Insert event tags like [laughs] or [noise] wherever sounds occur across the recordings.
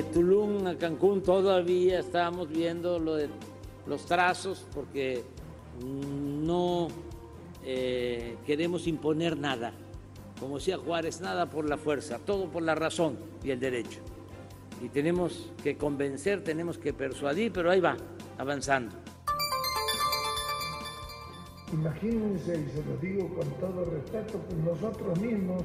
De Tulum a Cancún todavía estamos viendo los trazos porque no eh, queremos imponer nada. Como decía Juárez, nada por la fuerza, todo por la razón y el derecho. Y tenemos que convencer, tenemos que persuadir, pero ahí va, avanzando. Imagínense, y se lo digo con todo respeto, pues nosotros mismos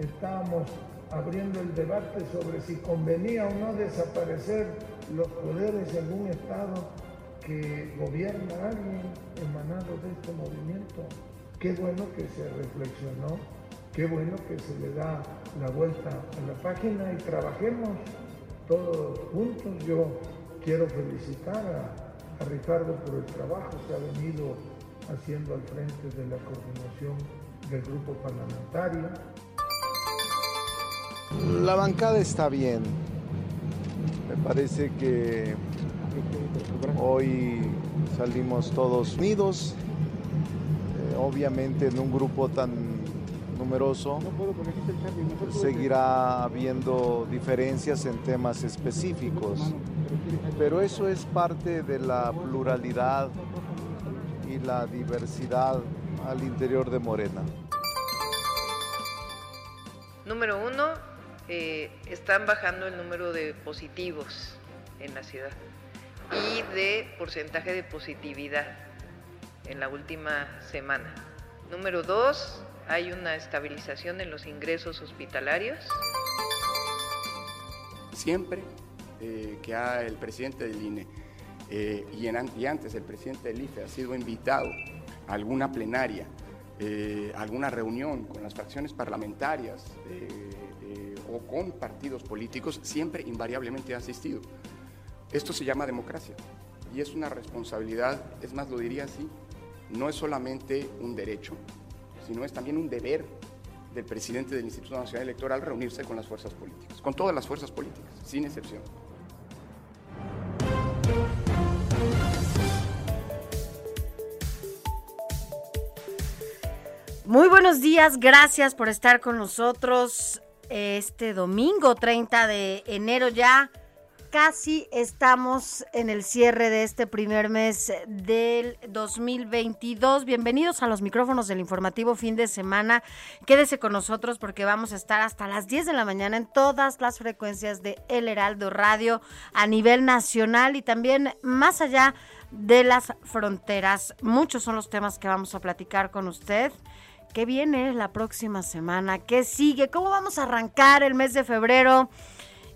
estábamos abriendo el debate sobre si convenía o no desaparecer los poderes en un Estado que gobierna a alguien emanado de este movimiento. Qué bueno que se reflexionó, qué bueno que se le da la vuelta a la página y trabajemos todos juntos. Yo quiero felicitar a Ricardo por el trabajo que ha venido haciendo al frente de la coordinación del grupo parlamentario. La bancada está bien. Me parece que hoy salimos todos unidos, eh, obviamente en un grupo tan numeroso seguirá habiendo diferencias en temas específicos, pero eso es parte de la pluralidad y la diversidad al interior de Morena. Número uno, eh, están bajando el número de positivos en la ciudad y de porcentaje de positividad en la última semana. Número dos, hay una estabilización en los ingresos hospitalarios. Siempre eh, que ha el presidente del INE eh, y, en, antes el presidente del IFE ha sido invitado a alguna plenaria, eh, alguna reunión con las fracciones parlamentarias o con partidos políticos, siempre invariablemente ha asistido. Esto se llama democracia y es una responsabilidad, es más, lo diría así, no es solamente un derecho, sino es también un deber del presidente del Instituto Nacional Electoral reunirse con las fuerzas políticas, con todas las fuerzas políticas, sin excepción. Muy buenos días, gracias por estar con nosotros este domingo 30 de enero ya. Casi estamos en el cierre de este primer mes del 2022. Bienvenidos a los micrófonos del informativo fin de semana. Quédese con nosotros porque vamos a estar hasta las 10 de la mañana en todas las frecuencias de El Heraldo Radio a nivel nacional y también más allá de las fronteras. Muchos son los temas que vamos a platicar con usted. ¿Qué viene la próxima semana? ¿Qué sigue? ¿Cómo vamos a arrancar el mes de febrero?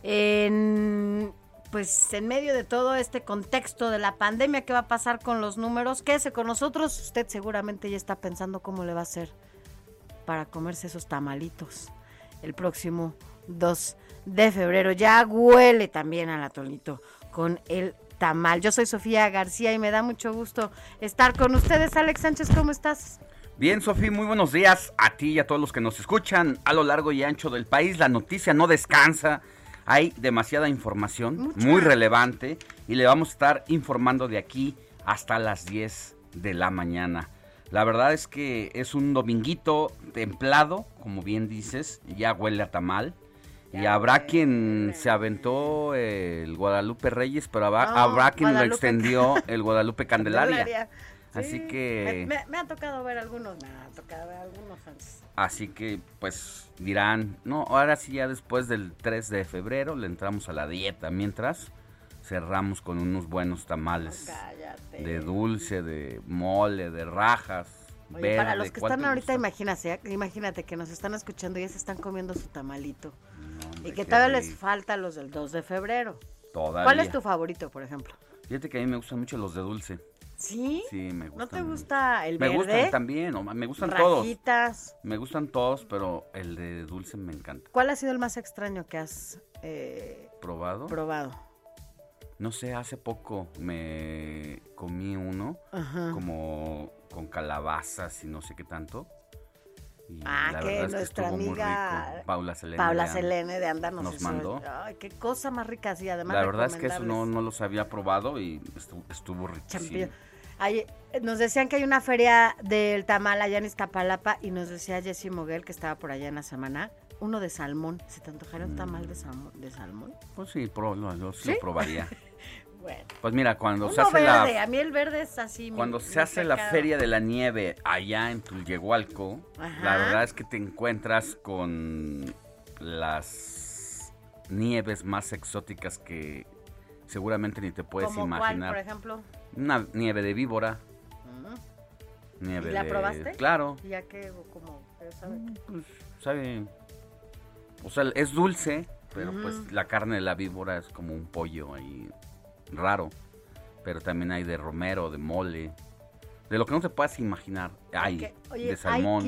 En, pues en medio de todo este contexto de la pandemia, ¿qué va a pasar con los números? Quédese con nosotros. Usted seguramente ya está pensando cómo le va a hacer para comerse esos tamalitos el próximo 2 de febrero. Ya huele también al atolito con el tamal. Yo soy Sofía García y me da mucho gusto estar con ustedes. Alex Sánchez, ¿cómo estás? Bien, Sofía, muy buenos días a ti y a todos los que nos escuchan a lo largo y ancho del país. La noticia no descansa. Hay demasiada información, Mucha. muy relevante, y le vamos a estar informando de aquí hasta las 10 de la mañana. La verdad es que es un dominguito templado, como bien dices, ya huele a tamal. Y habrá quien se aventó el Guadalupe Reyes, pero habrá quien Guadalupe lo extendió el Guadalupe [laughs] Candelaria. Así que... Me, ha tocado ver algunos, me ha tocado ver algunos antes. Así que, pues, dirán, no, ahora sí ya después del 3 de febrero le entramos a la dieta, mientras cerramos con unos buenos tamales. De dulce, de mole, de rajas. Oye, para los que están ahorita, imagínate, imagínate que nos están escuchando y ya se están comiendo su tamalito. y que todavía les falta los del 2 de febrero. Todavía. ¿Cuál es tu favorito, por ejemplo? Fíjate que a mí me gustan mucho los de dulce. ¿Sí? Sí, me gustan. ¿No te gusta el me verde? Me gustan también, me gustan Rajitas. todos. Me gustan todos, pero el de dulce me encanta. ¿Cuál ha sido el más extraño que has eh, probado? Probado. No sé, hace poco me comí uno como con calabazas y no sé qué tanto. Ah, que nuestra amiga Paula Selene. Paula Selene de Anda nos, mandó. Ay, qué cosa más rica, sí, además. La verdad es que eso no, no los había probado y estuvo, estuvo riquísimo. nos decían que hay una feria del tamal allá en Iztapalapa y nos decía Jessy Moguel, que estaba por allá en la semana, uno de salmón. ¿Se te antojaría un tamal de, salmón? De salmón? Pues sí, lo, lo probaría. [laughs] bueno. Pues mira, cuando se hace verde. la... A mí el verde es así. Cuando se hace la Feria de la Nieve allá en Tulyehualco, la verdad es que te encuentras con las nieves más exóticas que seguramente ni te puedes imaginar. por ejemplo? Una nieve de víbora. Nieve ¿Y la probaste? Claro. ¿Y ya qué? ¿Cómo? ¿Sabe? Pues sabe o sea, es dulce, pero pues la carne de la víbora es como un pollo ahí raro. Pero también hay de romero, de mole, de lo que no te puedas imaginar. Hay de salmón.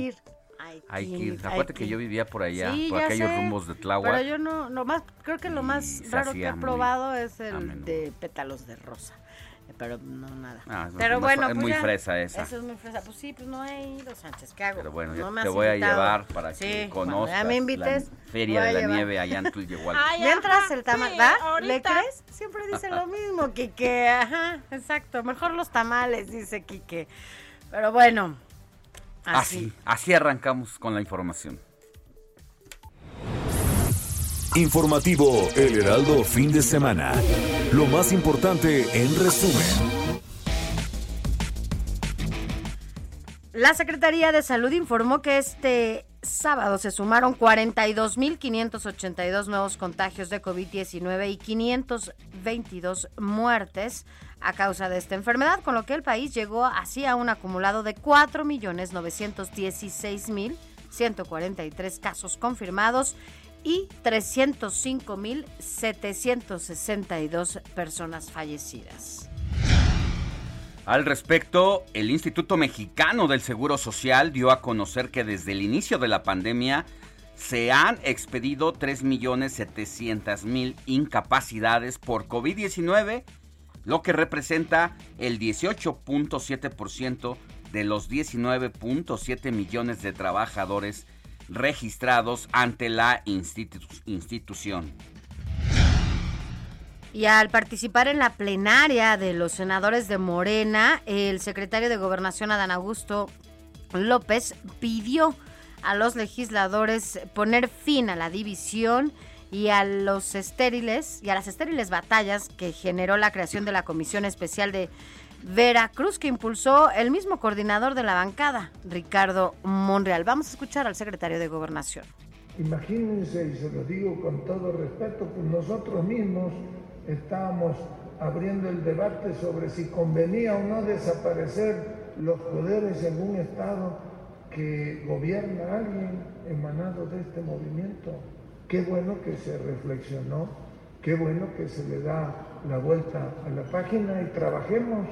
Hay que ir. Acuérdate que yo vivía por allá, por aquellos rumbos de Tláhuac. Pero yo no, lo más, creo que lo más raro que he probado es el de pétalos de rosa pero no nada. Ah, pero bueno, es pues muy fresa esa. Eso es muy fresa. Pues sí, pues no he ido, Sánchez, ¿qué hago? Pero bueno, yo te voy a llevar para que conozcas ya me invites, la feria de la nieve allá en Tulyehualco. [laughs] Mientras el tamal, sí, ¿Le crees? Siempre dice lo mismo, [laughs] Quique. Ajá, exacto. Mejor los tamales, dice Quique. Pero bueno, así. Así, así arrancamos con la información. Informativo El Heraldo Fin de Semana. Lo más importante en resumen. La Secretaría de Salud informó que este sábado se sumaron 42.582 nuevos contagios de COVID-19 y 522 muertes a causa de esta enfermedad, con lo que el país llegó así a un acumulado de 4.916.143 casos confirmados y 305.762 personas fallecidas. Al respecto, el Instituto Mexicano del Seguro Social dio a conocer que desde el inicio de la pandemia se han expedido 3.700.000 incapacidades por COVID-19, lo que representa el 18.7% de los 19.7 millones de trabajadores registrados ante la institución. Y al participar en la plenaria de los senadores de Morena, el secretario de Gobernación Adán Augusto López pidió a los legisladores poner fin a la división y a los estériles y a las estériles batallas que generó la creación de la Comisión Especial de Veracruz que impulsó el mismo coordinador de la bancada, Ricardo Monreal. Vamos a escuchar al secretario de Gobernación. Imagínense, y se lo digo con todo respeto, pues nosotros mismos estábamos abriendo el debate sobre si convenía o no desaparecer los poderes en un Estado que gobierna alguien emanado de este movimiento. Qué bueno que se reflexionó, qué bueno que se le da la vuelta a la página y trabajemos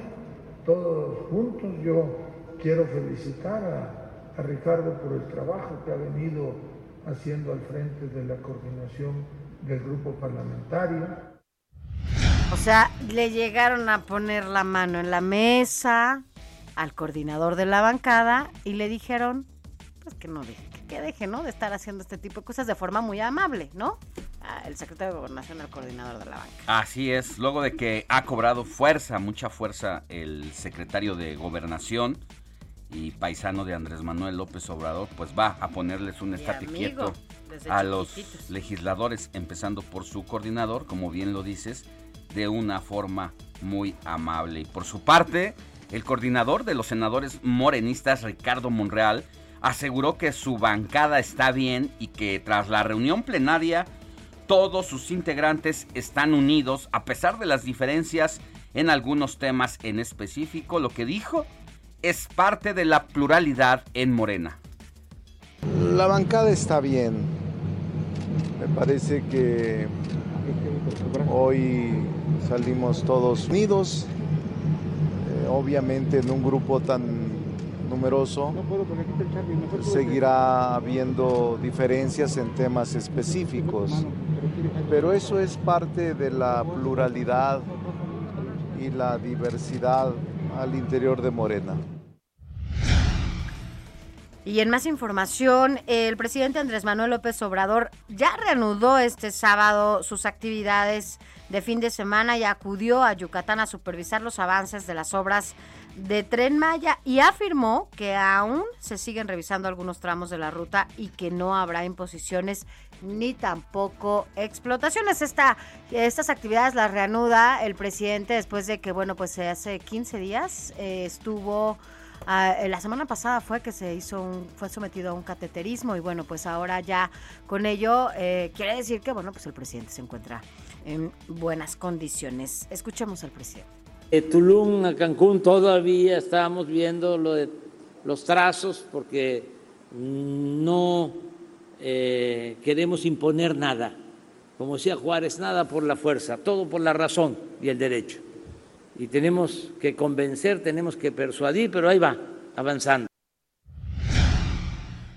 todos juntos. Yo quiero felicitar a, Ricardo por el trabajo que ha venido haciendo al frente de la coordinación del grupo parlamentario. O sea, le llegaron a poner la mano en la mesa al coordinador de la bancada y le dijeron, pues que no deje, que deje, ¿no? De estar haciendo este tipo de cosas de forma muy amable, ¿no? El secretario de Gobernación al coordinador de la banca. Así es, luego de que ha cobrado fuerza, mucha fuerza, el secretario de Gobernación y paisano de Andrés Manuel López Obrador, pues va a ponerles un estate quieto a los legisladores, empezando por su coordinador, como bien lo dices, de una forma muy amable. Y por su parte, El coordinador de los senadores morenistas, Ricardo Monreal, aseguró que su bancada está bien y que tras la reunión plenaria todos sus integrantes están unidos a pesar de las diferencias en algunos temas en específico. Lo que dijo es parte de la pluralidad en Morena. La bancada está bien. Me parece que hoy salimos todos unidos. Eh, obviamente en un grupo tan numeroso seguirá habiendo diferencias en temas específicos, pero eso es parte de la pluralidad y la diversidad al interior de Morena. Y en más información, el presidente Andrés Manuel López Obrador ya reanudó este sábado sus actividades de fin de semana y acudió a Yucatán a supervisar los avances de las obras de Tren Maya y afirmó que aún se siguen revisando algunos tramos de la ruta y que no habrá imposiciones ni tampoco explotaciones. Esta, estas actividades las reanuda el presidente después de que, bueno, pues hace 15 días eh, estuvo Ah, la semana pasada fue que se hizo un, fue sometido a un cateterismo y bueno, pues ahora ya con ello eh, quiere decir que bueno, pues el presidente se encuentra en buenas condiciones. Escuchemos al presidente. De Tulum a Cancún todavía estábamos viendo lo de los trazos porque no eh, queremos imponer nada. Como decía Juárez, nada por la fuerza, todo por la razón y el derecho y tenemos que convencer, tenemos que persuadir, pero ahí va, avanzando.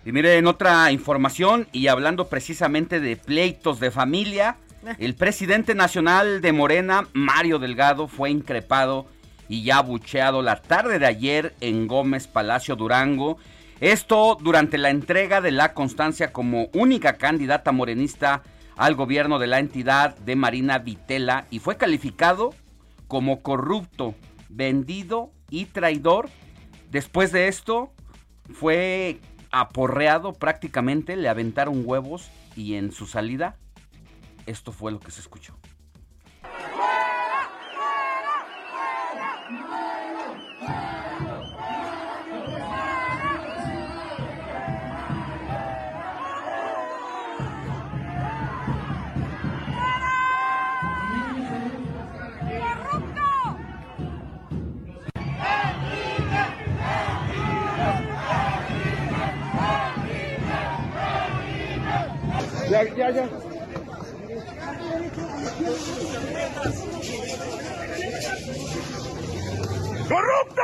Y mire, en otra información y hablando precisamente de pleitos de familia, eh. el presidente nacional de Morena, Mario Delgado, fue increpado y ya bucheado la tarde de ayer en Gómez Palacio Durango. Esto durante la entrega de la constancia como única candidata morenista al gobierno de la entidad de Marina Vitela y fue calificado como corrupto, vendido y traidor. Después de esto fue aporreado prácticamente, le aventaron huevos y en su salida esto fue lo que se escuchó. Ya, ya, ya. ¡Corrupto!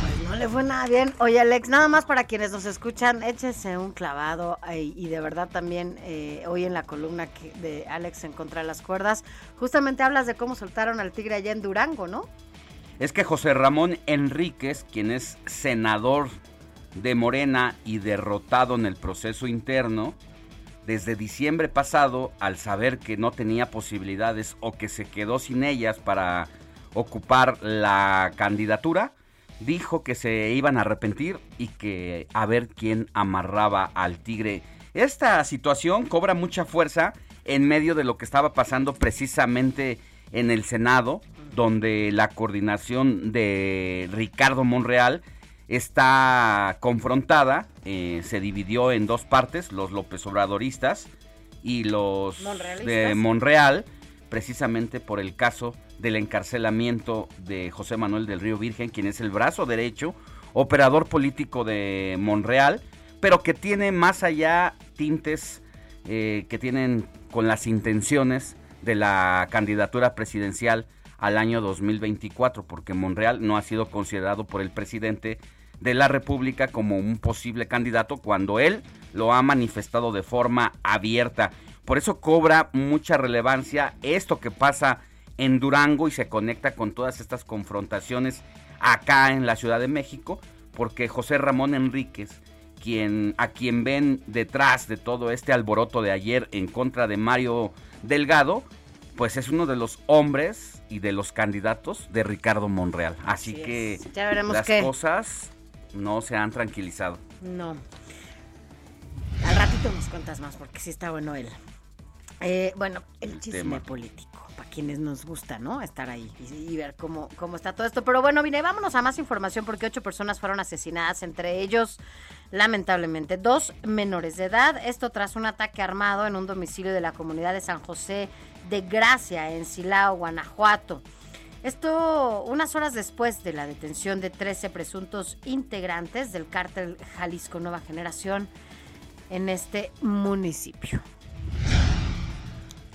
Pues no le fue nada bien. Oye, Alex, nada más para quienes nos escuchan, échese un clavado y de verdad también eh, hoy en la columna de Alex en Contra de las Cuerdas, justamente hablas de cómo soltaron al tigre allá en Durango, ¿no? Es que José Ramón Enríquez, quien es senador de Morena y derrotado en el proceso interno, desde diciembre pasado, al saber que no tenía posibilidades o que se quedó sin ellas para ocupar la candidatura, dijo que se iban a arrepentir y que a ver quién amarraba al tigre. Esta situación cobra mucha fuerza en medio de lo que estaba pasando precisamente en el Senado, donde la coordinación de Ricardo Monreal está confrontada, eh, se dividió en dos partes, los López Obradoristas y los de Monreal, precisamente por el caso del encarcelamiento de José Manuel del Río Virgen, quien es el brazo derecho, operador político de Monreal, pero que tiene más allá tintes eh, que tienen con las intenciones de la candidatura presidencial al año 2024, porque Monreal no ha sido considerado por el presidente de la República como un posible candidato cuando él lo ha manifestado de forma abierta. Por eso cobra mucha relevancia esto que pasa en Durango y se conecta con todas estas confrontaciones acá en la Ciudad de México, porque José Ramón Enríquez, quien, a quien ven detrás de todo este alboroto de ayer en contra de Mario Delgado, pues es uno de los hombres y de los candidatos de Ricardo Monreal. Así, que ya veremos las cosas no se han tranquilizado. No. Al ratito nos cuentas más porque sí está bueno él. Eh, bueno, el chisme político, para quienes nos gusta, ¿no? Estar ahí y, ver cómo, cómo está todo esto. Pero bueno, vine, vámonos a más información porque ocho personas fueron asesinadas, entre ellos, lamentablemente, dos menores de edad. Esto tras un ataque armado en un domicilio de la comunidad de San José de Gracia, en Silao, Guanajuato. Esto unas horas después de la detención de 13 presuntos integrantes del cártel Jalisco Nueva Generación en este municipio.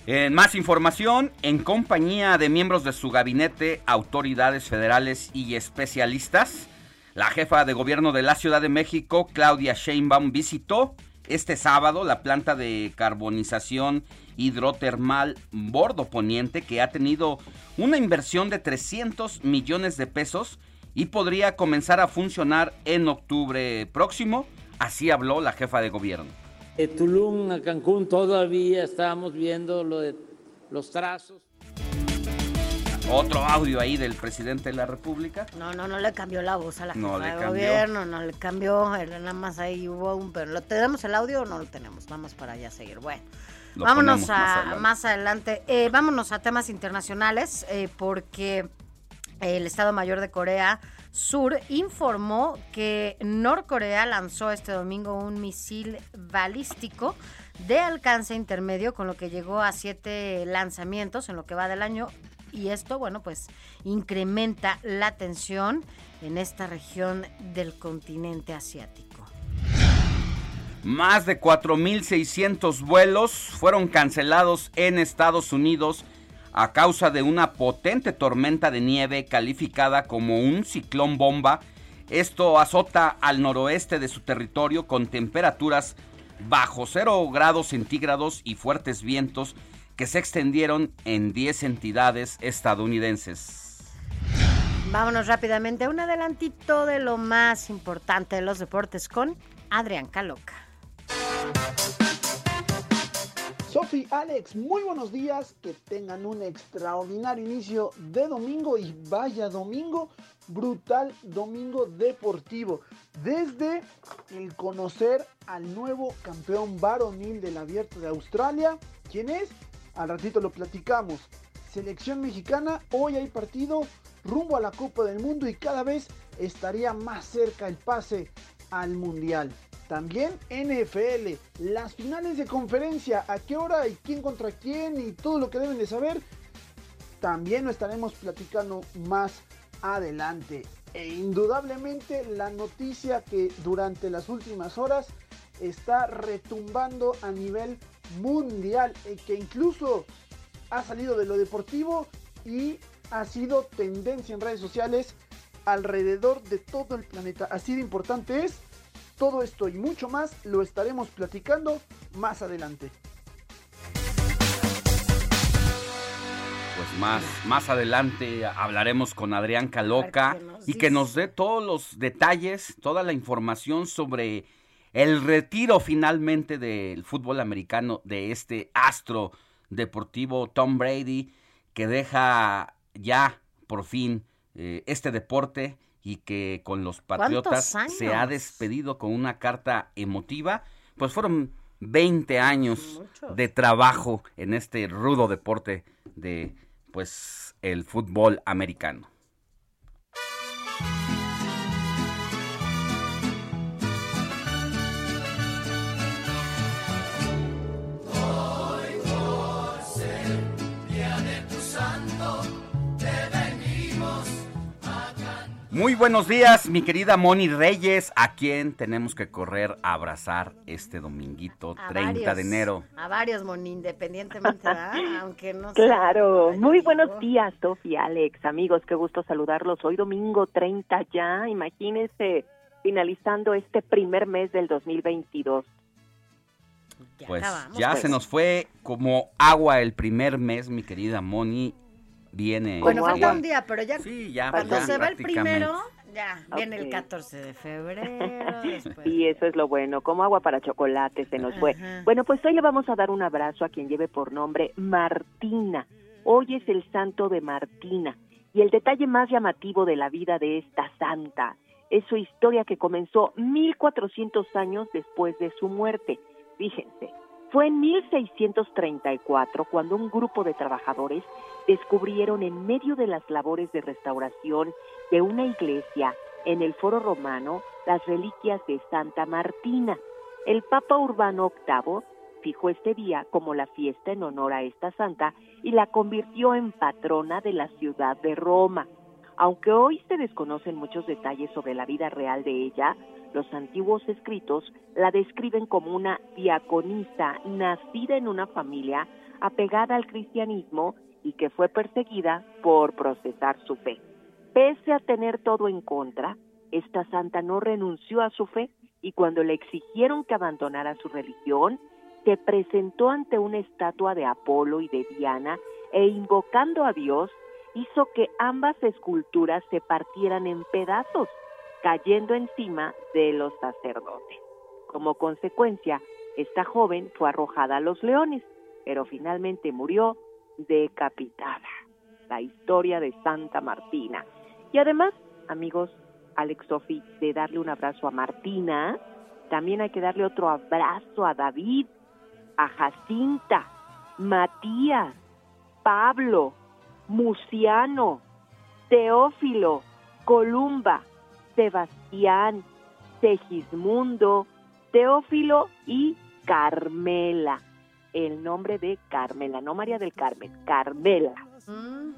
En más información, en compañía de miembros de su gabinete, autoridades federales y especialistas, la jefa de gobierno de la Ciudad de México, Claudia Sheinbaum, visitó este sábado la planta de carbonización hidrotermal Bordo Poniente, que ha tenido una inversión de 300 millones de pesos y podría comenzar a funcionar en octubre próximo. Así habló la jefa de gobierno. Tulum a Cancún todavía estamos viendo lo de los trazos. Otro audio ahí del presidente de la República. No, no, no le cambió la voz a la No jefa le de cambió. gobierno, no le cambió, era nada más ahí hubo un, pero ¿lo tenemos el audio o no lo tenemos? Vamos para allá a seguir. Bueno, Lo vámonos a más adelante. más adelante. Eh, vámonos a temas internacionales eh, porque el Estado Mayor de Corea Sur informó que Norcorea lanzó este domingo un misil balístico de alcance intermedio, con lo que llegó a siete lanzamientos en lo que va del año. Y esto, bueno, pues incrementa la tensión en esta región del continente asiático. Más de 4.600 vuelos fueron cancelados en Estados Unidos a causa de una potente tormenta de nieve calificada como un ciclón bomba. Esto azota al noroeste de su territorio con temperaturas bajo 0 grados centígrados y fuertes vientos que se extendieron en 10 entidades estadounidenses. Vámonos rápidamente a un adelantito de lo más importante de los deportes con Adrián Caloca. Sofi, Alex, muy buenos días, que tengan un extraordinario inicio de domingo y vaya domingo, brutal domingo deportivo. Desde el conocer al nuevo campeón varonil del abierto de Australia, ¿quién es? Al ratito lo platicamos. Selección mexicana, hoy hay partido rumbo a la Copa del Mundo y cada vez estaría más cerca el pase al Mundial. También NFL, las finales de conferencia, a qué hora y quién contra quién y todo lo que deben de saber. También lo estaremos platicando más adelante. E indudablemente la noticia que durante las últimas horas está retumbando a nivel mundial, y que incluso ha salido de lo deportivo y ha sido tendencia en redes sociales alrededor de todo el planeta. Así de importante es todo esto y mucho más lo estaremos platicando más adelante. Pues más, más adelante hablaremos con Adrián Caloca y que nos dé todos los detalles, toda la información sobre el retiro finalmente del fútbol americano de este astro deportivo Tom Brady, que deja ya por fin eh, este deporte y que con los Patriotas se ha despedido con una carta emotiva. Pues fueron 20 años Muchos. de trabajo en este rudo deporte de pues el fútbol americano. Muy buenos días, mi querida Moni Reyes, a quien tenemos que correr a abrazar este dominguito A 30 de enero. A varios, Moni, independientemente, ¿verdad? [laughs] Aunque no sea- Claro, muy buenos días, Sofía, Alex, amigos, qué gusto saludarlos. Hoy domingo 30 ya, imagínense, finalizando este primer mes del 2022. Ya Pues acabamos, ya pues. se nos fue como agua el primer mes, mi querida Moni. Viene. Bueno, falta agua. un día, pero ya Sí, ya, cuando ya se va el primero, ya viene el Ok. 14 de febrero. [laughs] después- Sí, eso es lo bueno, como agua para chocolate se nos fue. Ajá. Bueno, pues hoy le vamos a dar un abrazo a quien lleve por nombre Martina. Hoy es el santo de Martina. Y el detalle más llamativo de la vida de esta santa es su historia que comenzó 1400 años después de su muerte. Fíjense, Fue en 1634 cuando un grupo de trabajadores descubrieron en medio de las labores de restauración de una iglesia en el foro romano las reliquias de Santa Martina. El Papa Urbano VIII fijó este día como la fiesta en honor a esta santa y la convirtió en patrona de la ciudad de Roma. Aunque hoy se desconocen muchos detalles sobre la vida real de ella, los antiguos escritos la describen como una diaconisa nacida en una familia apegada al cristianismo y que fue perseguida por procesar su fe. Pese a tener todo en contra, esta santa no renunció a su fe y cuando le exigieron que abandonara su religión, se presentó ante una estatua de Apolo y de Diana e invocando a Dios, hizo que ambas esculturas se partieran en pedazos, cayendo encima de los sacerdotes. Como consecuencia, esta joven fue arrojada a los leones, pero finalmente murió decapitada. La historia de Santa Martina. Y además, amigos, Alex Sofi, de darle un abrazo a Martina, también hay que darle otro abrazo a David, a Jacinta, Matías, Pablo, Muciano, Teófilo, Columba, Sebastián, Segismundo, Teófilo y Carmela. El nombre de Carmela, no María del Carmen, Carmela. Mm,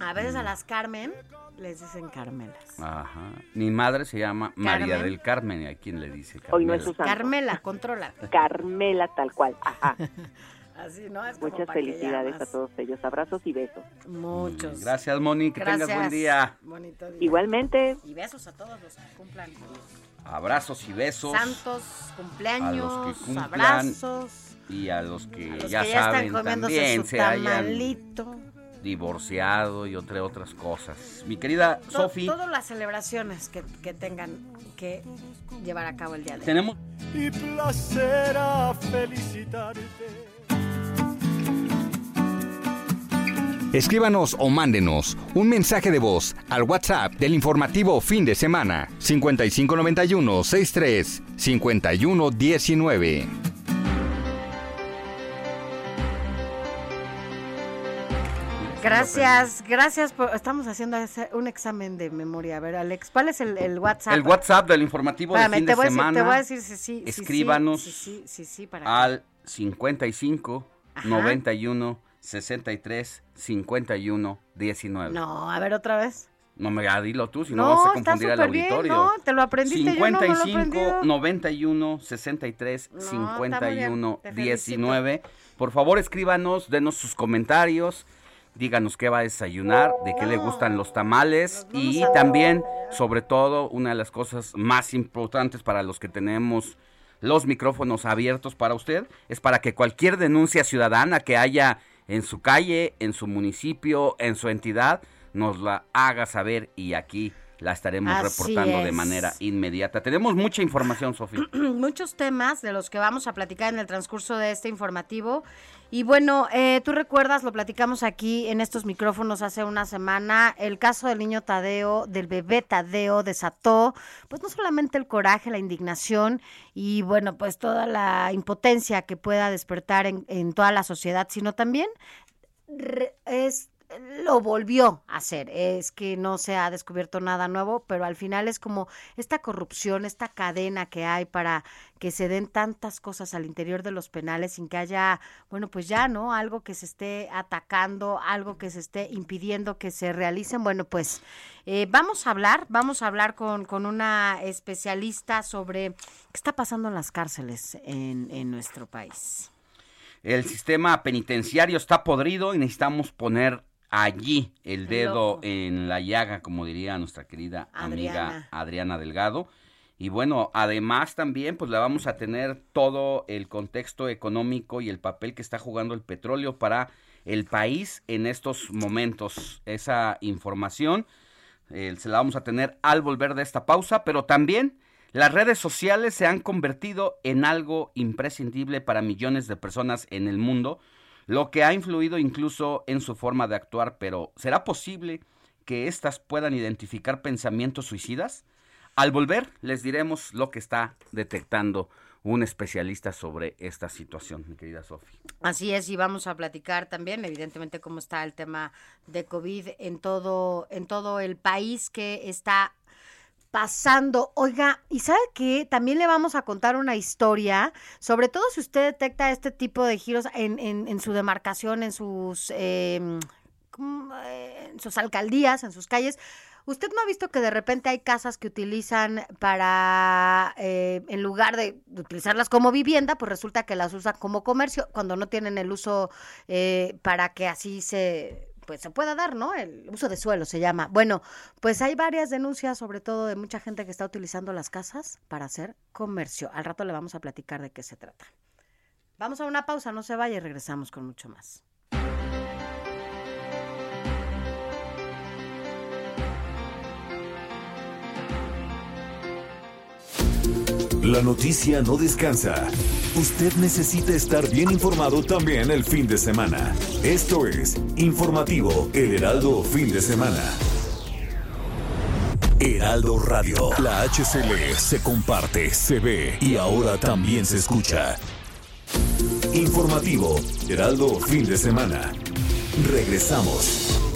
a veces a las Carmen les dicen Carmelas. Ajá. Mi madre se llama María del Carmen. ¿y ¿A quién le dice Carmela? Hoy no es. Carmela, controla. [laughs] Carmela tal cual. Ajá. [laughs] Así, ¿no? Es Muchas felicidades a todos ellos. Abrazos y besos. Muchos. Gracias, Moni. Que tengas buen día. Bonito día. Igualmente. Y besos a todos los que cumplan. Abrazos y besos. Santos, cumpleaños, A los que cumplan. abrazos. Y a los que A los ya que ya saben están también su se hayan tamalito. divorciado y entre otras cosas. Mi querida To- Sofi, Todas las celebraciones que, que tengan que llevar a cabo el día de hoy. tenemos y placer a felicitarte. Escríbanos o mándenos un mensaje de voz al WhatsApp del informativo fin de semana 5591 63 51 Gracias, gracias por... Estamos haciendo ese- un examen de memoria. A ver, Alex, ¿cuál es el, el WhatsApp? el WhatsApp del informativo Espérame, de fin te de voy a decir- semana. te voy a decir si sí, Escríbanos sí, sí, sí, sí, para que- al 55 91 63 51 19. No, a ver otra vez. No me ah, dilo tú, si no, No, vas a confundir al bien, auditorio. no, te lo aprendiste, yo no me lo he 55 aprendido. 91 63 está muy 51 bien, te felicito. 19. Por favor, escríbanos, denos sus comentarios, díganos qué va a desayunar, de qué le gustan los tamales y también, sobre todo, una de las cosas más importantes para los que tenemos los micrófonos abiertos para usted es para que cualquier denuncia ciudadana que haya en su calle, en su municipio, en su entidad, nos la haga saber y aquí la estaremos Así reportando de manera inmediata. Tenemos mucha información, Sofía. [clears throat] Muchos temas de los que vamos a platicar en el transcurso de este informativo. Y bueno, eh, tú recuerdas, lo platicamos aquí en estos micrófonos hace una semana, el caso del niño Tadeo, del bebé Tadeo, desató, pues no solamente el coraje, la indignación y bueno, pues toda la impotencia que pueda despertar en, en toda la sociedad, sino también es lo volvió a hacer. Es que no se ha descubierto nada nuevo, pero al final es como esta corrupción, esta cadena que hay para que se den tantas cosas al interior de los penales sin que haya, bueno, pues ya, ¿no? Algo que se esté atacando, algo que se esté impidiendo que se realicen. Bueno, pues eh, vamos a hablar, vamos a hablar con, con una especialista sobre qué está pasando en las cárceles en, en nuestro país. El sistema penitenciario está podrido y necesitamos poner allí el dedo en la llaga, como diría nuestra querida amiga Adriana. Adriana Delgado. Y bueno, además también pues le vamos a tener todo el contexto económico y el papel que está jugando el petróleo para el país en estos momentos. Esa información eh, se la vamos a tener al volver de esta pausa, pero también las redes sociales se han convertido en algo imprescindible para millones de personas en el mundo, lo que ha influido incluso en su forma de actuar, pero ¿será posible que éstas puedan identificar pensamientos suicidas? Al volver les diremos lo que está detectando un especialista sobre esta situación, mi querida Sofi. Así es, y vamos a platicar también, evidentemente, cómo está el tema de COVID en todo, en todo el país que está pasando. Oiga, ¿y sabe qué? También le vamos a contar una historia, sobre todo si usted detecta este tipo de giros en, en, en su demarcación, en sus, eh, en sus alcaldías, en sus calles. ¿Usted no ha visto que de repente hay casas que utilizan para, eh, en lugar de utilizarlas como vivienda, pues resulta que las usan como comercio cuando no tienen el uso eh, para que así se pues se pueda dar, ¿no? El uso de suelo se llama. Bueno, pues hay varias denuncias, sobre todo de mucha gente que está utilizando las casas para hacer comercio. Al rato le vamos a platicar de qué se trata. Vamos a una pausa, no se vaya y regresamos con mucho más. La noticia no descansa. Usted necesita estar bien informado también el fin de semana. Esto es Informativo El Heraldo Fin de Semana. Heraldo Radio. La HCL se comparte, se ve y ahora también se escucha. Informativo Heraldo Fin de Semana. Regresamos.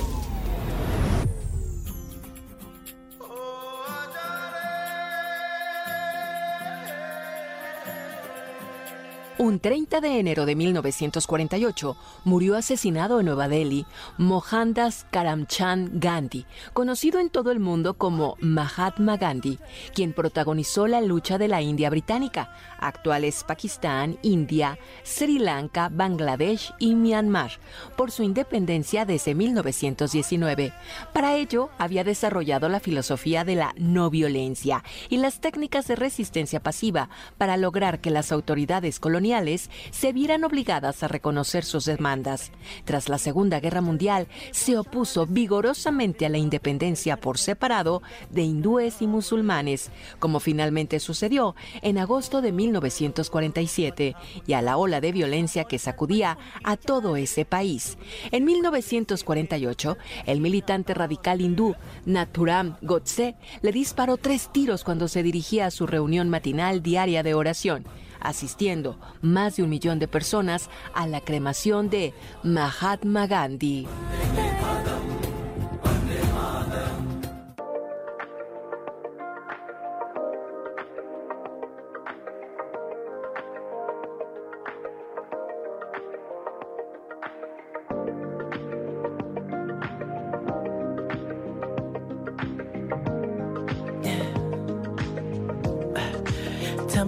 Un 30 de enero de 1948 murió asesinado en Nueva Delhi Mohandas Karamchand Gandhi, conocido en todo el mundo como Mahatma Gandhi, quien protagonizó la lucha de la India británica, actuales Pakistán, India, Sri Lanka, Bangladesh y Myanmar, por su independencia desde 1919. Para ello, había desarrollado la filosofía de la no violencia y las técnicas de resistencia pasiva para lograr que las autoridades coloniales se vieran obligadas a reconocer sus demandas. Tras la Segunda Guerra Mundial, se opuso vigorosamente a la independencia por separado de hindúes y musulmanes, como finalmente sucedió en agosto de 1947, y a la ola de violencia que sacudía a todo ese país. En 1948, el militante radical hindú Naturam Godse le disparó tres tiros cuando se dirigía a su reunión matinal diaria de oración asistiendo más de un millón de personas a la cremación de Mahatma Gandhi.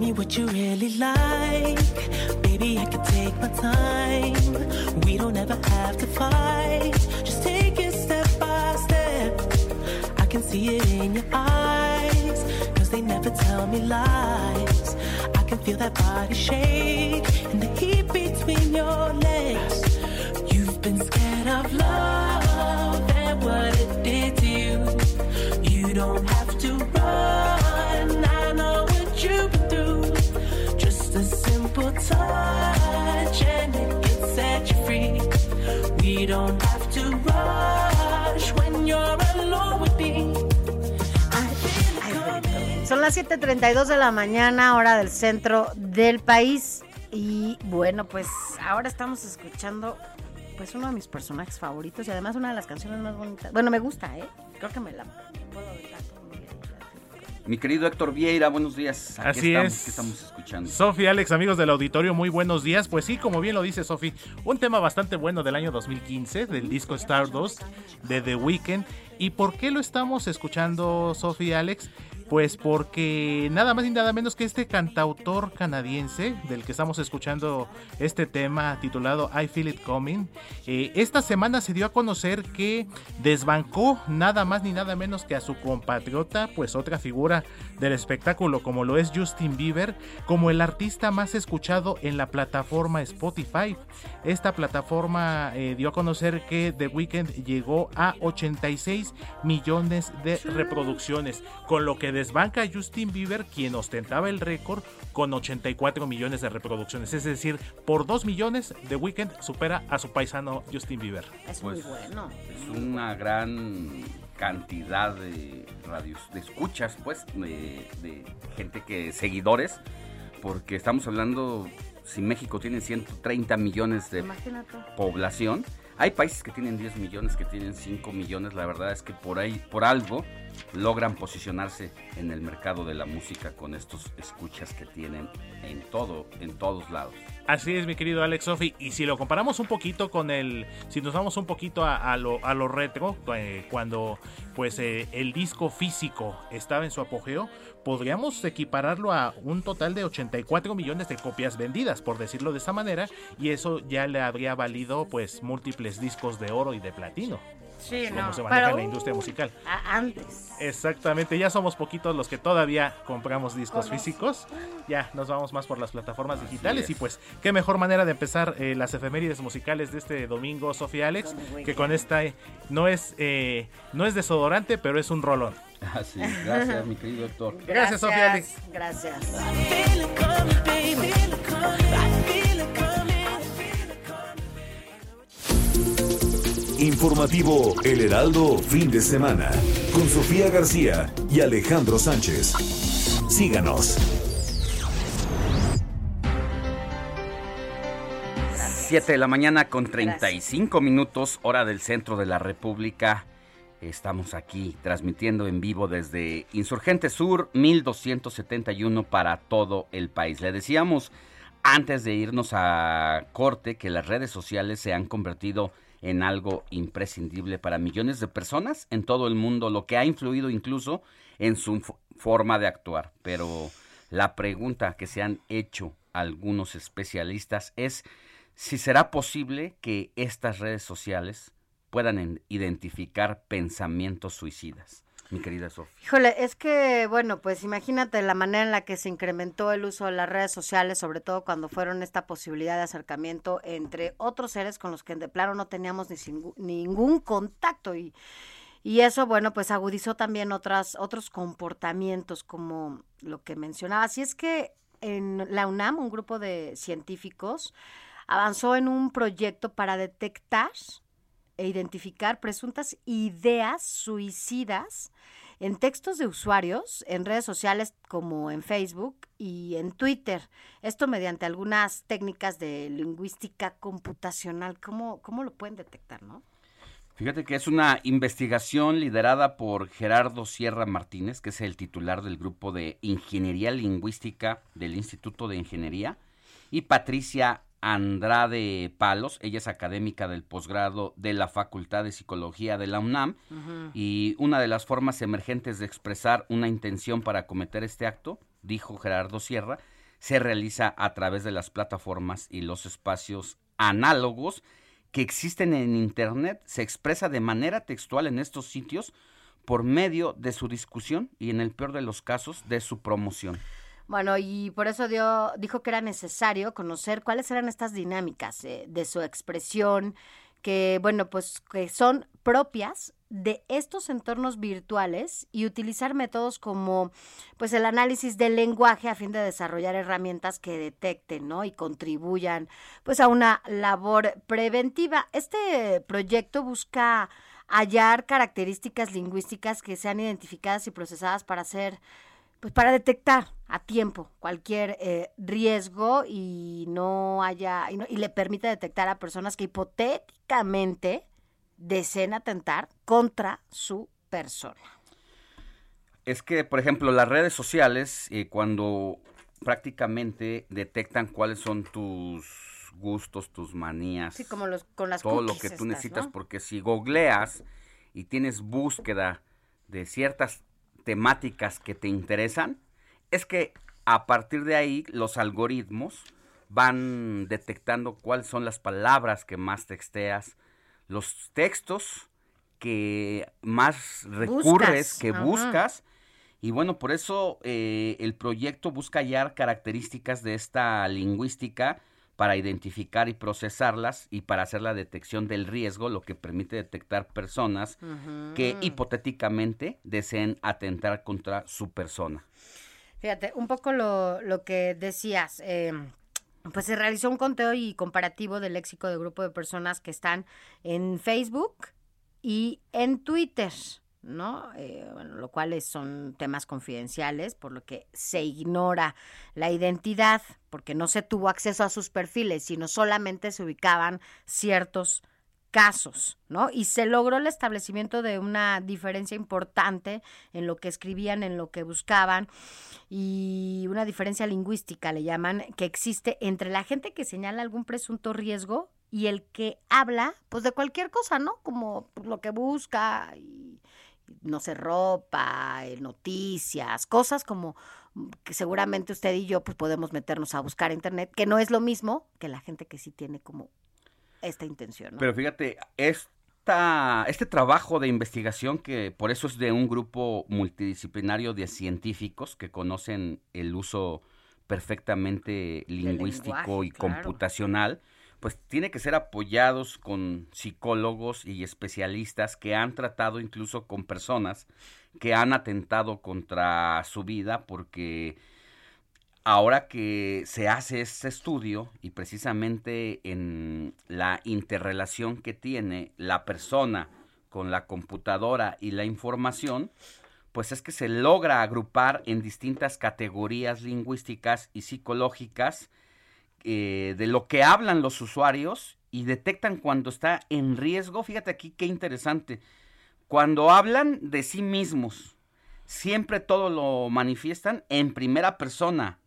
Me what you really like. Baby, I can take my time. We don't ever have to fight. Just take it step by step. I can see it in your eyes. Cause they never tell me lies. I can feel that body shake and the heat between your legs. You've been scared of love and what it did to you. You don't touch and it can set you free. We don't have to rush when you're alone with me. Son las 7:32 de la mañana, hora del centro del país. Y bueno, pues ahora estamos escuchando pues uno de mis personajes favoritos y además una de las canciones más bonitas. Bueno, me gusta, ¿eh? Creo que me la puedo. Mi querido Héctor Vieira, buenos días. Aquí Así estamos, es. ¿qué estamos escuchando? Sofi, Alex, amigos del auditorio, muy buenos días. Pues sí, como bien lo dice Sofi, un tema bastante bueno del año 2015, del disco Stardust de The Weeknd. ¿Y por qué lo estamos escuchando, Sofi, Alex? Pues porque nada más y nada menos que este cantautor canadiense del que estamos escuchando este tema titulado I Feel It Coming, eh, esta semana se dio a conocer que desbancó nada más ni nada menos que a su compatriota, pues otra figura del espectáculo como lo es Justin Bieber, como el artista más escuchado en la plataforma Spotify. Esta plataforma eh, dio a conocer que The Weeknd llegó a 86 millones de reproducciones, con lo que desbanca a Justin Bieber, quien ostentaba el récord con 84 millones de reproducciones. Es decir, por 2 millones, The Weeknd supera a su paisano Justin Bieber. Es Pues, muy bueno. Es una gran cantidad de radios, de escuchas, pues, de, de gente que, seguidores, porque estamos hablando, si México tiene 130 millones de Imagínate. población, hay países que tienen 10 millones, que tienen 5 millones, la verdad es que por ahí, por algo, logran posicionarse en el mercado de la música con estos escuchas que tienen en todo, en todos lados. Así es, mi querido Alex Sofi. Y si lo comparamos un poquito con el. Si nos vamos un poquito a, lo, a lo retro, eh, cuando pues eh, el disco físico estaba en su apogeo, podríamos equipararlo a un total de 84 millones de copias vendidas, por decirlo de esa manera, y eso ya le habría valido pues múltiples discos de oro y de platino. Sí, como no. se maneja pero, en la industria musical. antes. Exactamente, ya somos poquitos los que todavía compramos discos físicos. Ya nos vamos más por las plataformas digitales. es. Y pues, qué mejor manera de empezar eh, las efemérides musicales de este domingo, Sofía Alex, que con esta eh, no es eh, no es desodorante, pero es un rolón. [laughs] Así, gracias, mi querido Héctor. Gracias, Sofía. Gracias. Informativo El Heraldo Fin de Semana con Sofía García y Alejandro Sánchez. Síganos. 7 de la mañana con 35 minutos, hora del centro de la República. Estamos aquí transmitiendo en vivo desde Insurgente Sur 1271 para todo el país. Le decíamos antes de irnos a corte que las redes sociales se han convertido en algo imprescindible para millones de personas en todo el mundo, lo que ha influido incluso en su forma de actuar. Pero la pregunta que se han hecho algunos especialistas es si será posible que estas redes sociales puedan en- identificar pensamientos suicidas. Mi querida Sofía. Híjole, es que, bueno, pues imagínate la manera en la que se incrementó el uso de las redes sociales, sobre todo cuando fueron esta posibilidad de acercamiento entre otros seres con los que de plano no teníamos ni ningún contacto y, y eso, bueno, pues agudizó también otras, otros comportamientos como lo que mencionaba. Así es que en la UNAM, un grupo de científicos avanzó en un proyecto para detectar e identificar presuntas ideas suicidas en textos de usuarios en redes sociales como en Facebook y en Twitter. Esto mediante algunas técnicas de lingüística computacional. ¿Cómo, cómo lo pueden detectar, no? Fíjate que es una investigación liderada por Gerardo Sierra Martínez, que es el titular del grupo de Ingeniería Lingüística del Instituto de Ingeniería, y Patricia Andrade Palos, ella es académica del posgrado de la Facultad de Psicología de la UNAM, y una de las formas emergentes de expresar una intención para cometer este acto, dijo Gerardo Sierra, se realiza a través de las plataformas y los espacios análogos que existen en Internet, se expresa de manera textual en estos sitios por medio de su discusión y en el peor de los casos de su promoción. Bueno, y por eso dio, dijo que era necesario conocer cuáles eran estas dinámicas eh, de su expresión, que, bueno, pues que son propias de estos entornos virtuales y utilizar métodos como pues el análisis del lenguaje a fin de desarrollar herramientas que detecten, ¿no? y contribuyan pues a una labor preventiva. Este proyecto busca hallar características lingüísticas que sean identificadas y procesadas para hacer pues para detectar a tiempo cualquier eh, riesgo y no haya y, no- y le permite detectar a personas que hipotéticamente deseen atentar contra su persona. Es que, por ejemplo, las redes sociales, eh, cuando prácticamente detectan cuáles son tus gustos, tus manías, Sí, como los con las todo lo que tú estas, necesitas, ¿no? porque si googleas y tienes búsqueda de ciertas temáticas que te interesan, es que a partir de ahí los algoritmos van detectando cuáles son las palabras que más texteas, los textos que más recurres, Buscas, que ajá. buscas. Y bueno, por eso eh, el proyecto busca hallar características de esta lingüística para identificar y procesarlas y para hacer la detección del riesgo, lo que permite detectar personas que hipotéticamente deseen atentar contra su persona. Fíjate, un poco lo, lo que decías, eh, pues se realizó un conteo y comparativo del léxico de grupo de personas que están en Facebook y en Twitter, ¿no? Eh, bueno, lo cual son temas confidenciales, por lo que se ignora la identidad, porque no se tuvo acceso a sus perfiles, sino solamente se ubicaban ciertos casos, ¿no? Y se logró el establecimiento de una diferencia importante en lo que escribían, en lo que buscaban, y una diferencia lingüística, le llaman, que existe entre la gente que señala algún presunto riesgo y el que habla, pues de cualquier cosa, ¿no? Como pues, lo que busca y no sé, ropa, eh, noticias, cosas como mm, que seguramente usted y yo pues podemos meternos a buscar internet, que no es lo mismo que la gente que sí tiene como esta intención, ¿no? Pero fíjate, esta, este trabajo de investigación, que por eso es de un grupo multidisciplinario de científicos que conocen el uso perfectamente lingüístico y claro. computacional, pues tiene que ser apoyados con psicólogos y especialistas que han tratado incluso con personas que han atentado contra su vida porque ahora que se hace este estudio y precisamente en la interrelación que tiene la persona con la computadora y la información, pues es que se logra agrupar en distintas categorías lingüísticas y psicológicas eh, de lo que hablan los usuarios y detectan cuando está en riesgo. Fíjate aquí qué interesante. Cuando hablan de sí mismos, siempre todo lo manifiestan en primera persona.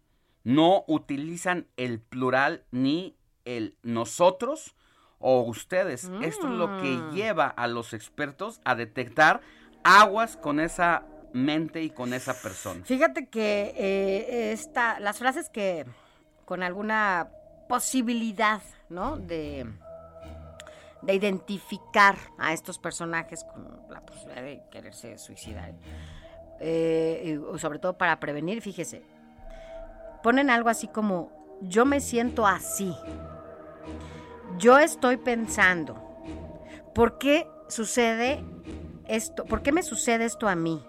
No utilizan el plural ni el nosotros o ustedes. Esto es lo que Mm. lleva a los expertos a detectar aguas con esa mente y con esa persona. Fíjate que eh, esta, las frases que con alguna posibilidad, ¿no? De, de identificar a estos personajes con la posibilidad de quererse suicidar, eh, sobre todo para prevenir, fíjese, ponen algo así como, yo me siento así, yo estoy pensando, ¿por qué sucede esto? ¿Por qué me sucede esto a mí?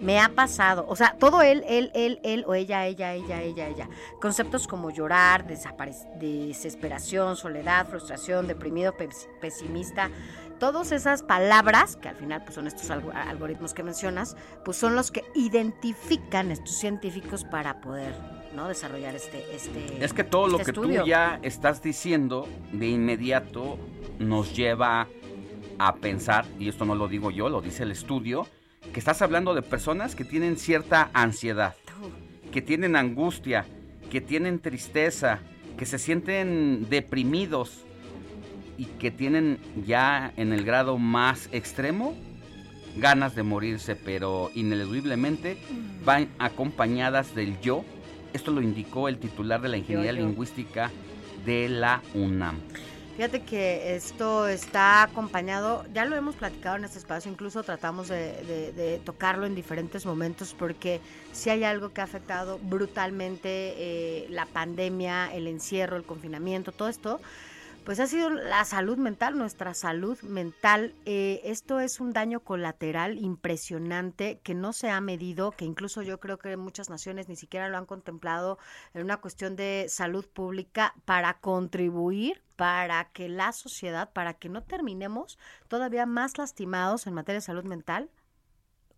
Me ha pasado, o sea, todo él, él, él, él o ella, ella, ella, ella, ella. Conceptos como llorar, desesperación, soledad, frustración, deprimido, pes- pesimista, todas esas palabras, que al final pues, son estos algo- algoritmos que mencionas, pues son los que identifican estos científicos para poder ¿no? desarrollar este, este Es que todo lo este que estudio. tú ya estás diciendo de inmediato nos lleva a pensar, y esto no lo digo yo, lo dice el estudio, que estás hablando de personas que tienen cierta ansiedad, que tienen angustia, que tienen tristeza, que se sienten deprimidos y que tienen ya en el grado más extremo ganas de morirse, pero ineludiblemente van acompañadas del yo. Esto lo indicó el titular de la Ingeniería yo. Lingüística de la UNAM. Fíjate que esto está acompañado, ya lo hemos platicado en este espacio, incluso tratamos de, tocarlo en diferentes momentos porque si hay algo que ha afectado brutalmente eh, la pandemia, el encierro, el confinamiento, todo esto, pues ha sido la salud mental, nuestra salud mental. Eh, esto es un daño colateral impresionante que no se ha medido, que incluso yo creo que muchas naciones ni siquiera lo han contemplado en una cuestión de salud pública para contribuir para que la sociedad, para que no terminemos todavía más lastimados en materia de salud mental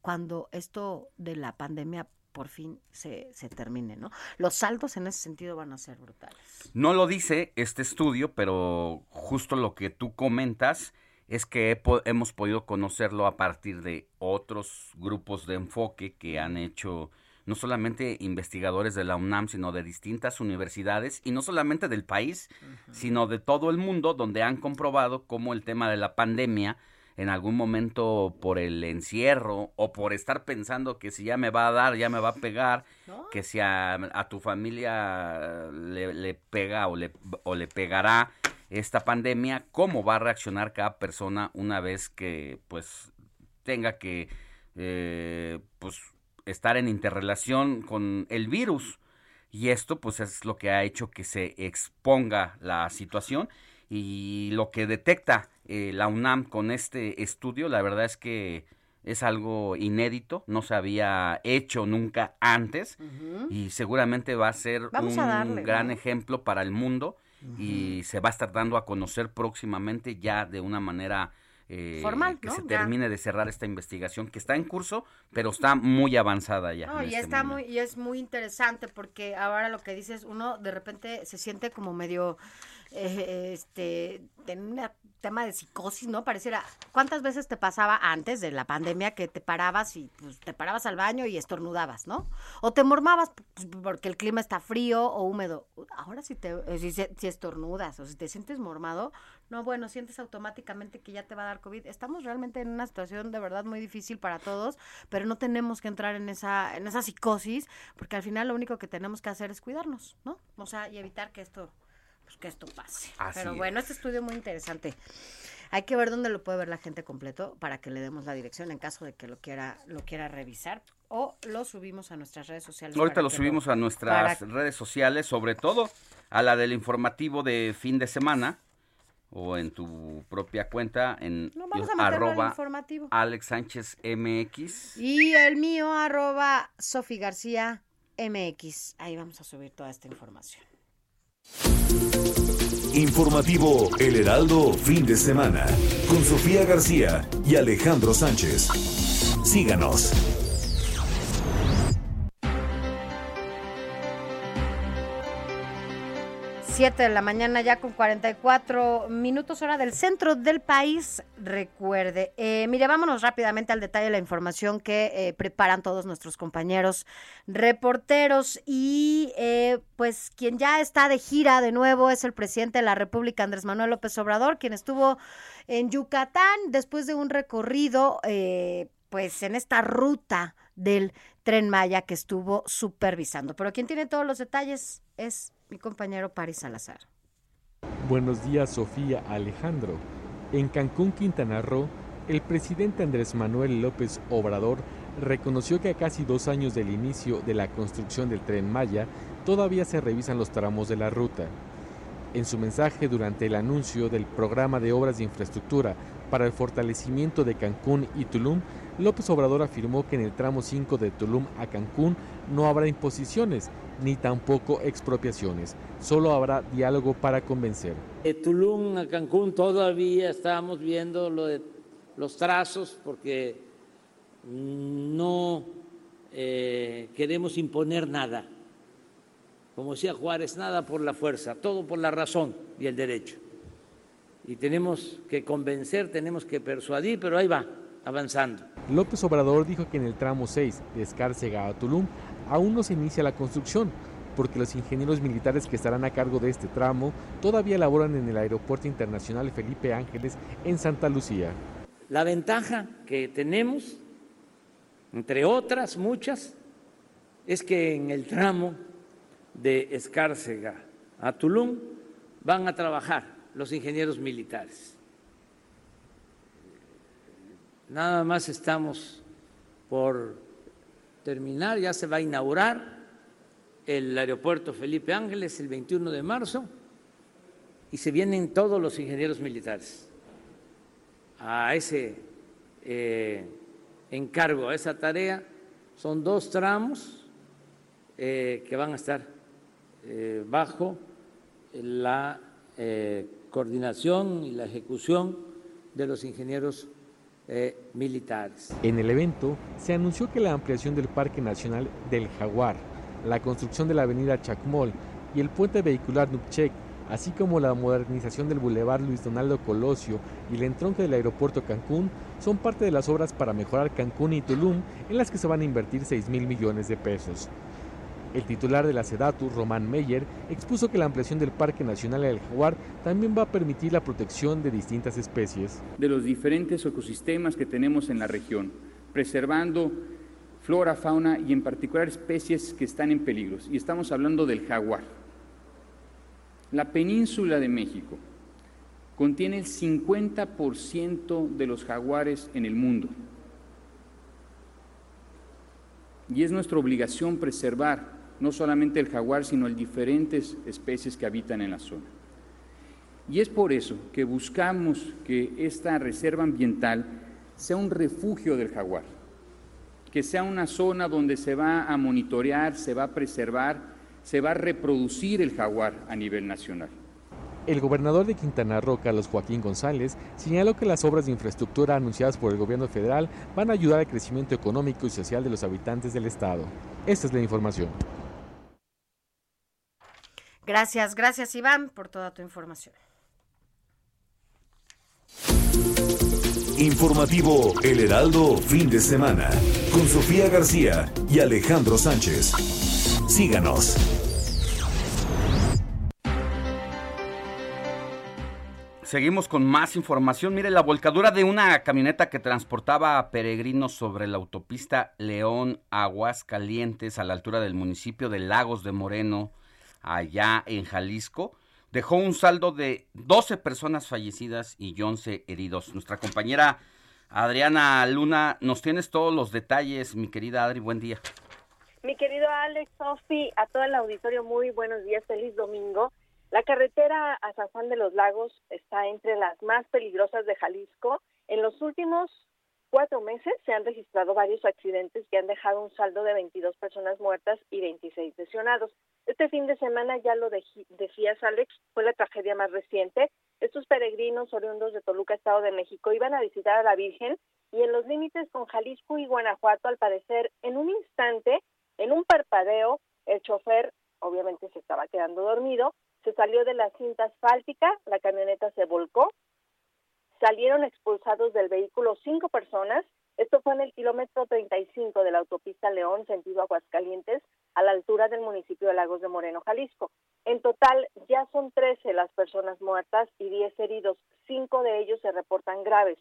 cuando esto de la pandemia por fin se, se termine, ¿no? Los saldos en ese sentido van a ser brutales. No lo dice este estudio, pero justo lo que tú comentas es que hemos podido conocerlo a partir de otros grupos de enfoque que han hecho no solamente investigadores de la UNAM, sino de distintas universidades y no solamente del país, sino de todo el mundo, donde han comprobado cómo el tema de la pandemia en algún momento por el encierro o por estar pensando que si ya me va a dar, ya me va a pegar, [laughs] que si a, a tu familia le, le pega o le, o le pegará esta pandemia, cómo va a reaccionar cada persona una vez que pues tenga que eh, pues estar en interrelación con el virus. Y esto pues es lo que ha hecho que se exponga la situación y lo que detecta eh, la UNAM con este estudio, la verdad es que es algo inédito, no se había hecho nunca antes y seguramente va a ser Vamos un a darle, gran ¿no? ejemplo para el mundo y se va a estar dando a conocer próximamente ya de una manera eh, Formal, que ¿no? se Ya. termine de cerrar esta investigación que está en curso, pero está muy avanzada ya. No, y este está momento. muy, y es muy interesante porque ahora lo que dices, uno de repente se siente como medio, eh, este, en un tema de psicosis, ¿no? Pareciera, ¿cuántas veces te pasaba antes de la pandemia que te parabas y pues te parabas al baño y estornudabas, ¿no? O te mormabas pues, porque el clima está frío o húmedo. Ahora si te, si estornudas o si te sientes mormado, no, bueno, sientes automáticamente que ya te va a dar COVID. Estamos realmente en una situación de verdad muy difícil para todos, pero no tenemos que entrar en esa, en esa psicosis, porque al final lo único que tenemos que hacer es cuidarnos, ¿no? O sea, y evitar que esto, pues, que esto pase. Así pero es. bueno, este estudio muy interesante. Hay que ver dónde lo puede ver la gente completo para que le demos la dirección en caso de que lo quiera, lo quiera revisar. O lo subimos a nuestras redes sociales. Ahorita lo subimos a nuestras para- redes sociales, sobre todo a la del informativo de fin de semana o en tu propia cuenta en No, vamos a meterlo al arroba informativo. Alex Sánchez MX. Y el mío, arroba Sofi García MX. Ahí vamos a subir toda esta información. Informativo El Heraldo fin de semana con Sofía García y Alejandro Sánchez. Síganos. Siete de la mañana ya con 44 minutos hora del centro del país. Recuerde, eh, mire, vámonos rápidamente al detalle de la información que eh, preparan todos nuestros compañeros reporteros y eh, pues quien ya está de gira de nuevo es el presidente de la República, Andrés Manuel López Obrador, quien estuvo en Yucatán después de un recorrido eh, pues en esta ruta del tren Maya que estuvo supervisando. Pero quien tiene todos los detalles es mi compañero Paris Salazar. Buenos días, Sofía Alejandro. En Cancún, Quintana Roo, el presidente Andrés Manuel López Obrador reconoció que a casi dos años del inicio de la construcción del tren Maya, todavía se revisan los tramos de la ruta. En su mensaje durante el anuncio del programa de obras de infraestructura para el fortalecimiento de Cancún y Tulum, López Obrador afirmó que en el tramo 5 de Tulum a Cancún no habrá imposiciones ni tampoco expropiaciones, solo habrá diálogo para convencer. De Tulum a Cancún todavía estamos viendo los trazos porque no eh, queremos imponer nada. Como decía Juárez, nada por la fuerza, todo por la razón y el derecho. Y tenemos que convencer, tenemos que persuadir, pero ahí va, avanzando. López Obrador dijo que en el tramo 6 de Escárcega a Tulum aún no se inicia la construcción, porque los ingenieros militares que estarán a cargo de este tramo todavía laboran en el Aeropuerto Internacional Felipe Ángeles en Santa Lucía. La ventaja que tenemos, entre otras muchas, es que en el tramo de Escárcega a Tulum van a trabajar los ingenieros militares. Nada más estamos por terminar, ya se va a inaugurar el aeropuerto Felipe Ángeles el 21 de marzo y se vienen todos los ingenieros militares a ese eh, encargo, a esa tarea. Son dos tramos eh, que van a estar eh, bajo la coordinación y la ejecución de los ingenieros eh, militares. En el evento se anunció que la ampliación del Parque Nacional del Jaguar, la construcción de la avenida Chacmol y el puente vehicular Nupchek, así como la modernización del Boulevard Luis Donaldo Colosio y el entronque del aeropuerto Cancún, son parte de las obras para mejorar Cancún y Tulum, en las que se van a invertir 6 mil millones de pesos. El titular de la SEDATU, Román Meyer, expuso que la ampliación del Parque Nacional del Jaguar también va a permitir la protección de distintas especies. de los diferentes ecosistemas que tenemos en la región, preservando flora, fauna y en particular especies que están en peligro. Y estamos hablando del jaguar. La península de México contiene el 50% de los jaguares en el mundo. Y es nuestra obligación preservar no solamente el jaguar, sino el diferentes especies que habitan en la zona. Y es por eso que buscamos que esta reserva ambiental sea un refugio del jaguar, que sea una zona donde se va a monitorear, se va a preservar, se va a reproducir el jaguar a nivel nacional. El gobernador de Quintana Roo, Carlos Joaquín González, señaló que las obras de infraestructura anunciadas por el gobierno federal van a ayudar al crecimiento económico y social de los habitantes del estado. Esta es la información. Gracias, gracias Iván por toda tu información. Informativo El Heraldo fin de semana con Sofía García y Alejandro Sánchez. Síganos. Seguimos con más información. Mire, la volcadura de una camioneta que transportaba a peregrinos sobre la autopista León Aguascalientes a la altura del municipio de Lagos de Moreno, allá en Jalisco, dejó un saldo de 12 personas fallecidas y 11 heridos. Nuestra compañera Adriana Luna, nos tienes todos los detalles, mi querida Adri, buen día. Mi querido Alex, Sofi, a todo el auditorio, muy buenos días, feliz domingo. La carretera a San Juan de los Lagos está entre las más peligrosas de Jalisco. En los últimos cuatro meses se han registrado varios accidentes que han dejado un saldo de 22 personas muertas y 26 lesionados. Este fin de semana, ya lo decías Alex, fue la tragedia más reciente. Estos peregrinos oriundos de Toluca, Estado de México, iban a visitar a la Virgen y en los límites con Jalisco y Guanajuato, al parecer, en un instante, en un parpadeo, el chofer obviamente se estaba quedando dormido se salió de la cinta asfáltica, la camioneta se volcó, salieron expulsados del vehículo cinco personas, esto fue en el kilómetro 35 de la autopista León, sentido Aguascalientes, a la altura del municipio de Lagos de Moreno, Jalisco. En total, ya son 13 las personas muertas y 10 heridos. Cinco de ellos se reportan graves.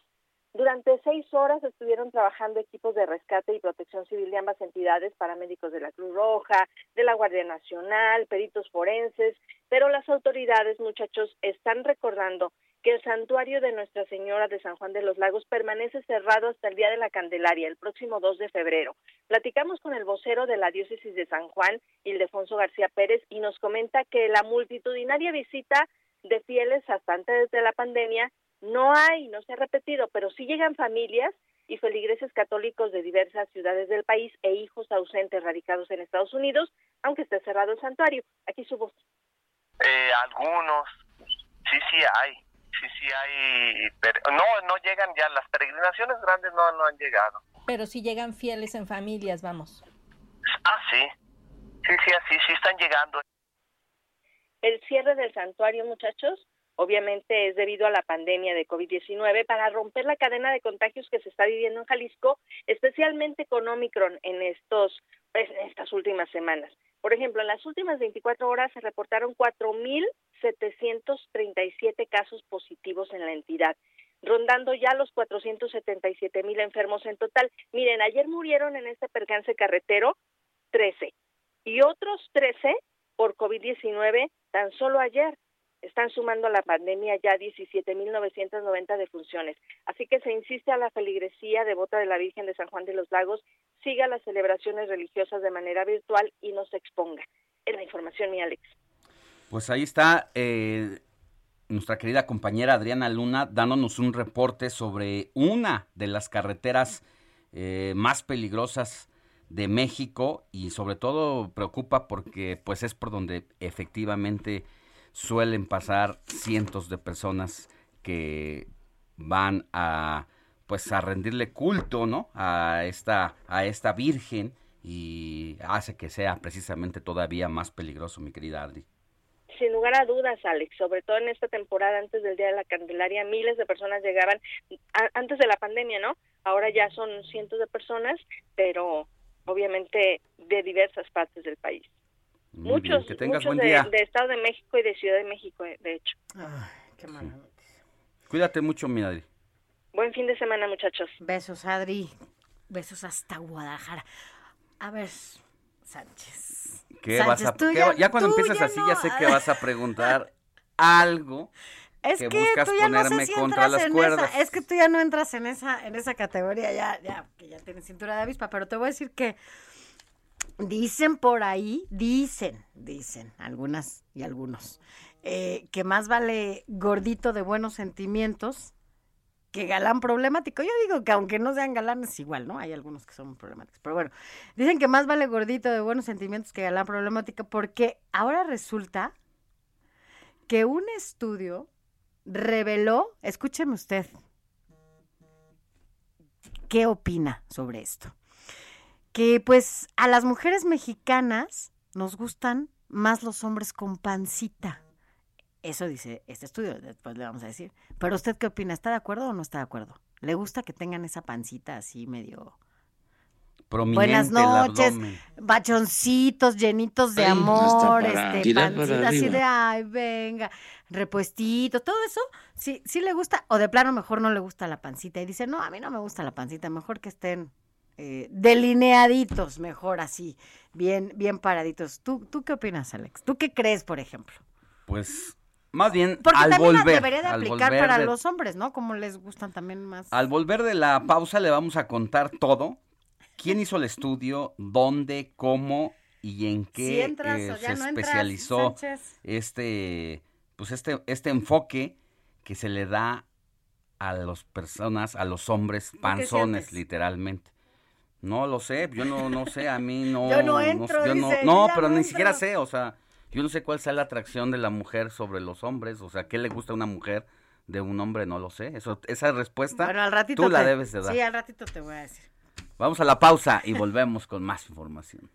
Durante seis horas estuvieron trabajando equipos de rescate y protección civil de ambas entidades, paramédicos de la Cruz Roja, de la Guardia Nacional, peritos forenses, pero las autoridades, muchachos, están recordando que el santuario de Nuestra Señora de San Juan de los Lagos permanece cerrado hasta el Día de la Candelaria, el próximo 2 de febrero. Platicamos con el vocero de la diócesis de San Juan, Ildefonso García Pérez, y nos comenta que la multitudinaria visita de fieles hasta antes de la pandemia no hay, no se ha repetido, pero sí llegan familias y feligreses católicos de diversas ciudades del país e hijos ausentes radicados en Estados Unidos, aunque esté cerrado el santuario. Aquí su voz. Eh, algunos, sí, sí hay, sí, sí hay, pero no, no llegan ya, las peregrinaciones grandes no, no han llegado. Pero sí llegan fieles en familias, vamos. Ah, sí, sí, sí, así, sí están llegando. El cierre del santuario, muchachos, obviamente es debido a la pandemia de COVID-19 para romper la cadena de contagios que se está viviendo en Jalisco, especialmente con Omicron en estos pues, en estas últimas semanas. Por ejemplo, en las últimas 24 horas se reportaron 4.737 casos positivos en la entidad, rondando ya los 477 mil enfermos en total. Miren, ayer murieron en este percance carretero 13 y otros 13 por COVID-19 tan solo ayer están sumando a la pandemia ya 17.990 defunciones. Así que se insiste a la feligresía devota de la Virgen de San Juan de los Lagos, siga las celebraciones religiosas de manera virtual y no se exponga. Es la información, mi Alex. Pues ahí está eh, nuestra querida compañera Adriana Luna dándonos un reporte sobre una de las carreteras eh, más peligrosas de México y sobre todo preocupa porque pues es por donde efectivamente suelen pasar cientos de personas que van a pues a rendirle culto, ¿no? A esta a esta virgen y hace que sea precisamente todavía más peligroso, mi querida Adri. Sin lugar a dudas, Alex, sobre todo en esta temporada antes del Día de la Candelaria, miles de personas llegaban antes de la pandemia, ¿no? Ahora ya son cientos de personas, pero obviamente de diversas partes del país muchos, que tengas muchos buen día. De, de, Estado de México y de Ciudad de México, eh, de hecho. Ay, qué mala noticia. Cuídate mucho, mi Adri. Buen fin de semana, muchachos. Besos, Adri. Besos hasta Guadalajara. A ver, Sánchez. ¿Qué Sánchez, vas a, tú ya- cuando tú empiezas ya así no. ya sé que vas a preguntar algo Es que que, buscas tú ya no ponerme sé si contra entras las en cuerdas. esa, es que tú ya no entras en esa, en esa categoría, ya, ya, que ya tienes cintura de avispa, pero te voy a decir que dicen por ahí, dicen, dicen, algunas y algunos, eh, que más vale gordito de buenos sentimientos que galán problemático. Yo digo que aunque no sean galanes, igual, ¿no? Hay algunos que son problemáticos. Pero bueno, dicen que más vale gordito de buenos sentimientos que galán problemático porque ahora resulta que un estudio reveló, escúcheme usted, ¿qué opina sobre esto? Que pues a las mujeres mexicanas nos gustan más los hombres con pancita. Eso dice este estudio, después le vamos a decir. Pero usted qué opina? ¿Está de acuerdo o no está de acuerdo? ¿Le gusta que tengan esa pancita así medio Buenas noches, bachoncitos llenitos de Ay, amor, para este, pancita así de ay, venga, repuestito, todo eso, sí, sí le gusta, o de plano mejor no le gusta la pancita, y dice, no, a mí no me gusta la pancita, mejor que estén eh, delineaditos, mejor así, bien, bien paraditos. ¿Tú, ¿Tú qué opinas, Alex? ¿Tú qué crees, por ejemplo? Pues más bien Porque al también volver, debería de aplicar para de- los hombres, ¿no? Como les gustan también más. Al volver de la pausa le vamos a contar todo. ¿Quién hizo el estudio? ¿Dónde? ¿Cómo? ¿Y en qué Si entras eh, se no especializó este, pues este, este enfoque que se le da a las personas, a los hombres panzones, literalmente? No lo sé, yo no, no sé, a mí [laughs] no. Yo no entro, yo no, dice, no, ya pero ni siquiera sé, o sea, yo no sé cuál sea la atracción de la mujer sobre los hombres, o sea, qué le gusta a una mujer de un hombre, no lo sé. Eso, esa respuesta Bueno, al ratito tú la debes de dar. Sí, al ratito te voy a decir. Vamos a la pausa y volvemos con más información.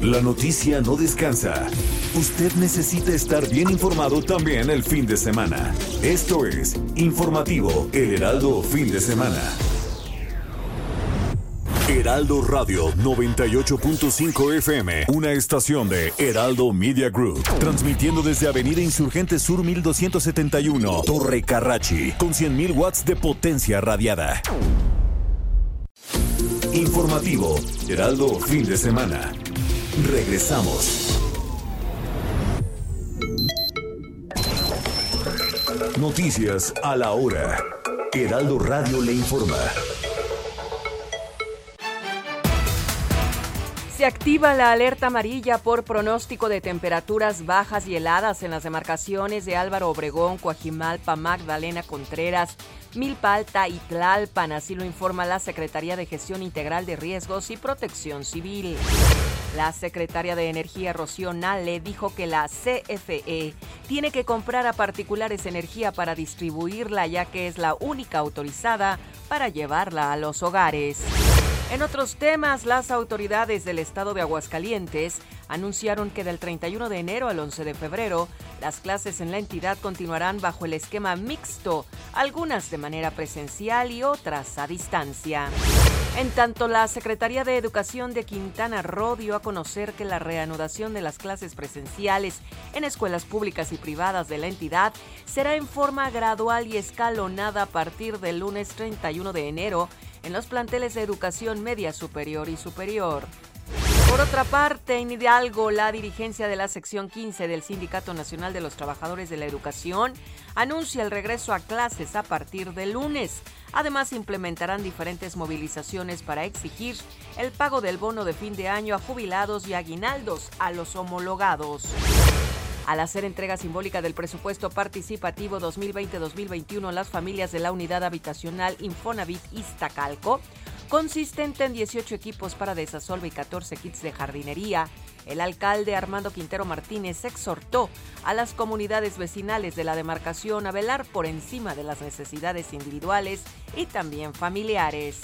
La noticia no descansa. Usted necesita estar bien informado también el fin de semana. Esto es Informativo El Heraldo Fin de Semana. Heraldo Radio 98.5 FM, una estación de Heraldo Media Group, transmitiendo desde Avenida Insurgente Sur 1271, Torre Carrachi, con 100.000 watts de potencia radiada. Informativo Heraldo Fin de Semana. Regresamos. Noticias a la hora. Heraldo Radio le informa. Se activa la alerta amarilla por pronóstico de temperaturas bajas y heladas en las demarcaciones de Álvaro Obregón, Coajimalpa, Magdalena Contreras, Milpa Alta y Tlalpan, así lo informa la Secretaría de Gestión Integral de Riesgos y Protección Civil. La secretaria de Energía Rocío Nale dijo que la CFE tiene que comprar a particulares energía para distribuirla ya que es la única autorizada para llevarla a los hogares. En otros temas, las autoridades del estado de Aguascalientes anunciaron que del 31 de enero al 11 de febrero, las clases en la entidad continuarán bajo el esquema mixto, algunas de manera presencial y otras a distancia. En tanto, la Secretaría de Educación de Quintana Roo dio a conocer que la reanudación de las clases presenciales en escuelas públicas y privadas de la entidad será en forma gradual y escalonada a partir del lunes 31 de enero en los planteles de educación media superior y superior. Por otra parte, en Hidalgo, la dirigencia de la sección 15 del Sindicato Nacional de los Trabajadores de la Educación anuncia el regreso a clases a partir del lunes. Además, implementarán diferentes movilizaciones para exigir el pago del bono de fin de año a jubilados y aguinaldos a los homologados. Al hacer entrega simbólica del presupuesto participativo 2020-2021, las familias de la unidad habitacional Infonavit Iztacalco, consistente en 18 equipos para desasolve y 14 kits de jardinería, el alcalde Armando Quintero Martínez exhortó a las comunidades vecinales de la demarcación a velar por encima de las necesidades individuales y también familiares.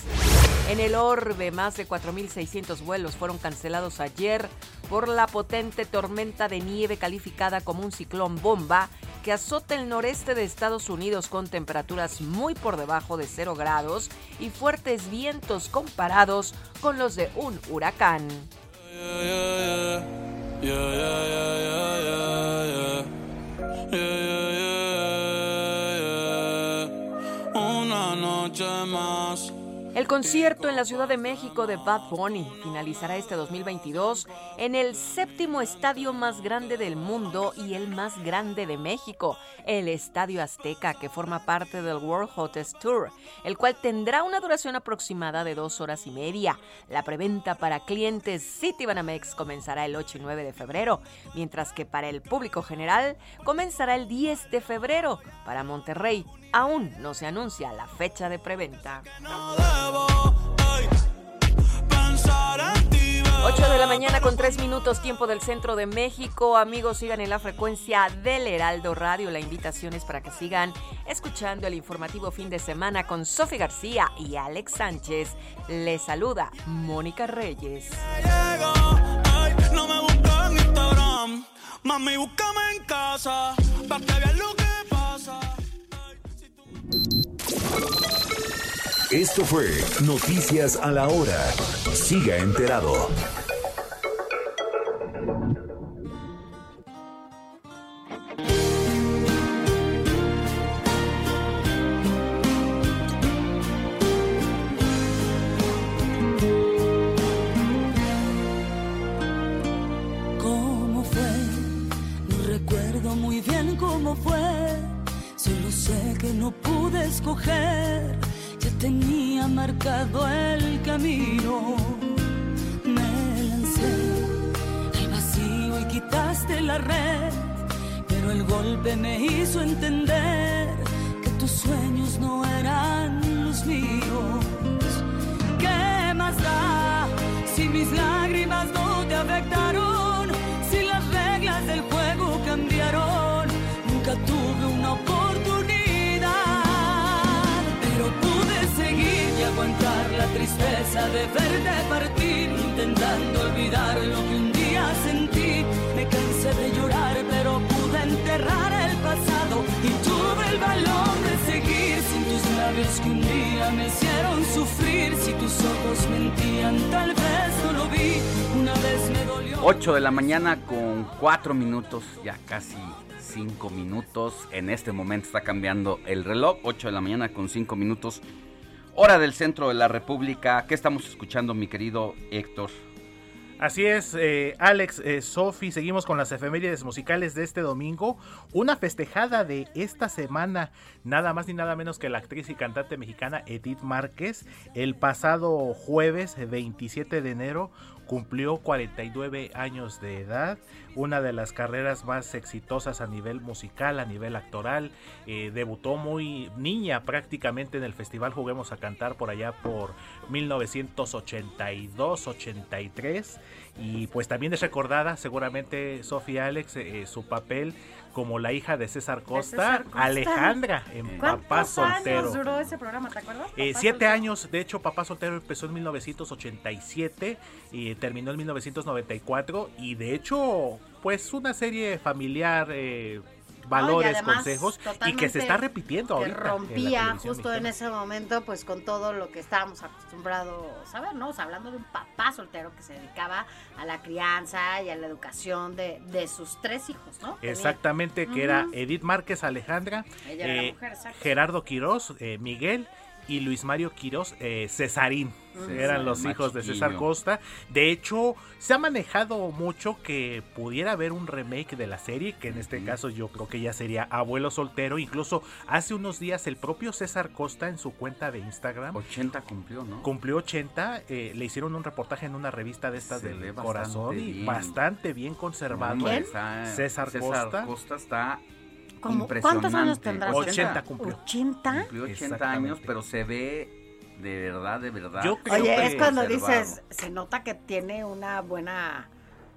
En el orbe, más de 4.600 vuelos fueron cancelados ayer por la potente tormenta de nieve calificada como un ciclón bomba que azota el noreste de Estados Unidos con temperaturas muy por debajo de 0 grados y fuertes vientos comparados con los de un huracán. Una noche más. El concierto en la Ciudad de México de Bad Bunny finalizará este 2022 en el séptimo estadio más grande del mundo y el más grande de México, el Estadio Azteca, que forma parte del World Hottest Tour, el cual tendrá una duración aproximada de dos horas y media. La preventa para clientes Citibanamex comenzará el 8 y 9 de febrero, mientras que para el público general comenzará el 10 de febrero. Para Monterrey Aún no se anuncia la fecha de preventa. 8 de la mañana con 3 minutos tiempo del centro de México. Amigos, sigan en la frecuencia del Heraldo Radio. La invitación es para que sigan escuchando el informativo fin de semana con Sofi García y Alex Sánchez. Les saluda Mónica Reyes. Esto fue Noticias a la Hora. Siga enterado. ¿Cómo fue? No recuerdo muy bien cómo fue. Solo sé que no pude escoger. Tenía marcado el camino. Me lancé al vacío y quitaste la red. Pero el golpe me hizo entender que tus sueños no eran los míos. ¿Qué más da si mis lágrimas no te afectaron? Tristeza de verte partir, intentando olvidar lo que un día sentí. Me cansé de llorar, pero pude enterrar el pasado y tuve el valor de seguir sin tus labios que un día me hicieron sufrir. Si tus ojos mentían, tal vez no lo vi. Una vez me dolió. 8 de la mañana con 4 minutos, ya casi 5 minutos. En este momento está cambiando el reloj. 8 de la mañana con 5 minutos. Hora del centro de la República. ¿Qué estamos escuchando, mi querido Héctor? Así es, eh, Alex, eh, Sofi, seguimos con las efemérides musicales de este domingo. Una festejada de esta semana, nada más ni nada menos que la actriz y cantante mexicana Edith Márquez. El pasado jueves 27 de enero cumplió 49 años de edad, una de las carreras más exitosas a nivel musical, a nivel actoral. Eh, debutó muy niña prácticamente en el festival Juguemos a Cantar por allá por 1982-83 y pues también es recordada seguramente Sofía Alex eh, su papel como la hija de César Costa, César Costa. Alejandra en Papá ¿Cuántos Soltero. años duró ese programa, te acuerdas? Eh, siete Soltero. años, de hecho Papá Soltero empezó en 1987 y terminó en 1994 y de hecho pues una serie familiar, eh, valores, además, consejos y que se está repitiendo ahorita. rompía justo en ese momento pues con todo lo que estábamos acostumbrados a ver, ¿no? O sea, hablando de un papá soltero que se dedicaba a la crianza y a la educación de, de sus tres hijos, ¿no? Tenía- Exactamente, que era. Edith Márquez, Alejandra, Ella era la eh, mujer. Gerardo Quirós, eh, Miguel y Luis Mario Quirós, eh, Cesarín. Eran los hijos de César. Costa. De hecho, se ha manejado mucho que pudiera haber un remake de la serie, que en este caso yo creo que ya sería Abuelo Soltero. Incluso hace unos días el propio César Costa en su cuenta de Instagram 80 cumplió, ¿no? Cumplió 80, eh, le hicieron un reportaje en una revista de estas Se del bastante corazón y bien. bastante bien conservado. Está- César, César Costa. está. ¿Cuántos años tendrá? 80 cumplió. ¿80? Cumplió 80 Exactamente. años, pero se ve de verdad, de verdad. Yo creo Oye, que- es cuando dices, se nota que tiene una buena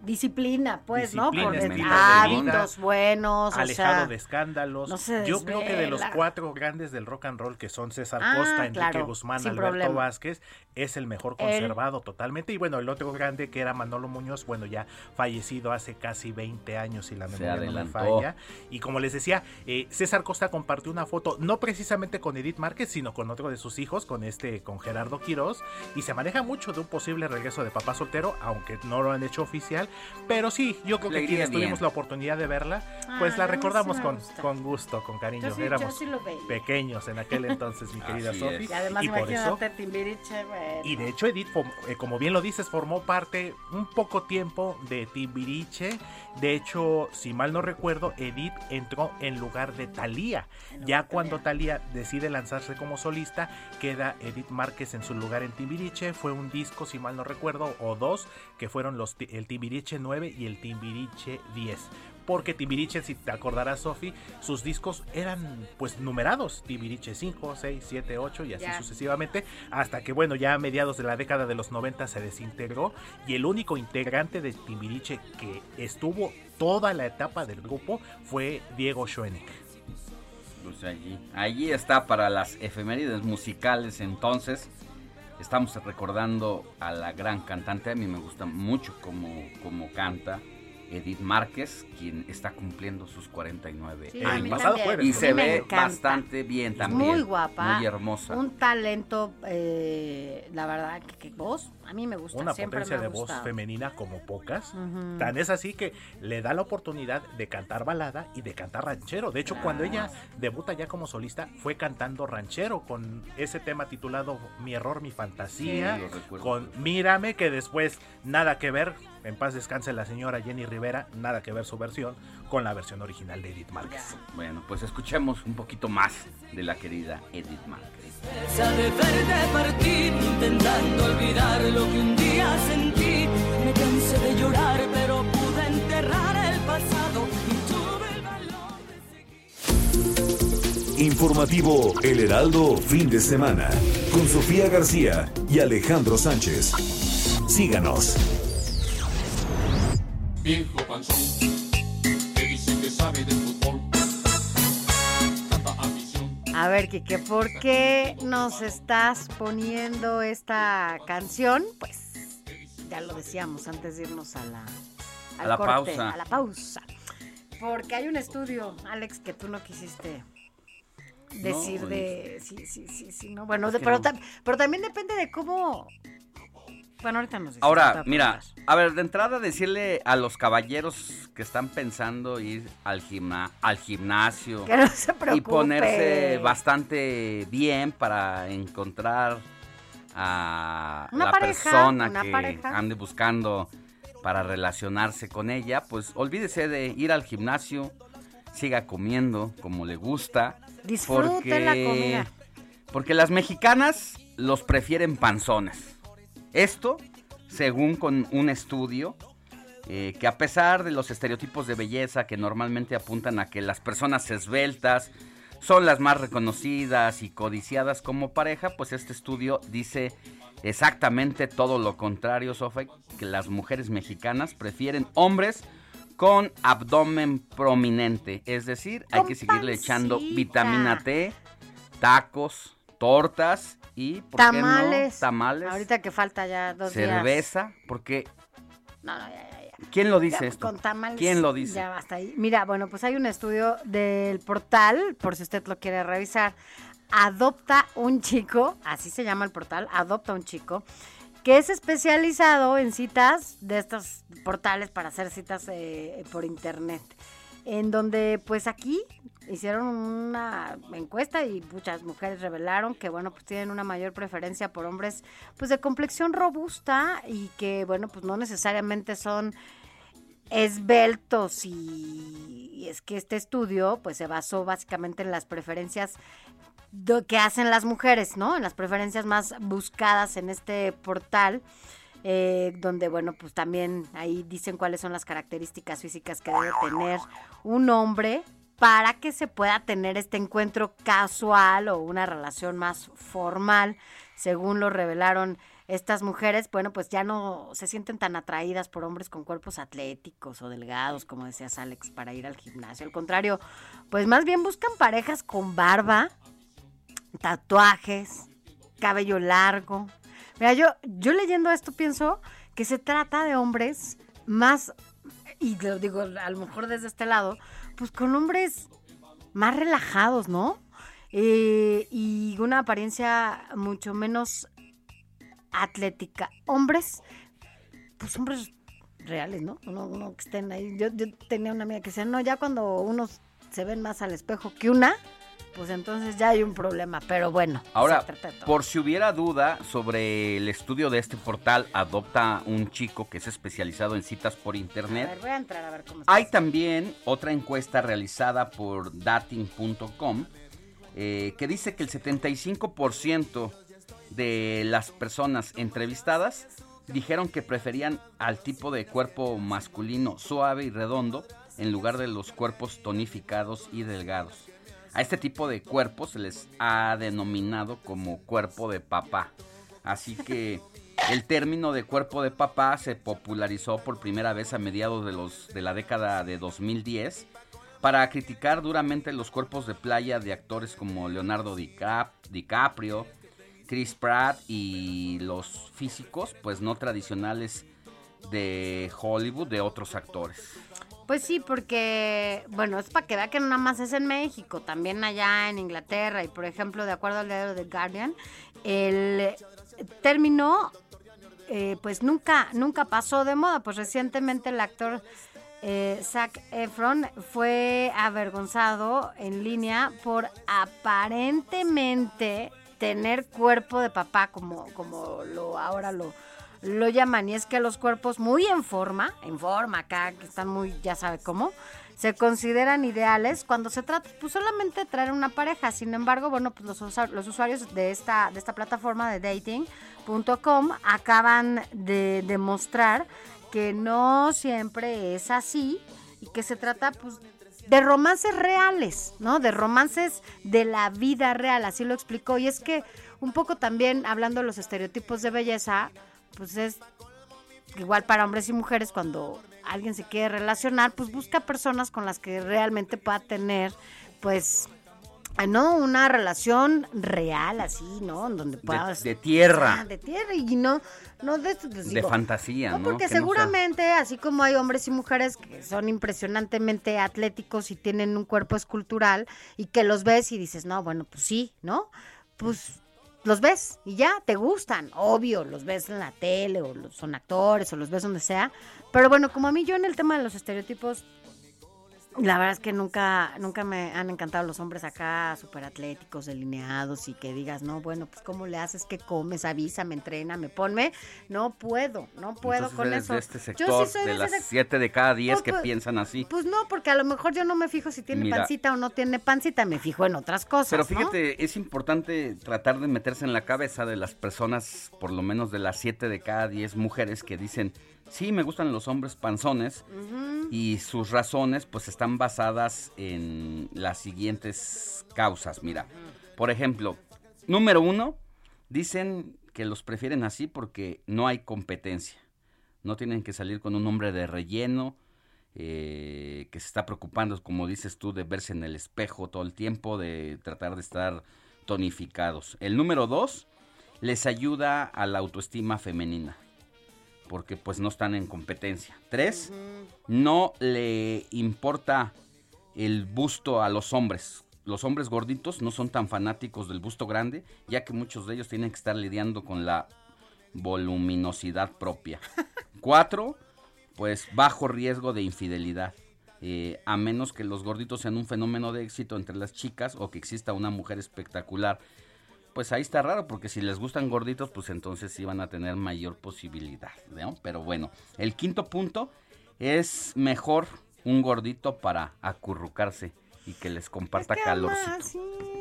disciplina, pues, ¿no? Disciplina, Por estilo de hábitos vida, buenos, alejado o sea, de escándalos. no se Yo creo que de los cuatro grandes del rock and roll que son César Ah, Costa, Enrique claro, Guzmán, Alberto problema. Vázquez, es el mejor conservado totalmente. Y bueno, el otro grande que era Manolo Muñoz, bueno, ya fallecido hace casi 20 años, si la memoria no me falla. Y como les decía, eh, César Costa compartió una foto, no precisamente con Edith Márquez, sino con otro de sus hijos, con este, con Gerardo Quirós. Y se maneja mucho de un posible regreso de papá soltero, aunque no lo han hecho oficial. Pero sí, yo creo que quienes bien. tuvimos la oportunidad de verla, pues Ah, la sí recordamos con, con gusto, con cariño. Yo sí- yo Éramos sí lo veía. pequeños en aquel entonces, mi [laughs] querida Sofi. y además Y por eso imagínate Timbiriche, bueno. y de hecho Edith, eh, como bien lo dices, formó parte un poco tiempo de Timbiriche. De hecho, si mal no recuerdo, Edith entró en lugar de Thalía. Ya cuando Thalía decide lanzarse como solista, queda Edith Márquez en su lugar en Timbiriche. Fue un disco, si mal no recuerdo, o dos, que fueron los el Timbiriche Timbiriche 9 y el Timbiriche 10 porque Timbiriche, si te acordarás, Sofi, sus discos eran pues numerados, Timbiriche 5, 6, 7, 8 y así sucesivamente, hasta que bueno, ya a mediados de la década de los 90 se desintegró y el único integrante de Timbiriche que estuvo toda la etapa del grupo fue Diego Schoenig. Pues allí, allí está para las efemérides musicales entonces. Estamos recordando a la gran cantante, a mí me gusta mucho como, como canta. Edith Márquez, quien está cumpliendo sus 49 Sí, años. pasado jueves, y se ve encanta. bastante bien también. Muy guapa. Muy hermosa. Un talento, eh, la verdad, que, que voz, a mí me gusta. Una siempre potencia me ha de voz femenina como pocas. Tan es así que le da la oportunidad de cantar balada y de cantar ranchero. De hecho, cuando ella debuta ya como solista, fue cantando ranchero con ese tema titulado Mi error, mi fantasía. Sí, lo recuerdo. con Mírame, que después nada que ver. En paz descanse la señora Jenny Rivera, nada que ver su versión con la versión original de Edith Márquez. Bueno, pues escuchemos un poquito más de la querida Edith Márquez. Esa de verte partir, intentando olvidar lo que un día sentí. Me cansé de llorar, pero pude enterrar el pasado y tuve el valor. Informativo El Heraldo fin de semana con Sofía García y Alejandro Sánchez. Síganos. Viejo panzón, que dice que sabe de fútbol. Tanta ambición. A ver, Kike, ¿por qué nos estás poniendo esta canción? Pues ya lo decíamos antes de irnos a la, A al la corte, pausa. A la pausa. Porque hay un estudio, Alex, que tú no quisiste decir No, de... Sí, sí, sí, sí, no. Bueno, de- no. pero también depende de cómo... Bueno, ahorita nos. Ahora, mira, a ver, de entrada decirle a los caballeros que están pensando ir al, gimna- al gimnasio Que no se y ponerse bastante bien para encontrar a Una la pareja, persona que pareja. ande buscando para relacionarse con ella, pues olvídese de ir al gimnasio, siga comiendo como le gusta. Disfrute la comida. Porque las mexicanas los prefieren panzones. Esto, según con un estudio, eh, que a pesar de los estereotipos de belleza que normalmente apuntan a que las personas esbeltas son las más reconocidas y codiciadas como pareja, pues este estudio dice exactamente todo lo contrario, Sofía, que las mujeres mexicanas prefieren hombres con abdomen prominente, es decir, hay que seguirle echando vitamina T, tacos, tortas y ¿por qué no? Tamales. tamales, Ahorita que falta ya dos días. cerveza, porque No, no, ya, ya, ya. ¿quién lo dice Ya, esto? Con tamales. ¿Quién lo dice? Ya basta ahí. Mira, bueno, pues hay un estudio del portal, por si usted lo quiere revisar. Adopta un chico, así se llama el portal, Adopta un chico, que es especializado en citas de estos portales para hacer citas eh, por internet. En donde, pues aquí hicieron una encuesta y muchas mujeres revelaron que, bueno, pues tienen una mayor preferencia por hombres, pues de complexión robusta y que, bueno, pues no necesariamente son esbeltos y, es que este estudio pues se basó básicamente en las preferencias do- que hacen las mujeres, ¿no? En las preferencias más buscadas en este portal, eh, donde, bueno, pues también ahí dicen cuáles son las características físicas que debe tener un hombre para que se pueda tener este encuentro casual o una relación más formal, según lo revelaron estas mujeres, bueno, pues ya no se sienten tan atraídas por hombres con cuerpos atléticos o delgados, como decías Alex, para ir al gimnasio. Al contrario, pues más bien buscan parejas con barba, tatuajes, cabello largo. Mira, yo, yo leyendo esto pienso que se trata de hombres más, y lo digo a lo mejor desde este lado, pues con hombres más relajados, ¿no? Eh, y una apariencia mucho menos atlética. Hombres, pues hombres reales, ¿no? Uno, uno que estén ahí. Yo, yo tenía una amiga que decía, no, ya cuando unos se ven más al espejo que una, pues entonces ya hay un problema. Pero bueno, Ahora, por si hubiera duda sobre el estudio de este portal, adopta un chico que es especializado en citas por A internet. ver, voy a entrar a ver cómo está. Hay también otra encuesta realizada por dating.com eh, que dice que el 75% de las personas entrevistadas dijeron que preferían al tipo de cuerpo masculino suave y redondo en lugar de los cuerpos tonificados y delgados. A este tipo de cuerpos se les ha denominado como cuerpo de papá. Así que el término de cuerpo de papá se popularizó por primera vez a mediados de, los, de la década de 2010 para criticar duramente los cuerpos de playa de actores como Leonardo Dicap- DiCaprio, Chris Pratt y los físicos pues no tradicionales de Hollywood de otros actores. Pues sí, porque, bueno, es para que vea que no nada más es en México, también allá en Inglaterra. Y por ejemplo, de acuerdo al diario The Guardian, el término, eh, pues nunca, nunca pasó de moda. Pues recientemente el actor eh, Zac Efron fue avergonzado en línea por aparentemente tener cuerpo de papá, como, como lo ahora lo, lo llaman. Y es que los cuerpos muy en forma, en forma acá, que están muy, ya sabe cómo, se consideran ideales cuando se trata pues solamente de traer una pareja. Sin embargo, bueno, pues los, usuarios de esta, de esta plataforma de dating.com acaban de demostrar que no siempre es así y que se trata pues de romances reales, ¿no? De romances de la vida real, así lo explicó. Y es que un poco también hablando de los estereotipos de belleza, pues es igual para hombres y mujeres cuando alguien se quiere relacionar, pues busca personas con las que realmente pueda tener, pues, eh, no una relación real así, ¿no? En donde De, puedas de tierra, Ah, de tierra y no no de, pues, de digo, fantasía, no, ¿no? porque no seguramente, así como hay hombres y mujeres que son impresionantemente atléticos y tienen un cuerpo escultural y que los ves y dices, no, bueno, pues sí, ¿no? Pues los ves y ya, te gustan, obvio, los ves en la tele o los- son actores o los ves donde sea. Pero bueno, como a mí yo en el tema de los estereotipos, la verdad es que nunca, nunca me han encantado los hombres acá súper atléticos, delineados y que digas, no, bueno, pues ¿cómo le haces? ¿Qué comes? Avísame, me ponme. No puedo, no puedo Entonces con eso. de este Yo sector, sí soy de de las ese sec- 7 de cada 10 Pues, que pues, piensan así. Pues no, porque a lo mejor yo no me fijo si tiene Mira. pancita o no tiene pancita, me fijo en otras cosas. Pero ¿no? fíjate, es importante tratar de meterse en la cabeza de las personas, por lo menos de las 7 de cada 10 mujeres que dicen, sí, me gustan los hombres panzones y sus razones pues están basadas en las siguientes causas. Mira, por ejemplo, número uno, dicen que los prefieren así porque no hay competencia. No tienen que salir con un hombre de relleno eh, que se está preocupando, como dices tú, de verse en el espejo todo el tiempo, de tratar de estar tonificados. El número dos, les ayuda a la autoestima femenina porque pues no están en competencia. Tres, no le importa el busto a los hombres. Los hombres gorditos no son tan fanáticos del busto grande, ya que muchos de ellos tienen que estar lidiando con la voluminosidad propia. [laughs] Cuatro, pues bajo riesgo de infidelidad. eh, a menos que los gorditos sean un fenómeno de éxito entre las chicas o que exista una mujer espectacular. Pues ahí está raro, porque si les gustan gorditos, pues entonces sí van a tener mayor posibilidad, ¿no? Pero bueno, el quinto punto es mejor un gordito para acurrucarse y que les comparta calorcito. Ah, sí,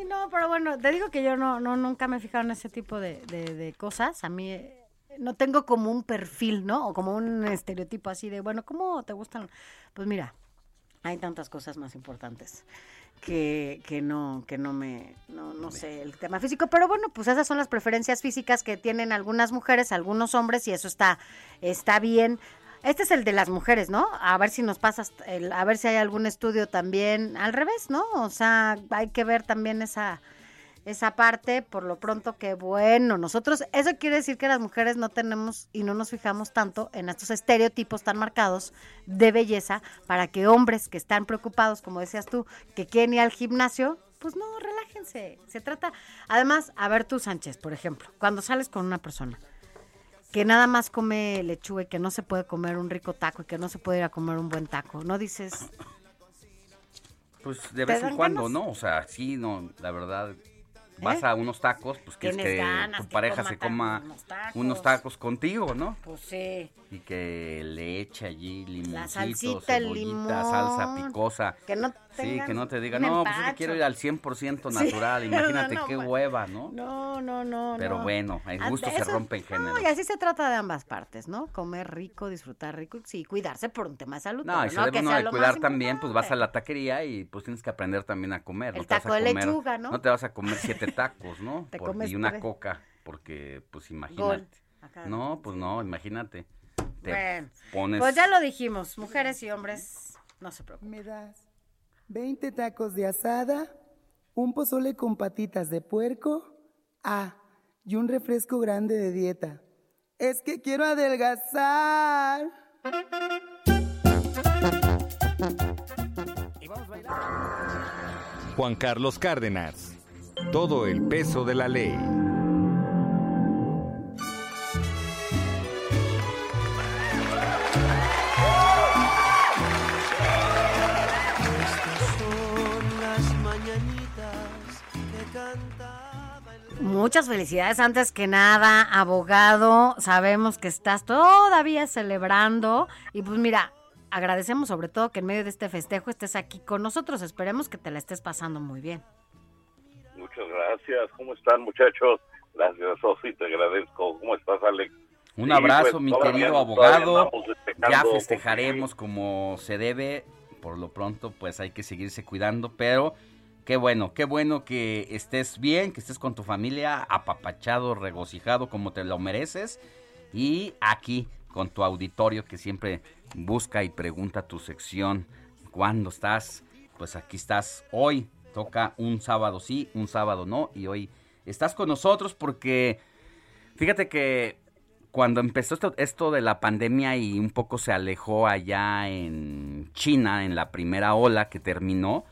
no, pero bueno, te digo que yo no, no nunca me he fijado en ese tipo de, de- de cosas. A mí eh, no tengo como un perfil, ¿no? O como un estereotipo así de, bueno, ¿cómo te gustan? Pues mira, hay tantas cosas más importantes que, que no, que no me, no, no sé, el tema físico, pero bueno, pues esas son las preferencias físicas que tienen algunas mujeres, algunos hombres, y eso está, está bien. Este es el de las mujeres, ¿no? A ver si nos pasas, el- a ver si hay algún estudio también al revés, ¿no? O sea, hay que ver también esa, esa parte, por lo pronto que bueno, nosotros, eso quiere decir que las mujeres no tenemos y no nos fijamos tanto en estos estereotipos tan marcados de belleza para que hombres que están preocupados, como decías tú, que quieren ir al gimnasio, pues no, relájense. Se trata, además, a ver tú, Sánchez, por ejemplo, cuando sales con una persona que nada más come lechuga y que no se puede comer un rico taco y que no se puede ir a comer un buen taco, ¿no dices, Pues de ¿Te vez en cuando, ganas? ¿no? O sea, sí, no, la verdad, vas a unos tacos, pues quieres que ganas tu que pareja se coma unos tacos. unos tacos contigo, ¿no? Pues sí. Y que le eche allí limoncito, salsita, el cebollita, limón. salsa picosa. Que no Sí, que no te diga, no, pues yo empacho". quiero ir al 100% Sí, natural. [laughs] Imagínate no, no, qué ma- hueva, ¿no? No, no, no. Pero no. bueno, el Ah, gusto se rompe en género. No, y así se trata de ambas partes, ¿no? Comer rico, disfrutar rico, y sí, cuidarse por un tema de salud. No, y se no debe que uno de cuidar también, pues vas a la taquería y pues tienes que aprender también a comer. El taco de comer- lechuga, ¿no? No te vas a comer siete [laughs] tacos, ¿no? Te Por- comes y una tres. coca, porque pues imagínate. No, pues no, imagínate. Te Bueno, pones... Pues ya lo dijimos, mujeres y hombres, no se preocupen. Me das 20 tacos de asada, un pozole con patitas de puerco, ah, y un refresco grande de dieta. Es que quiero adelgazar. Juan Carlos Cárdenas. Todo el peso de la ley. Muchas felicidades antes que nada, abogado. Sabemos que estás todavía celebrando y pues mira, agradecemos sobre todo que en medio de este festejo estés aquí con nosotros. Esperemos que te la estés pasando muy bien. Muchas gracias. ¿Cómo están, muchachos? Gracias, Sofi, te agradezco. ¿Cómo estás, Alex? Un Sí, abrazo, pues, mi querido abogado. Ya festejaremos como se debe. Por lo pronto, pues hay que seguirse cuidando, pero qué bueno, qué bueno que estés bien, que estés con tu familia, apapachado, regocijado como te lo mereces. Y aquí con tu auditorio que siempre busca y pregunta tu sección. ¿Cuándo estás? Pues aquí estás. Hoy toca un sábado sí, un sábado no. Y hoy estás con nosotros porque Fíjate que cuando empezó esto, esto de la pandemia y un poco se alejó allá en China, en la primera ola que terminó,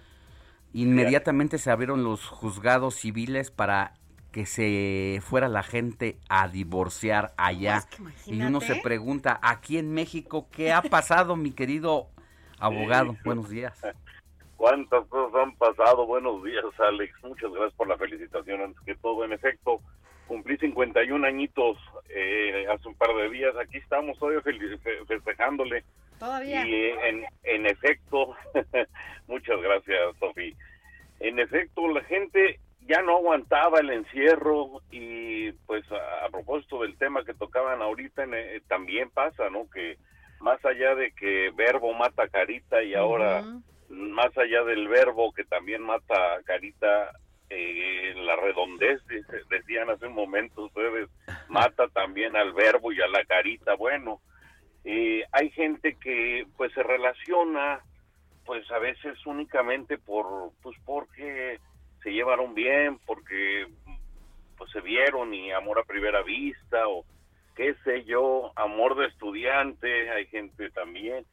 inmediatamente se abrieron los juzgados civiles para que se fuera la gente a divorciar allá. y uno se pregunta, aquí en México, ¿qué ha pasado, mi querido abogado? Sí. Buenos días. [laughs] ¿Cuántas cosas han pasado? Buenos días, Alex. Muchas gracias por la felicitación. Antes que todo, en efecto, cumplí 51 añitos eh, hace un par de días. Aquí estamos todavía festejándole. Todavía. Y eh, en, en efecto, [laughs] muchas gracias, Sofi. En efecto, la gente ya no aguantaba el encierro y pues a, a propósito del tema que tocaban ahorita, en, eh, también pasa, ¿no? Que más allá de que verbo mata carita y ahora más allá del verbo que también mata carita, eh, la redondez, decían hace un momento ustedes, mata también al verbo y a la carita. Bueno, eh, hay gente que pues se relaciona pues a veces únicamente por pues porque se llevaron bien, porque pues se vieron y amor a primera vista o qué sé yo, amor de estudiante, hay gente también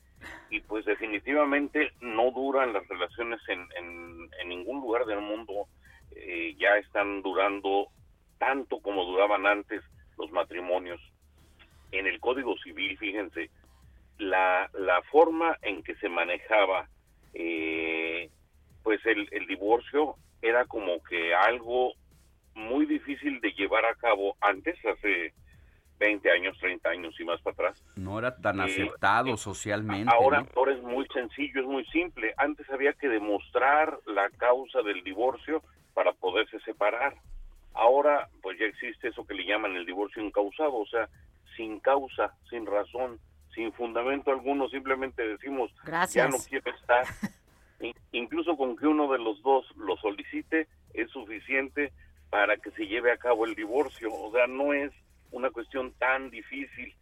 y pues definitivamente no duran las relaciones en, en, ningún lugar del mundo, eh, ya están durando tanto como duraban antes los matrimonios. En el Código Civil, fíjense, la, la forma en que se manejaba eh, pues el, el divorcio era como que algo muy difícil de llevar a cabo antes, hace 20 años, 30 años y más para atrás. No era tan Eh, aceptado socialmente. Ahora, ¿no? ahora es muy sencillo, es muy simple. Antes había que demostrar la causa del divorcio para poderse separar. Ahora, pues ya existe eso que le llaman el divorcio incausado, o sea, sin causa, sin razón, sin fundamento alguno, simplemente decimos, Gracias. ya no quiero estar. In- Incluso con que uno de los dos lo solicite es suficiente para que se lleve a cabo el divorcio, o sea, no es una cuestión tan difícil.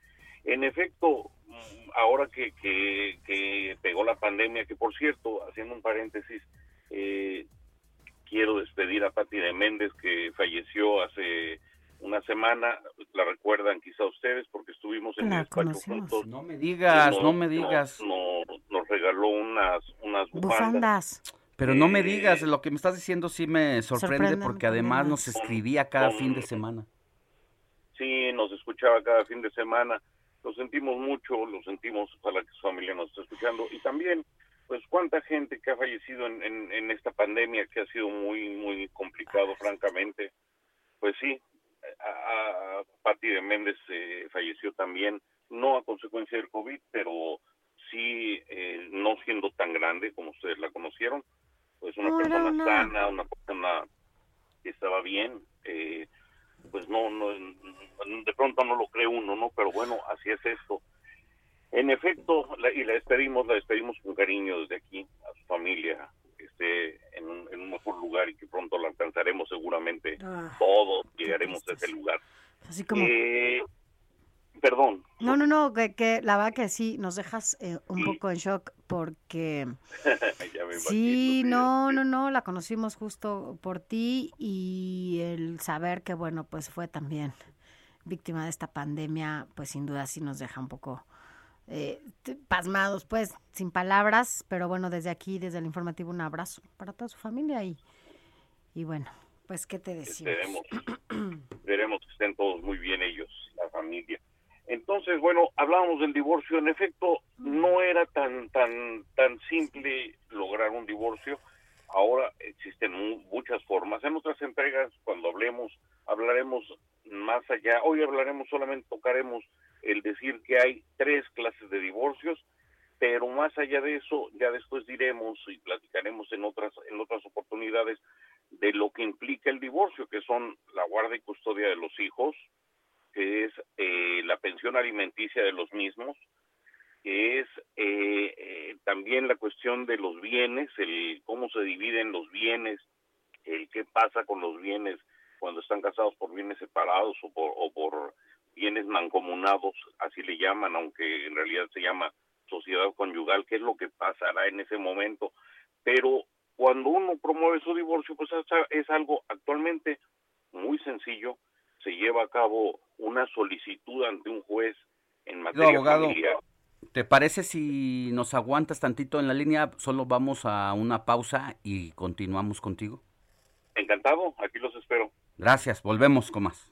En efecto, mm, ahora que, que, que pegó la pandemia, que por cierto, haciendo un paréntesis, eh, quiero despedir a Patti de Méndez, que falleció hace una semana, la recuerdan quizá ustedes porque estuvimos en La el despacho juntos. No me digas, no me digas. Nos, nos regaló unas, unas bufandas. Bufandas. Pero no me Eh, digas, lo que me estás diciendo sí me sorprende porque además nos escribía cada Con- fin de semana. Sí, nos escuchaba cada fin de semana. Lo sentimos mucho, lo sentimos, ojalá que su familia nos esté escuchando. Y también, pues cuánta gente que ha fallecido en, en, en esta pandemia que ha sido muy, muy complicado, francamente. Pues sí, a, a Patti de Méndez eh, falleció también, no a consecuencia del COVID, pero sí, eh, no siendo tan grande como ustedes la conocieron, pues una No, persona una- sana, una persona que estaba bien, eh, pues no, no, de pronto no lo cree uno, ¿no? Pero bueno, así es esto. En efecto, la- y la despedimos, la despedimos con cariño desde aquí, a su familia, que esté en un, en un mejor lugar y que pronto la alcanzaremos seguramente. Ah, Todos llegaremos a ese lugar. Así como... Eh, perdón, No, no, no, que, que la verdad que sí, nos dejas eh, un poco en shock porque [laughs] ya me sí, no, no, no, la conocimos justo por ti y el saber que, bueno, pues fue también víctima de esta pandemia, pues sin duda sí nos deja un poco eh, pasmados, pues, sin palabras, pero bueno, desde aquí, desde el informativo, un abrazo para toda su familia y, y bueno, pues, ¿qué te decimos? [clears throat] Esperemos, veremos que estén todos muy bien ellos, la familia. Entonces, bueno, hablábamos del divorcio. En efecto, no era tan tan tan simple lograr un divorcio. Ahora existen mu- muchas formas. En otras entregas, cuando hablemos, hablaremos más allá. Hoy hablaremos solamente, tocaremos el decir que hay tres clases de divorcios, pero más allá de eso, ya después diremos y platicaremos en otras en otras oportunidades de lo que implica el divorcio, que son la guarda y custodia de los hijos, que es eh, la pensión alimenticia de los mismos, que es eh, eh, también la cuestión de los bienes, el cómo se dividen los bienes, el qué pasa con los bienes cuando están casados por bienes separados o por, o por bienes mancomunados, así le llaman, aunque en realidad se llama sociedad conyugal, qué es lo que pasará en ese momento. Pero cuando uno promueve su divorcio, pues es, algo actualmente muy sencillo, se lleva a cabo una solicitud ante un juez en materia abogado, familiar. ¿te parece si nos aguantas tantito en la línea? Solo vamos a una pausa y continuamos contigo. Encantado, aquí los espero. Gracias, volvemos con más.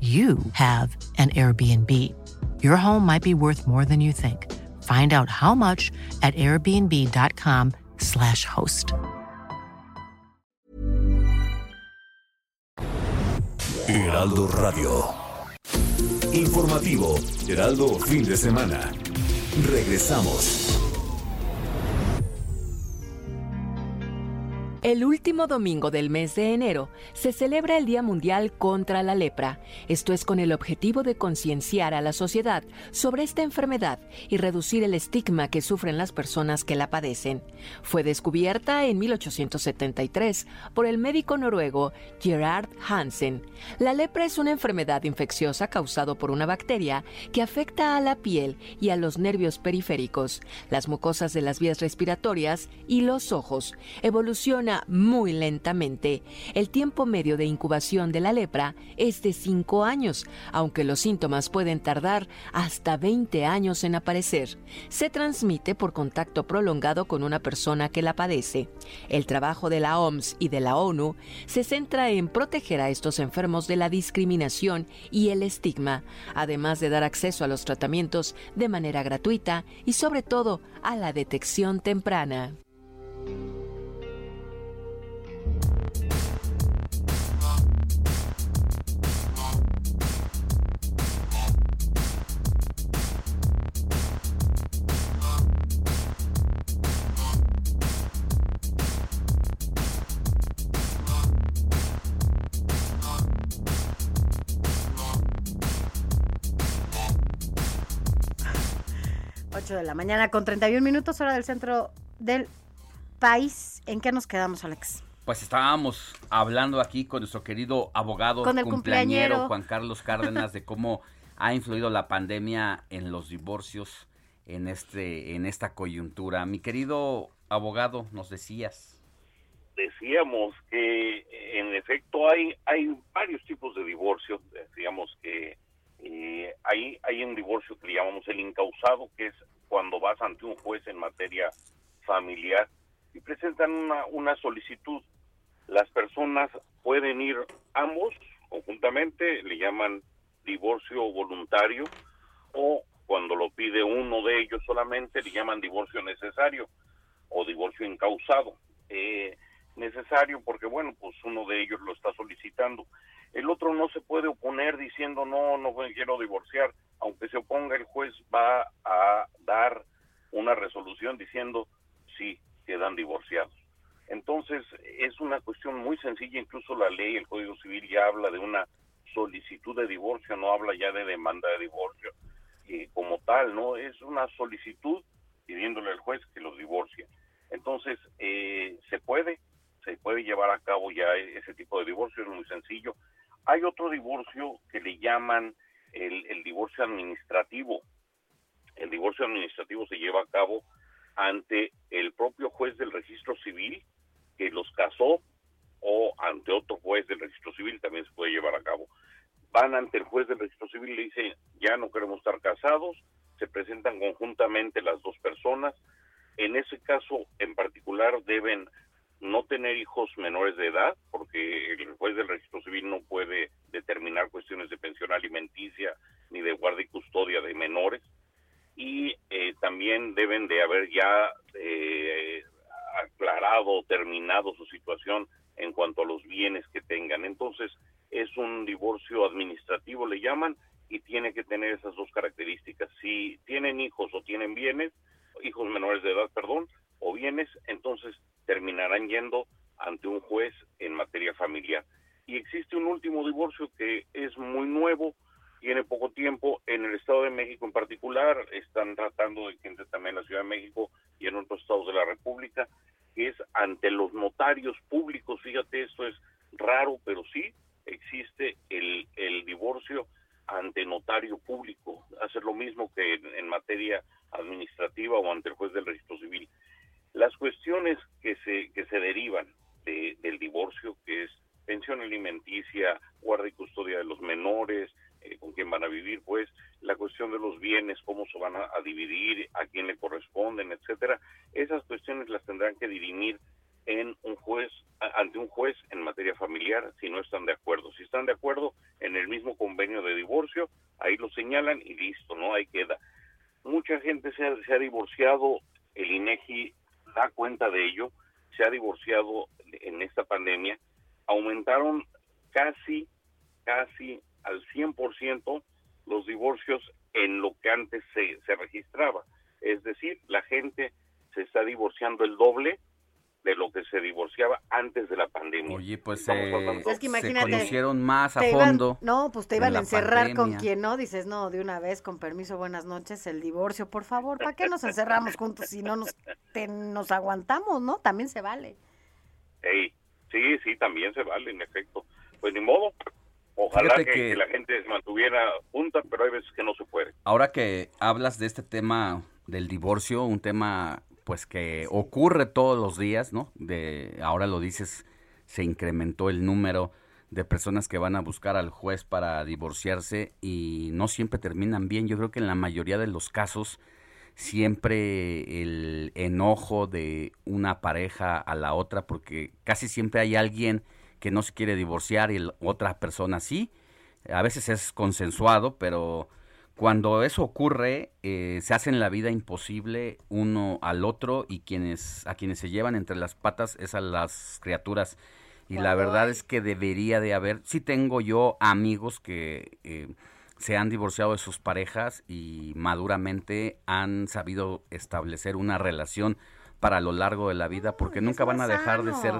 you have an Airbnb. Your home might be worth more than you think. Find out how much at airbnb.com/slash host. Heraldo Radio. Informativo Heraldo Fin de Semana. Regresamos. El último domingo del mes de enero se celebra el Día Mundial contra la Lepra. Esto es con el objetivo de concienciar a la sociedad sobre esta enfermedad y reducir el estigma que sufren las personas que la padecen. Fue descubierta en 1873 por el médico noruego Gerard Hansen. La lepra es una enfermedad infecciosa causada por una bacteria que afecta a la piel y a los nervios periféricos, las mucosas de las vías respiratorias y los ojos. Evoluciona muy lentamente. El tiempo medio de incubación de la lepra es de 5 años, aunque los síntomas pueden tardar hasta 20 años en aparecer. Se transmite por contacto prolongado con una persona que la padece. El trabajo de la OMS y de la ONU se centra en proteger a estos enfermos de la discriminación y el estigma, además de dar acceso a los tratamientos de manera gratuita y sobre todo a la detección temprana. 8 de la mañana con 31 minutos, hora del centro del país. ¿En qué nos quedamos, Alex? Pues estábamos hablando aquí con nuestro querido abogado Con el cumpleañero cumpleañero. Juan Carlos Cárdenas de cómo ha influido la pandemia en los divorcios en este en esta coyuntura. Mi querido abogado, nos decías. decíamos que en efecto hay hay varios tipos de divorcio decíamos que eh, hay hay un divorcio que le llamamos el incausado que es cuando vas ante un juez en materia familiar y presentan una, una solicitud. Las personas pueden ir ambos conjuntamente le llaman divorcio voluntario o cuando lo pide uno de ellos solamente le llaman divorcio necesario o divorcio incausado. Eh, necesario porque bueno pues uno de ellos lo está solicitando el otro no se puede oponer diciendo no no quiero divorciar aunque se oponga el juez va a dar una resolución diciendo sí quedan divorciados entonces es una cuestión muy sencilla incluso la ley el código civil ya habla de una solicitud de divorcio no habla ya de demanda de divorcio como tal no es una solicitud pidiéndole al juez que los divorcie. Entonces, eh, se puede, se puede llevar a cabo ya ese tipo de divorcio, es muy sencillo. Hay otro divorcio que le llaman el, el divorcio administrativo. El divorcio administrativo se lleva a cabo ante el propio juez del registro civil que los casó o ante otro juez del registro civil también se puede llevar a cabo. Van ante el juez del registro civil y le dicen, ya no queremos estar casados, se presentan conjuntamente las dos personas, en ese caso en particular deben no tener hijos menores de edad, porque el juez del registro civil no puede determinar cuestiones de pensión alimenticia ni de guardia y custodia de menores. Y eh, también deben de haber ya eh, aclarado, terminado su situación en cuanto a los bienes que tengan. Entonces, es un divorcio administrativo, le llaman, y tiene que tener esas dos características. Si tienen hijos o tienen bienes, hijos menores de edad, perdón, o bienes, entonces terminarán yendo ante un juez en materia familiar. Y existe un último divorcio que es muy nuevo, tiene poco tiempo, en el Estado de México en particular, están tratando de que entre también en la Ciudad de México y en otros estados de la República, que es ante los notarios públicos, fíjate, esto es raro, pero sí existe el, el divorcio ante notario público, hacer lo mismo que en, en materia administrativa o ante el juez del registro civil. Las cuestiones que se, que se derivan de- del divorcio, que es pensión alimenticia, guarda y custodia de los menores, eh, con quién van a vivir, pues la cuestión de los bienes, cómo se van a, a dividir, a quién le corresponden, etcétera, esas cuestiones las tendrán que dirimir en un juez a- ante un juez en materia familiar si no están de acuerdo. Si están de acuerdo en el mismo convenio de divorcio, ahí lo señalan y listo, no ahí queda. Mucha gente se ha, se ha divorciado, el INEGI da cuenta de ello, se ha divorciado en esta pandemia, aumentaron casi, casi al 100% los divorcios en lo que antes se, se registraba. Es decir, la gente se está divorciando el doble de lo que se divorciaba antes de la pandemia. Oye, pues eh, Es que se conocieron más a iban- fondo. no, pues te iban a encerrar con quien no. Dices, no, de una vez, con permiso, buenas noches, el divorcio, por favor. ¿Para qué nos encerramos juntos si no nos, te- nos aguantamos, no? También se vale. Ey, sí, sí, también se vale, en efecto. Pues ni modo. Ojalá que- que la gente se mantuviera junta, pero hay veces que no se puede. Ahora que hablas de este tema del divorcio, un tema pues que ocurre todos los días, ¿no? De ahora lo dices, se incrementó el número de personas que van a buscar al juez para divorciarse y no siempre terminan bien. Yo creo que en la mayoría de los casos siempre el enojo de una pareja a la otra, porque casi siempre hay alguien que no se quiere divorciar y otra persona sí. A veces es consensuado, pero cuando eso ocurre, eh, se hacen la vida imposible uno al otro y quienes a quienes se llevan entre las patas es a las criaturas. Y la verdad es que debería de haber, sí tengo yo amigos que eh, se han divorciado de sus parejas y maduramente han sabido establecer una relación para lo largo de la vida porque nunca van a dejar de ser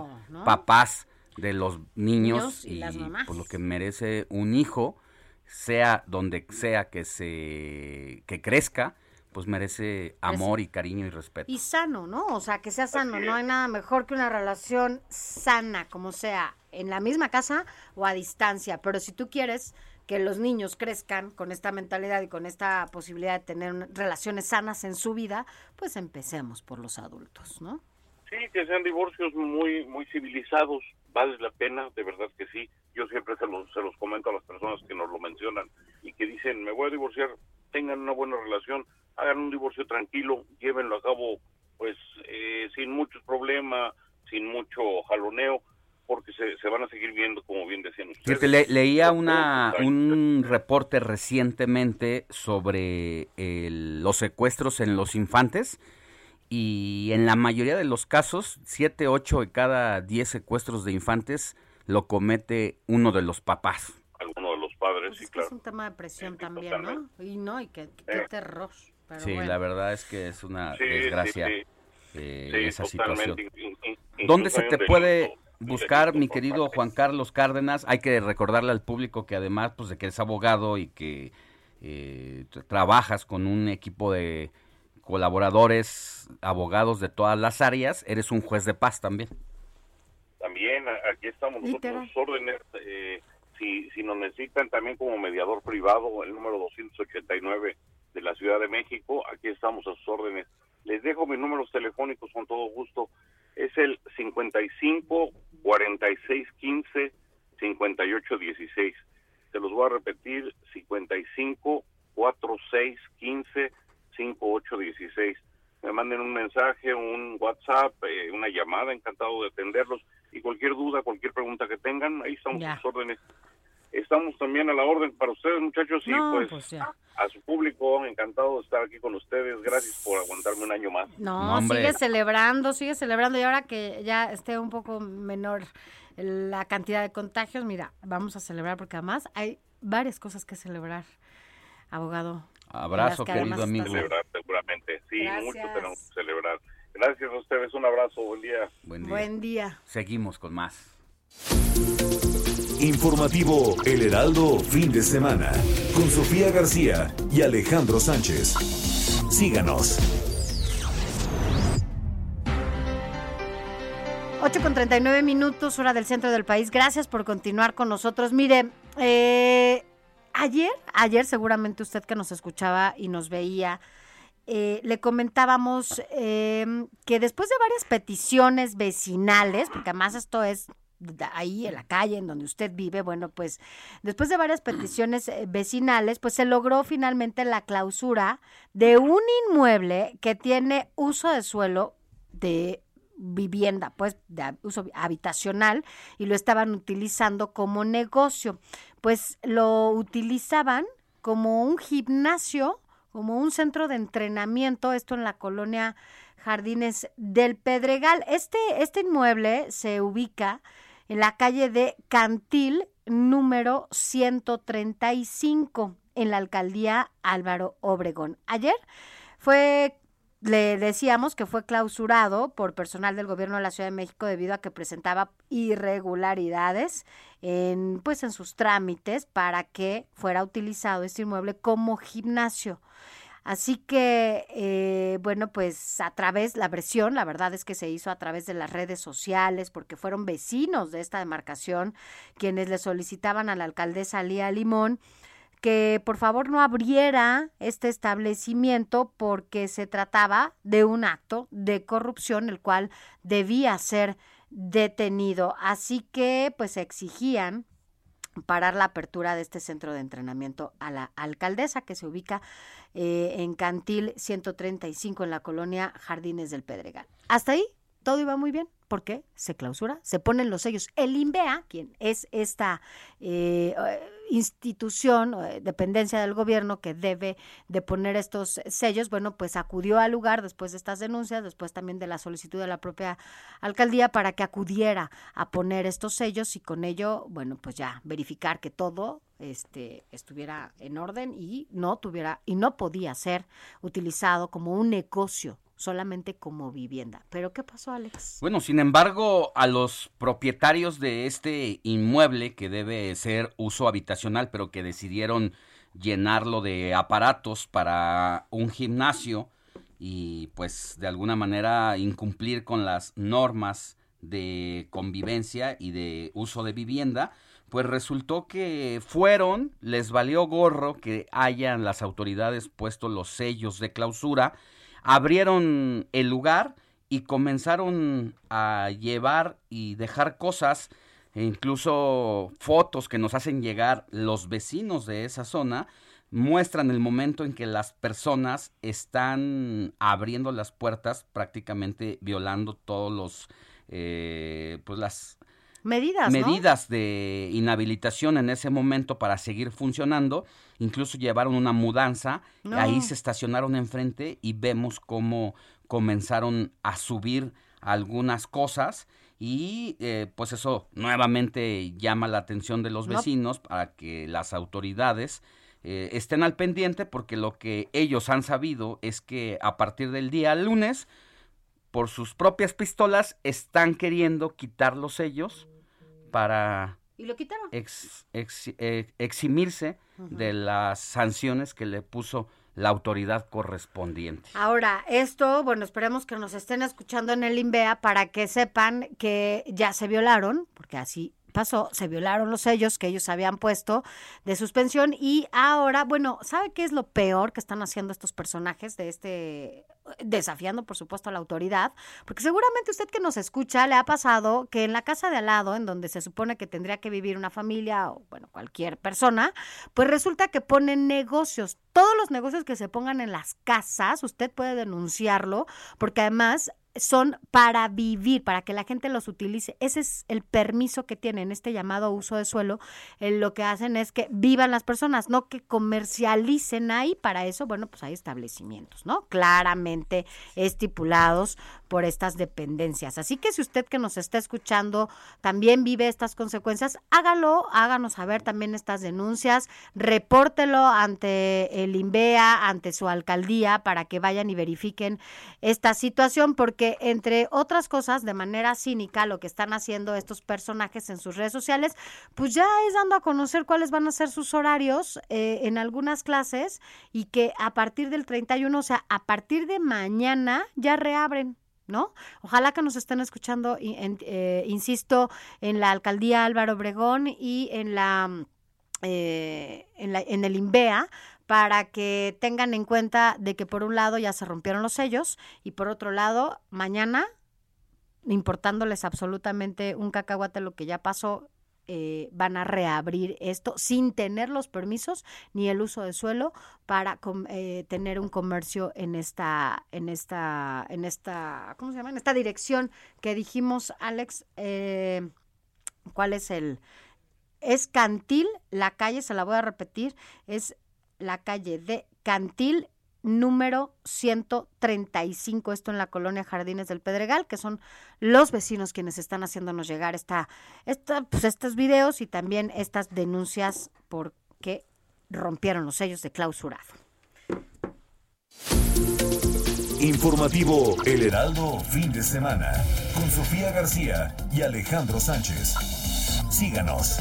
papás de los niños, Niños y y, las mamás. por lo que merece un hijo sea donde sea que se que crezca pues merece amor y cariño y respeto. Y sano, ¿no? O sea, que sea sano. No hay nada mejor que una relación sana, como sea, en la misma casa o a distancia. Pero si tú quieres que los niños crezcan con esta mentalidad y con esta posibilidad de tener un- relaciones sanas en su vida, pues empecemos por los adultos, ¿no? Sí, que sean divorcios muy muy civilizados, vale la pena, de verdad que sí. Yo siempre se los, se los comento a las personas que nos lo mencionan y que dicen, me voy a divorciar, tengan una buena relación, hagan un divorcio tranquilo, llévenlo a cabo pues eh, sin muchos problemas, sin mucho jaloneo, porque se, se van a seguir viendo, como bien decían ustedes. Fíjate, le- leía una, un reporte recientemente sobre el- los secuestros en los infantes y en la mayoría de los casos, 7, 8 de cada 10 secuestros de infantes lo comete uno de los papás. Alguno de los padres, Pues sí, es que claro. es un tema de presión también, ¿no? Y no, y qué, qué Eh. terror. Pero sí, bueno. la verdad es que es una Sí, desgracia sí. eh, Sí, esa situación. ¿Dónde se te puede buscar, delito mi querido Juan Carlos Cárdenas? Hay que recordarle al público que además pues, de que eres abogado y que eh, trabajas con un equipo de colaboradores, abogados de todas las áreas, eres un juez de paz también. También a- aquí estamos nosotros Literal. a sus órdenes. eh, si, si nos necesitan también como mediador privado, el número 289 de la Ciudad de México, aquí estamos a sus órdenes. Les dejo mis números telefónicos con todo gusto. Es el 55 46 15 58 16. Se los voy a repetir: 55 46 15 58 16. Me manden un mensaje, un WhatsApp, eh, una llamada, encantado de atenderlos. Y cualquier duda, cualquier pregunta que tengan, ahí estamos Ya. a sus órdenes. Estamos también a la orden para ustedes, muchachos, y No, pues, pues ya. a su público, encantado de estar aquí con ustedes. Gracias por aguantarme un año más. No, sigue celebrando, sigue celebrando. Y ahora que ya esté un poco menor la cantidad de contagios, mira, vamos a celebrar porque además hay varias cosas que celebrar, abogado. Abrazo, que querido amigo. Celebrar, seguramente. Sí, Gracias. mucho tenemos que celebrar. Gracias a ustedes, un abrazo, buen día. Buen día. Buen día. Seguimos con más. Informativo El Heraldo fin de semana con Sofía García y Alejandro Sánchez. Síganos. 8 con 39 minutos, hora del centro del país. Gracias por continuar con nosotros. Mire, eh, ayer, ayer seguramente usted que nos escuchaba y nos veía, eh, le comentábamos eh, que después de varias peticiones vecinales, porque además esto es ahí en la calle en donde usted vive, bueno, pues después de varias peticiones eh, vecinales, pues se logró finalmente la clausura de un inmueble que tiene uso de suelo de vivienda, pues de uso habitacional y lo estaban utilizando como negocio. Pues lo utilizaban como un gimnasio, como un centro de entrenamiento, esto en la colonia Jardines del Pedregal. Este, este inmueble se ubica en la calle de Cantil número 135 en la alcaldía Álvaro Obregón. Ayer fue le decíamos que fue clausurado por personal del gobierno de la Ciudad de México debido a que presentaba irregularidades en pues en sus trámites para que fuera utilizado este inmueble como gimnasio. Así que, eh, bueno, pues a través, la versión, la verdad es que se hizo a través de las redes sociales, porque fueron vecinos de esta demarcación quienes le solicitaban a la alcaldesa Lía Limón que por favor no abriera este establecimiento porque se trataba de un acto de corrupción el cual debía ser detenido. Así que pues exigían parar la apertura de este centro de entrenamiento a la alcaldesa que se ubica eh, en Cantil 135 en la colonia Jardines del Pedregal. Hasta ahí todo iba muy bien. ¿Por qué? Se clausura, se ponen los sellos. El INVEA, quien es esta eh, institución, eh, dependencia del gobierno que debe de poner estos sellos, bueno, pues acudió al lugar después de estas denuncias, después también de la solicitud de la propia alcaldía para que acudiera a poner estos sellos y con ello, bueno, pues ya verificar que todo este estuviera en orden y no tuviera y no podía ser utilizado como un negocio solamente como vivienda. Pero ¿qué pasó, Alex? Bueno, sin embargo, a los propietarios de este inmueble que debe ser uso habitacional, pero que decidieron llenarlo de aparatos para un gimnasio y pues de alguna manera incumplir con las normas de convivencia y de uso de vivienda, pues resultó que fueron, les valió gorro que hayan las autoridades puesto los sellos de clausura, abrieron el lugar y comenzaron a llevar y dejar cosas, e incluso fotos que nos hacen llegar los vecinos de esa zona, muestran el momento en que las personas están abriendo las puertas, prácticamente violando todos los, eh, pues las medidas, ¿no? medidas de inhabilitación en ese momento para seguir funcionando. Incluso llevaron una mudanza, No. ahí se estacionaron enfrente y vemos cómo comenzaron a subir algunas cosas y eh, pues eso nuevamente llama la atención de los No. vecinos para que las autoridades eh, estén al pendiente porque lo que ellos han sabido es que a partir del día lunes por sus propias pistolas están queriendo quitar los sellos para Y lo quitaron. ex- ex- eh, eximirse de las sanciones que le puso la autoridad correspondiente. Ahora, esto, bueno, esperemos que nos estén escuchando en el INVEA para que sepan que ya se violaron, porque así pasó, se violaron los sellos que ellos habían puesto de suspensión y ahora, bueno, ¿sabe qué es lo peor que están haciendo estos personajes de este desafiando por supuesto a la autoridad, porque seguramente usted que nos escucha le ha pasado que en la casa de al lado, en donde se supone que tendría que vivir una familia o bueno, cualquier persona, pues resulta que ponen negocios. Todos los negocios que se pongan en las casas, usted puede denunciarlo, porque además son para vivir, para que la gente los utilice. Ese es el permiso que tienen, este llamado uso de suelo. Lo que hacen es que vivan las personas, no que comercialicen ahí. Para eso, bueno, pues hay establecimientos, ¿no? Claramente estipulados por estas dependencias. Así que si usted que nos está escuchando también vive estas consecuencias, hágalo, háganos saber también estas denuncias, repórtelo ante el INVEA, ante su alcaldía, para que vayan y verifiquen esta situación, porque entre otras cosas, de manera cínica, lo que están haciendo estos personajes en sus redes sociales, pues ya es dando a conocer cuáles van a ser sus horarios eh, en algunas clases y que a partir del 31, o sea, a partir de mañana ya reabren. ¿No? Ojalá que nos estén escuchando, en- eh, insisto, en la alcaldía Álvaro Obregón y en la eh, en, la- en el INVEA para que tengan en cuenta de que por un lado ya se rompieron los sellos y por otro lado mañana importándoles absolutamente un cacahuate lo que ya pasó eh, van a reabrir esto sin tener los permisos ni el uso de suelo para eh, tener un comercio en esta en esta en esta cómo se llama en esta dirección que dijimos Alex eh, cuál es el es Cantil, la calle, se la voy a repetir, es la calle de Cantil número 135, esto en la colonia Jardines del Pedregal, que son los vecinos quienes están haciéndonos llegar esta, pues estos videos y también estas denuncias porque rompieron los sellos de clausurado. Informativo El Heraldo fin de semana con Sofía García y Alejandro Sánchez. Síganos.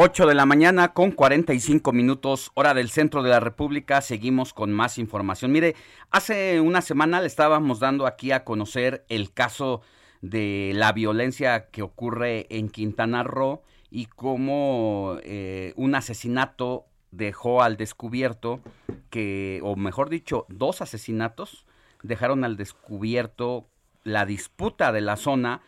8 de la mañana con 45 minutos, hora del centro de la República. Seguimos con más información. Mire, hace una semana le estábamos dando aquí a conocer el caso de la violencia que ocurre en Quintana Roo y cómo eh, un asesinato dejó al descubierto que, o mejor dicho, dos asesinatos dejaron al descubierto la disputa de la zona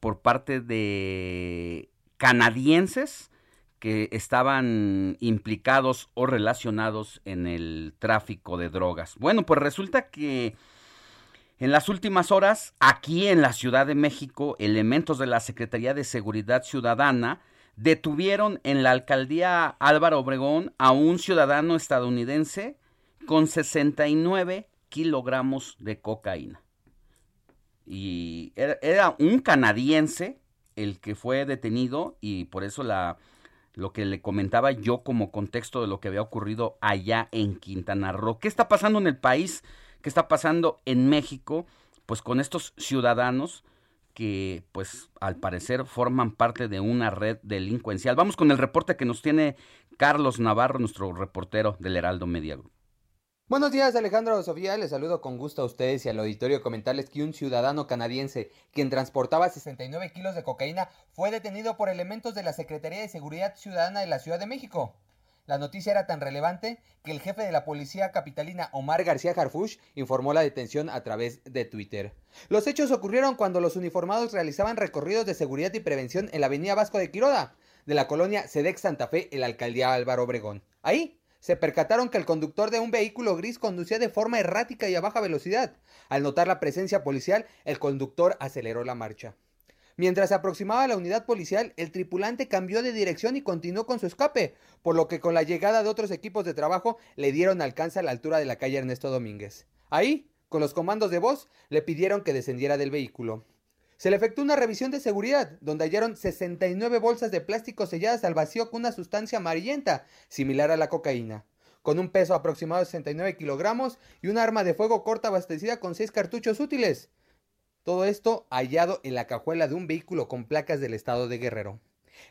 por parte de canadienses que estaban implicados o relacionados en el tráfico de drogas. Bueno, pues resulta que en las últimas horas, aquí en la Ciudad de México, elementos de la Secretaría de Seguridad Ciudadana detuvieron en la alcaldía Álvaro Obregón a un ciudadano estadounidense con 69 kilogramos de cocaína. Y era, era un canadiense el que fue detenido y por eso la, lo que le comentaba yo como contexto de lo que había ocurrido allá en Quintana Roo. ¿Qué está pasando en el país? ¿Qué está pasando en México? Pues con estos ciudadanos que pues al parecer forman parte de una red delincuencial. Vamos con el reporte que nos tiene Carlos Navarro, nuestro reportero del Heraldo Media Group. Buenos días Alejandro Sofía, les saludo con gusto a ustedes y al auditorio comentarles que un ciudadano canadiense quien transportaba 69 kilos de cocaína fue detenido por elementos de la Secretaría de Seguridad Ciudadana de la Ciudad de México. La noticia era tan relevante que el jefe de la policía capitalina Omar García Harfush informó la detención a través de Twitter. Los hechos ocurrieron cuando los uniformados realizaban recorridos de seguridad y prevención en la avenida Vasco de Quiroda, de la colonia Sedex Santa Fe, en la alcaldía Álvaro Obregón. Ahí se percataron que el conductor de un vehículo gris conducía de forma errática y a baja velocidad. Al notar la presencia policial, el conductor aceleró la marcha. Mientras se aproximaba a la unidad policial, el tripulante cambió de dirección y continuó con su escape, por lo que con la llegada de otros equipos de trabajo le dieron alcance a la altura de la calle Ernesto Domínguez. Ahí, con los comandos de voz, le pidieron que descendiera del vehículo. Se le efectuó una revisión de seguridad, donde hallaron 69 bolsas de plástico selladas al vacío con una sustancia amarillenta, similar a la cocaína, con un peso aproximado de 69 kilogramos y un arma de fuego corta abastecida con 6 cartuchos útiles. Todo esto hallado en la cajuela de un vehículo con placas del estado de Guerrero.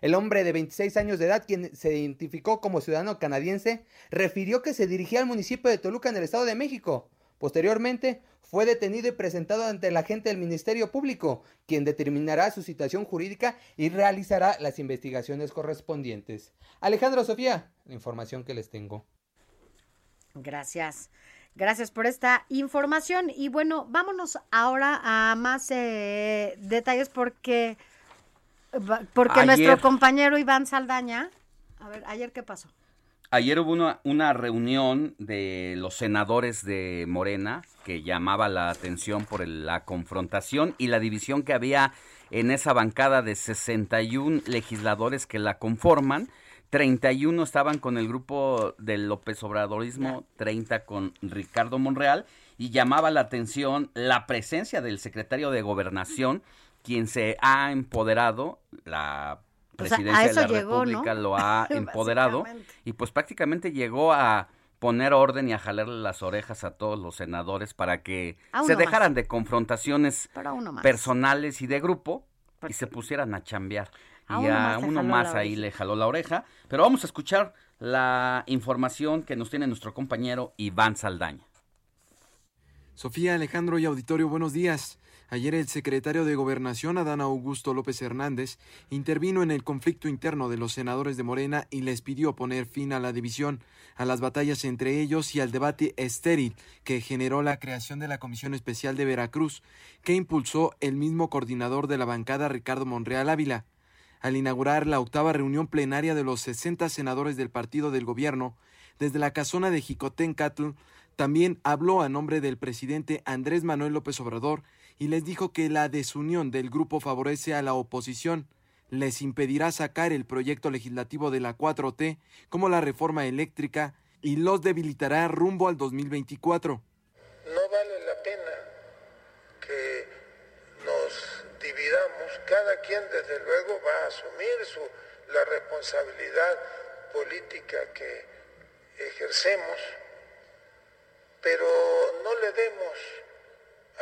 El hombre de 26 años de edad, quien se identificó como ciudadano canadiense, refirió que se dirigía al municipio de Toluca en el estado de México. Posteriormente, fue detenido y presentado ante el agente del Ministerio Público, quien determinará su situación jurídica y realizará las investigaciones correspondientes. Alejandro Sofía, la información que les tengo. Gracias. Gracias por esta información. Y bueno, vámonos ahora a más eh, detalles porque, porque Ayer- nuestro compañero Iván Saldaña, a ver, ayer qué pasó. Ayer hubo una, una reunión de los senadores de Morena que llamaba la atención por el- la confrontación y la división que había en esa bancada de 61 legisladores que la conforman. 31 estaban con el grupo del López Obradorismo, 30 con Ricardo Monreal y llamaba la atención la presencia del secretario de Gobernación, quien se ha empoderado, la O sea, a presidencia de la llegó, ¿no? República lo [laughs] ha empoderado y pues prácticamente llegó a poner orden y a jalarle las orejas a todos los senadores para que se más. dejaran de confrontaciones personales y de grupo y se pusieran a chambear. A y uno a uno más ahí le jaló la oreja. Pero vamos a escuchar la información que nos tiene nuestro compañero Iván Saldaña. Sofía, Alejandro y auditorio, buenos días. Ayer el secretario de Gobernación, Adán Augusto López Hernández, intervino en el conflicto interno de los senadores de Morena y les pidió poner fin a la división, a las batallas entre ellos y al debate estéril que generó la creación de la Comisión Especial de Veracruz, que impulsó el mismo coordinador de la bancada, Ricardo Monreal Ávila. Al inaugurar la octava reunión plenaria de los 60 senadores del partido del gobierno, desde la casona de Jicotencatl, también habló a nombre del presidente Andrés Manuel López Obrador y les dijo que la desunión del grupo favorece a la oposición, les impedirá sacar el proyecto legislativo de la 4T como la reforma eléctrica y los debilitará rumbo al 2024. No vale la pena que nos dividamos. Cada quien desde luego va a asumir su, la responsabilidad política que ejercemos, pero no le demos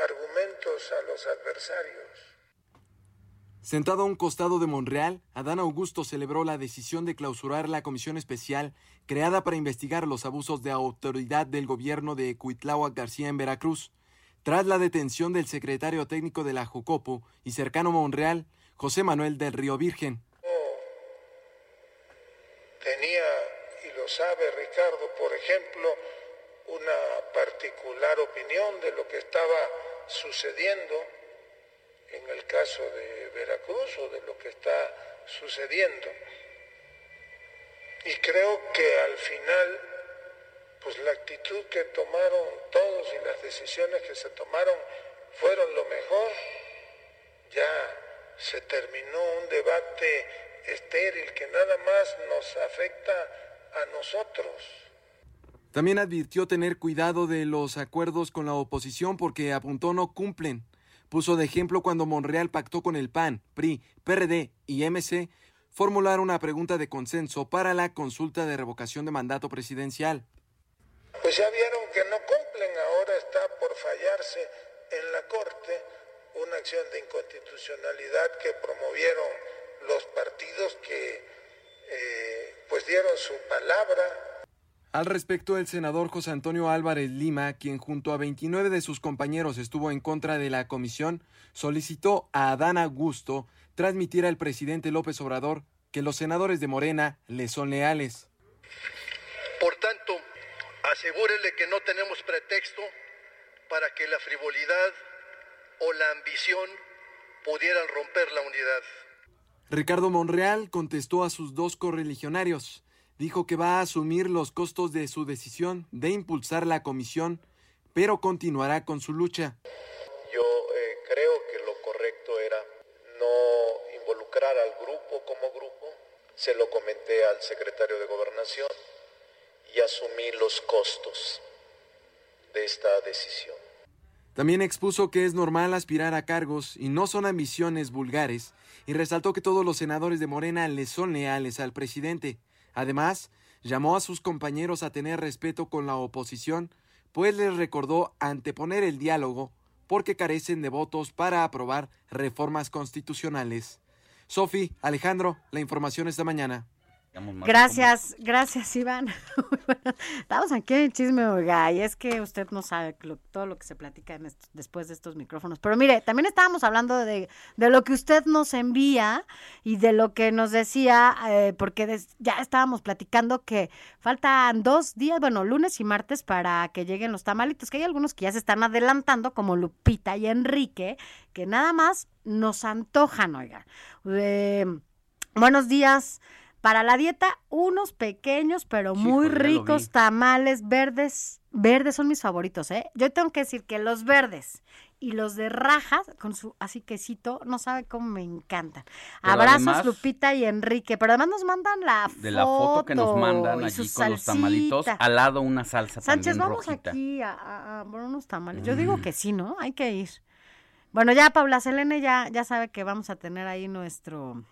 argumentos a los adversarios. Sentado a un costado de Monreal, Adán Augusto celebró la decisión de clausurar la comisión especial creada para investigar los abusos de autoridad del gobierno de Cuitláhuac García en Veracruz. Tras la detención del secretario técnico de la Jucopo y cercano a Monreal, José Manuel del Río Virgen. Tenía, y lo sabe Ricardo, por ejemplo, una particular opinión de lo que estaba sucediendo en el caso de Veracruz o de lo que está sucediendo. Y creo que al final, pues la actitud que tomaron todos y las decisiones que se tomaron fueron lo mejor. Ya se terminó un debate estéril que nada más nos afecta a nosotros. También advirtió tener cuidado de los acuerdos con la oposición porque apuntó no cumplen. Puso de ejemplo cuando Monreal pactó con el PAN, PRI, PRD y MC formular una pregunta de consenso para la consulta de revocación de mandato presidencial. Pues ya vieron que no cumplen, ahora está por fallarse en la Corte una acción de inconstitucionalidad que promovieron los partidos que eh, pues dieron su palabra. Al respecto, el senador José Antonio Álvarez Lima, quien junto a 29 de sus compañeros estuvo en contra de la comisión, solicitó a Adán Augusto transmitir al presidente López Obrador que los senadores de Morena le son leales. Por tanto, asegúrele que no tenemos pretexto para que la frivolidad o la ambición pudieran romper la unidad. Ricardo Monreal contestó a sus dos correligionarios. Dijo que va a asumir los costos de su decisión de impulsar la comisión, pero continuará con su lucha. Yo eh, creo que lo correcto era no involucrar al grupo como grupo. Se lo comenté al secretario de Gobernación y asumí los costos de esta decisión. También expuso que es normal aspirar a cargos y no son ambiciones vulgares, y resaltó que todos los senadores de Morena le son leales al presidente. Además, llamó a sus compañeros a tener respeto con la oposición, pues les recordó anteponer el diálogo porque carecen de votos para aprobar reformas constitucionales. Sofi, Alejandro, la información esta mañana. Gracias, gracias Iván. [laughs] Estamos aquí en Chisme Oiga, y es que usted no sabe todo lo que se platica después de estos micrófonos. Pero mire, también estábamos hablando de, de lo que usted nos envía y de lo que nos decía, eh, porque ya estábamos platicando que faltan dos días, bueno, lunes y martes para que lleguen los tamalitos, que hay algunos que ya se están adelantando, como Lupita y Enrique, que nada más nos antojan, oiga. Eh, buenos días. Para la dieta, unos pequeños pero muy Híjole, ricos tamales verdes. Verdes son mis favoritos, ¿eh? Yo tengo que decir que los verdes y los de rajas, con su así quesito, no sabe cómo me encantan. Pero Abrazos, además- Lupita y Enrique. Pero además nos mandan la foto. De la foto que nos mandan allí con los tamalitos, al lado una salsa Sánchez, también vamos rojita. aquí a, a- a por unos tamales. Yo Mm. digo que sí, ¿no? Hay que ir. Bueno, ya Paula Selene ya, ya sabe que vamos a tener ahí nuestro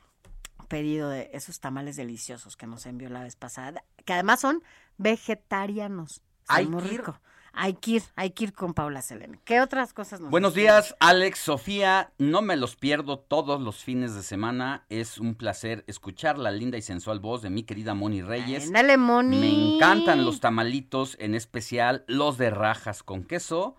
pedido de esos tamales deliciosos que nos envió la vez pasada, que además son vegetarianos. Son Hay muy que ir. rico. Hay que ir, hay que ir con Paula Selene. ¿Qué otras cosas nos Buenos días, Alex, Sofía. No me los pierdo todos los fines de semana. Es un placer escuchar la linda y sensual voz de mi querida Moni Reyes. Ándale, Moni. Me encantan los tamalitos, en especial los de rajas con queso.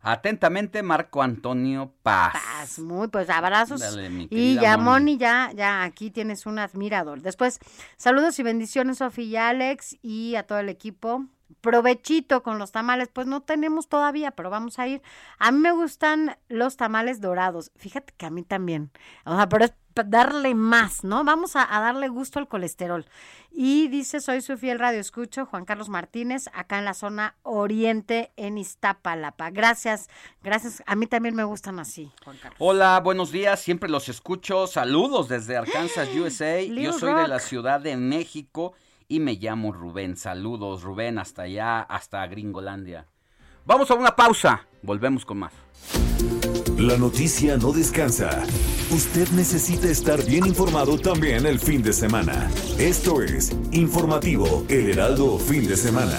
Atentamente, Marco Antonio Paz. Paz, muy, pues abrazos. Dale, mi y ya, Moni. Moni, ya, ya aquí tienes un admirador. Después, saludos y bendiciones, Sofía y Alex, y a todo el equipo. Provechito con los tamales, pues no tenemos todavía, pero vamos a ir. A mí me gustan los tamales dorados. Fíjate que a mí también. O sea, pero es darle más, ¿no? Vamos a, a darle gusto al colesterol. Y dice, soy su fiel radio escucho, Juan Carlos Martínez, acá en la zona oriente, en Iztapalapa. Gracias, gracias. A mí también me gustan así, Juan Carlos. Hola, buenos días, siempre los escucho. Saludos desde Arkansas, [gasps] USA. Yo soy de la Ciudad de México y me llamo Rubén. Saludos, Rubén, hasta allá, hasta Gringolandia. Vamos a una pausa, volvemos con más. La noticia no descansa. Usted necesita estar bien informado también el fin de semana. Esto es Informativo El Heraldo Fin de Semana.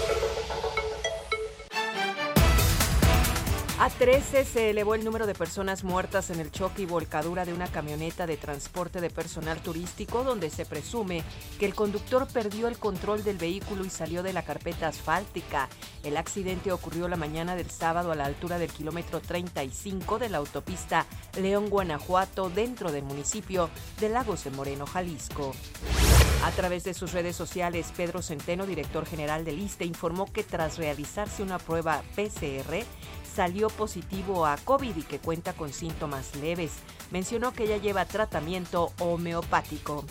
A 13 se elevó el número de personas muertas en el choque y volcadura de una camioneta de transporte de personal turístico donde se presume que el conductor perdió el control del vehículo y salió de la carpeta asfáltica. El accidente ocurrió la mañana del sábado a la altura del kilómetro 35 de la autopista León-Guanajuato dentro del municipio de Lagos de Moreno, Jalisco. A través de sus redes sociales, Pedro Centeno, director general del ISTE, informó que tras realizarse una prueba PCR, salió positivo a COVID y que cuenta con síntomas leves. Mencionó que ya lleva tratamiento homeopático.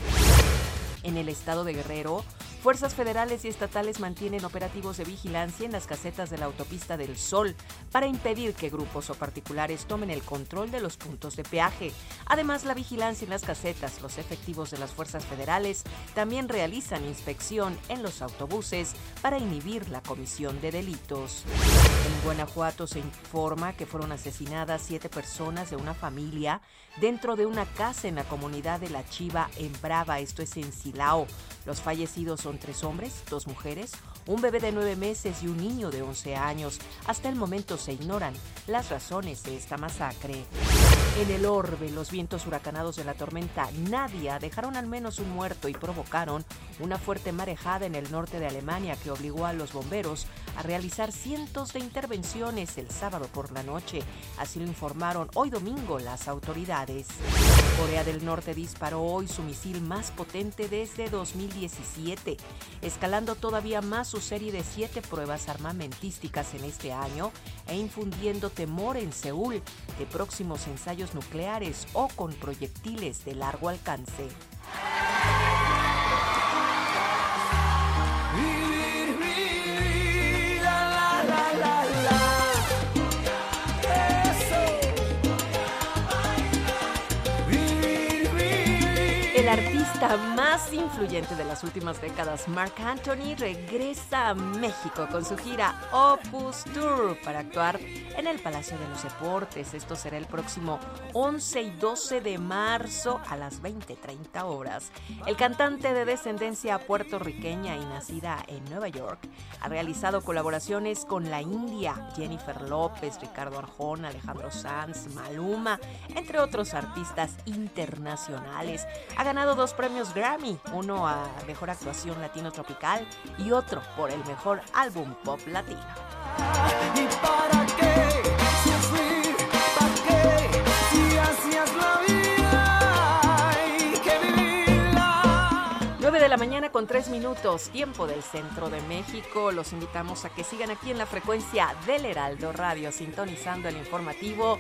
En el estado de Guerrero, Fuerzas federales y estatales mantienen operativos de vigilancia en las casetas de la autopista del Sol para impedir que grupos o particulares tomen el control de los puntos de peaje. Además, la vigilancia en las casetas, los efectivos de las fuerzas federales también realizan inspección en los autobuses para inhibir la comisión de delitos. En Guanajuato se informa que fueron asesinadas siete personas de una familia dentro de una casa en la comunidad de La Chiva en Brava, esto es en Silao. Los fallecidos son tres hombres, dos mujeres, un bebé de nueve meses y un niño de 11 años. Hasta el momento se ignoran las razones de esta masacre. En el orbe, los vientos huracanados de la tormenta Nadia dejaron al menos un muerto y provocaron una fuerte marejada en el norte de Alemania que obligó a los bomberos a realizar cientos de intervenciones el sábado por la noche. Así lo informaron hoy domingo las autoridades. Corea del Norte disparó hoy su misil más potente desde 2017, escalando todavía más serie de siete pruebas armamentísticas en este año e infundiendo temor en Seúl de próximos ensayos nucleares o con proyectiles de largo alcance. El artista más influyente de las últimas décadas, Mark Anthony, regresa a México con su gira Opus Tour para actuar en el Palacio de los Deportes. Esto será el próximo 11 y 12 de marzo a las 20:30 horas. El cantante de descendencia puertorriqueña y nacida en Nueva York ha realizado colaboraciones con la India, Jennifer López, Ricardo Arjona, Alejandro Sanz, Maluma, entre otros artistas internacionales. Ha ganado dos premios Grammy, uno a Mejor Actuación Latino Tropical y otro por el Mejor Álbum Pop Latino. ¿Y para qué sufrir? ¿Para qué? Si así es la vida, hay que vivirla. 9 de la mañana con 3 minutos, tiempo del centro de México. Los invitamos a que sigan aquí en la frecuencia del Heraldo Radio, sintonizando el informativo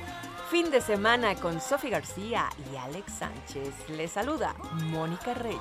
fin de semana con Sofi García y Alex Sánchez. Les saluda Mónica Reyes.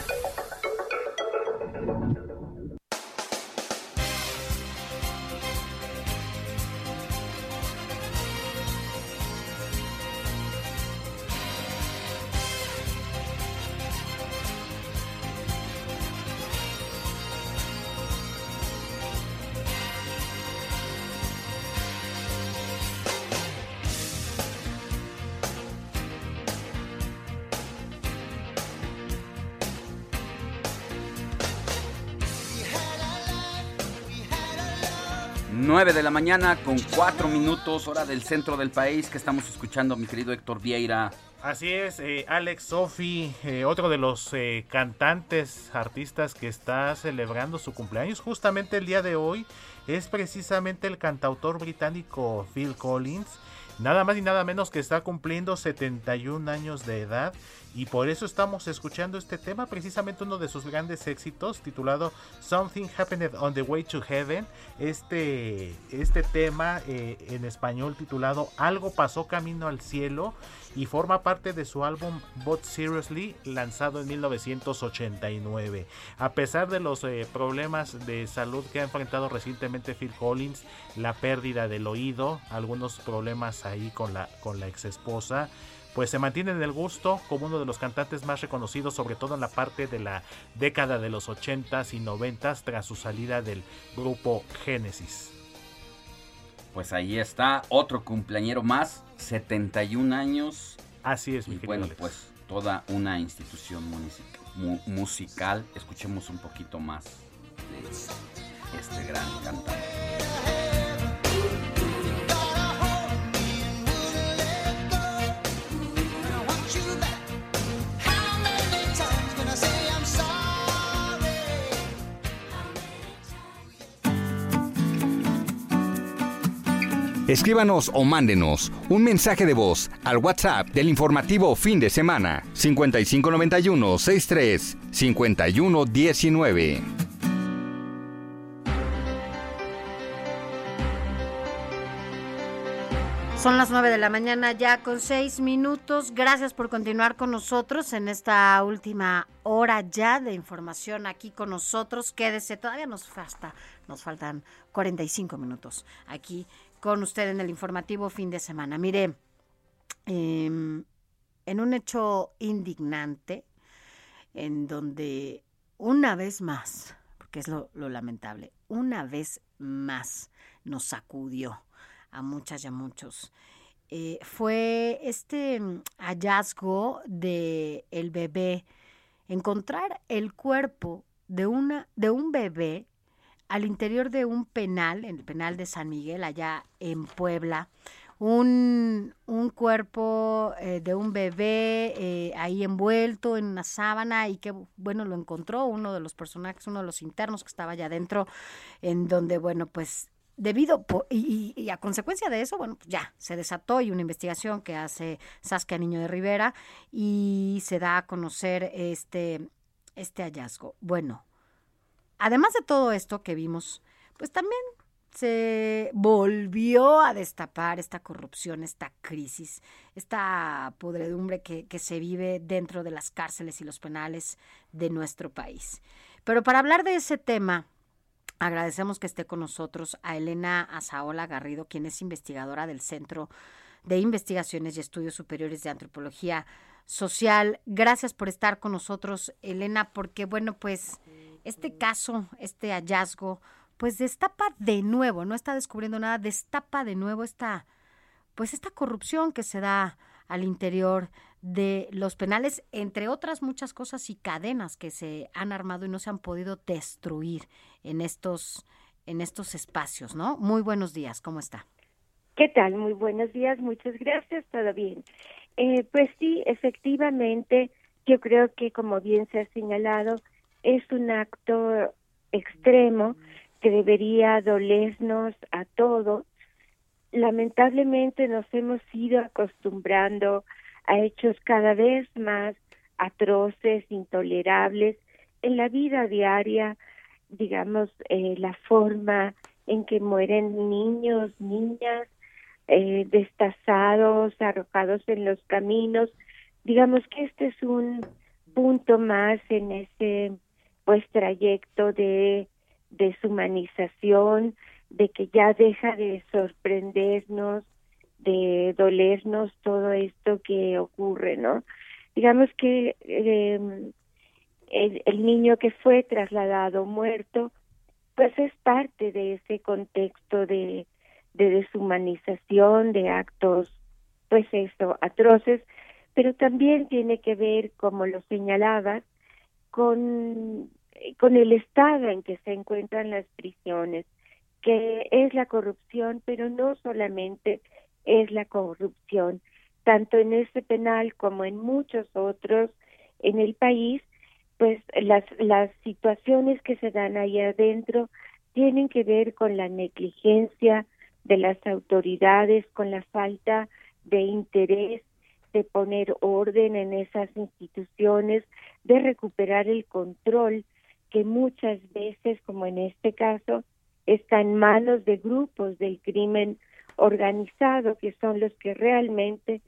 Mañana con cuatro minutos, hora del centro del país que estamos escuchando, mi querido Héctor Vieira. Así es, eh, Alex Sofi, eh, otro de los eh, cantantes, artistas que está celebrando su cumpleaños justamente el día de hoy, es precisamente el cantautor británico Phil Collins. Nada más y nada menos que está cumpliendo 71 años de edad y por eso estamos escuchando este tema, precisamente uno de sus grandes éxitos titulado Something Happened on the Way to Heaven. Este, este tema eh, en español titulado Algo pasó camino al cielo y forma parte de su álbum But Seriously lanzado en 1989. A pesar de los eh, problemas de salud que ha enfrentado recientemente Phil Collins, la pérdida del oído, algunos problemas ahí con la, con la ex esposa, pues se mantiene en el gusto como uno de los cantantes más reconocidos, sobre todo en la parte de la década de los 80s y 90s tras su salida del grupo Genesis. Pues ahí está, otro cumpleañero más, 71 años. Así es, mi Y bueno, Alex. pues toda una institución mu- musical. Escuchemos un poquito más de este gran cantante. Escríbanos o mándenos un mensaje de voz al WhatsApp del informativo fin de semana 5591 63 51 19. Son las 9 de la mañana ya con seis minutos. Gracias por continuar con nosotros en esta última hora ya de información aquí con nosotros. Quédese, todavía nos falta, nos faltan 45 minutos aquí con usted en el informativo fin de semana. Mire, em, en un hecho indignante, en donde una vez más, porque es lo, lamentable, una vez más nos sacudió a muchas y a muchos. Eh, fue este mm, hallazgo de el bebé, encontrar el cuerpo de una de un bebé al interior de un penal, en el penal de San Miguel, allá en Puebla, un, un cuerpo eh, de un bebé eh, ahí envuelto en una sábana y que, bueno, lo encontró uno de los personajes, uno de los internos que estaba allá adentro, en donde, bueno, pues debido y, a consecuencia de eso, bueno, pues ya se desató y una investigación que hace Saskia Niño de Rivera y se da a conocer este, este hallazgo. Bueno, además de todo esto que vimos, pues también se volvió a destapar esta corrupción, esta crisis, esta podredumbre que, que se vive dentro de las cárceles y los penales de nuestro país. Pero para hablar de ese tema, Agradecemos que esté con nosotros a Elena Azaola Garrido, quien es investigadora del Centro de Investigaciones y Estudios Superiores de Antropología Social. Gracias por estar con nosotros, Elena, porque bueno, pues este caso, este hallazgo, pues destapa de nuevo, no está descubriendo nada, destapa de nuevo esta, pues esta corrupción que se da al interior de los penales, entre otras muchas cosas y cadenas que se han armado y no se han podido destruir en estos, en estos espacios, ¿no? Muy buenos días, ¿cómo está? ¿Qué tal? Muy buenos días, muchas gracias, todo bien. Eh, pues sí, efectivamente, yo creo que como bien se ha señalado, es un acto extremo que debería dolernos a todos. Lamentablemente nos hemos ido acostumbrando a hechos cada vez más atroces, intolerables en la vida diaria, digamos, eh, la forma en que mueren niños, niñas, eh, destazados, arrojados en los caminos. Digamos que este es un punto más en ese pues trayecto de deshumanización, de que ya deja de sorprendernos, de dolernos todo esto que ocurre, ¿no? Digamos que eh, el, niño que fue trasladado muerto, pues es parte de ese contexto de, de deshumanización, de actos, pues eso, atroces, pero también tiene que ver, como lo señalabas, con, con el estado en que se encuentran las prisiones, que es la corrupción, pero no solamente es la corrupción, tanto en este penal como en muchos otros en el país, pues las, las situaciones que se dan ahí adentro tienen que ver con la negligencia de las autoridades, con la falta de interés de poner orden en esas instituciones, de recuperar el control que muchas veces, como en este caso, está en manos de grupos del crimen organizado, que son los que realmente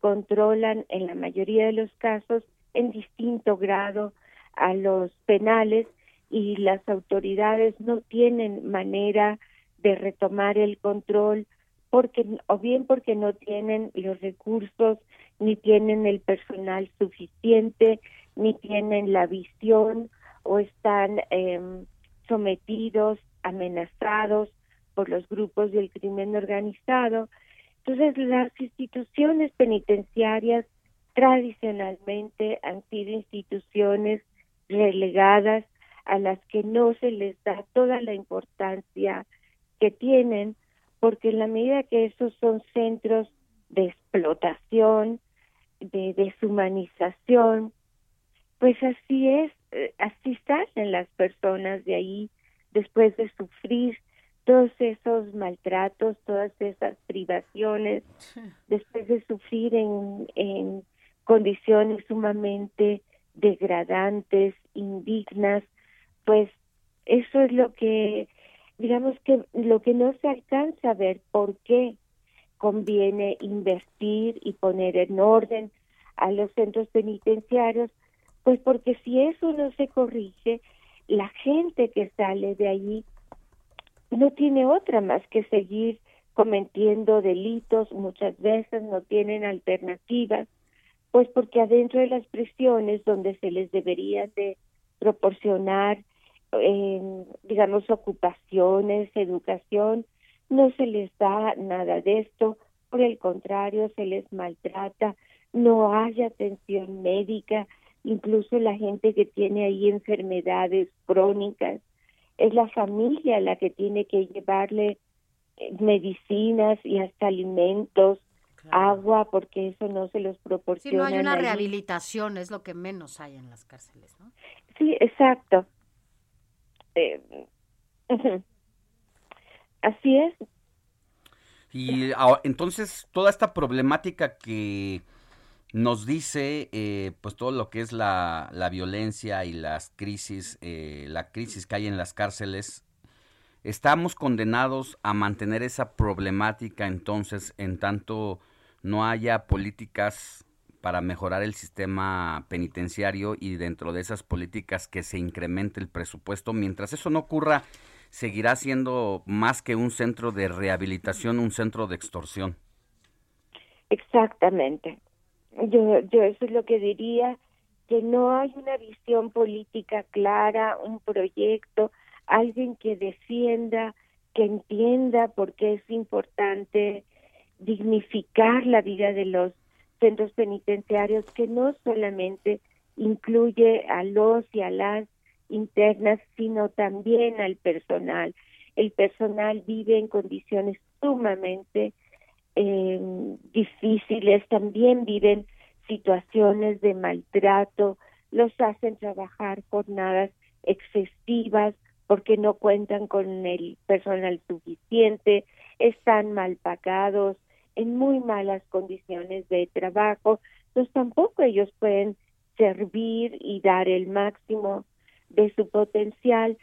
controlan en la mayoría de los casos en distinto grado a los penales y las autoridades no tienen manera de retomar el control porque o bien porque no tienen los recursos ni tienen el personal suficiente ni tienen la visión o están em, sometidos amenazados por los grupos del crimen organizado. Entonces, las instituciones penitenciarias tradicionalmente han sido instituciones relegadas a las que no se les da toda la importancia que tienen, porque en la medida que esos son centros de explotación, de deshumanización, pues así es, eh, así salen las personas de ahí después de sufrir todos esos maltratos, todas esas privaciones, después de sufrir en, en condiciones sumamente degradantes, indignas, pues eso es lo que, digamos que lo que no se alcanza a ver, por qué conviene invertir y poner en orden a los centros penitenciarios, pues porque si eso no se corrige, la gente que sale de allí no tiene otra más que seguir cometiendo delitos, muchas veces no tienen alternativas, pues porque adentro de las prisiones donde se les debería de proporcionar, eh, digamos, ocupaciones, educación, no se les da nada de esto, por el contrario, se les maltrata, no hay atención médica, incluso la gente que tiene ahí enfermedades crónicas, es la familia la que tiene que llevarle eh, medicinas y hasta alimentos, agua, porque eso no se los proporciona. Si no hay una rehabilitación, es lo que menos hay en las cárceles, ¿no? Sí, exacto. Eh, [laughs] así es. Y entonces toda esta problemática que nos dice eh, pues todo lo que es la, la violencia y las crisis, eh, la crisis que hay en las cárceles, estamos condenados a mantener esa problemática entonces en tanto no haya políticas para mejorar el sistema penitenciario y dentro de esas políticas que se incremente el presupuesto. Mientras eso no ocurra, seguirá siendo más que un centro de rehabilitación, un centro de extorsión. Exactamente. Yo, yo eso es lo que diría, que no hay una visión política clara, un proyecto, alguien que defienda, que entienda por qué es importante dignificar la vida de los centros penitenciarios, que no solamente incluye a los y a las internas, sino también al personal. El personal vive en condiciones sumamente eh, difíciles, también viven situaciones de maltrato, los hacen trabajar jornadas excesivas porque no cuentan con el personal suficiente, están mal pagados, en muy malas condiciones de trabajo, entonces tampoco ellos pueden servir y dar el máximo de su potencial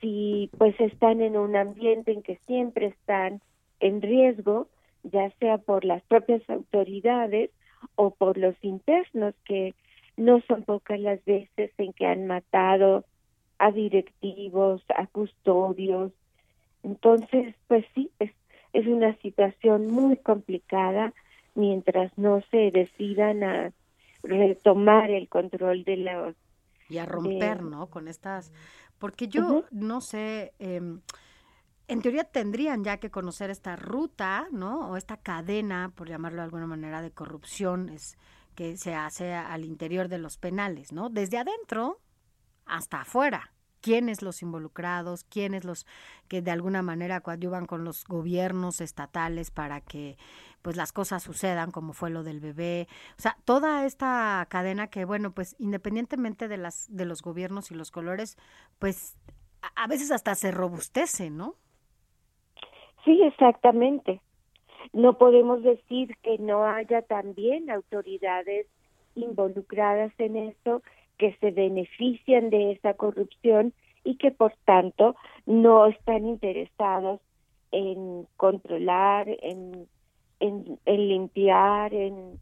si pues están en un ambiente en que siempre están en riesgo, ya sea por las propias autoridades o por los internos que no son pocas las veces en que han matado a directivos, a custodios. Entonces, pues sí, es, es una situación muy complicada mientras no se decidan a retomar el control de los y a romper, ¿no? Con estas, porque yo no sé, em, en teoría tendrían ya que conocer esta ruta, ¿no? O esta cadena, por llamarlo de alguna manera, de corrupción es, que se hace al interior de los penales, ¿no? Desde adentro hasta afuera quiénes los involucrados, quiénes los que de alguna manera coadyuvan con los gobiernos estatales para que pues las cosas sucedan como fue lo del bebé, o sea, toda esta cadena que bueno, pues independientemente de las de los gobiernos y los colores, pues a, veces hasta se robustece, ¿no? Sí, exactamente. No podemos decir que no haya también autoridades involucradas en esto que se benefician de esa corrupción y que por tanto no están interesados en controlar, en, en, limpiar, en,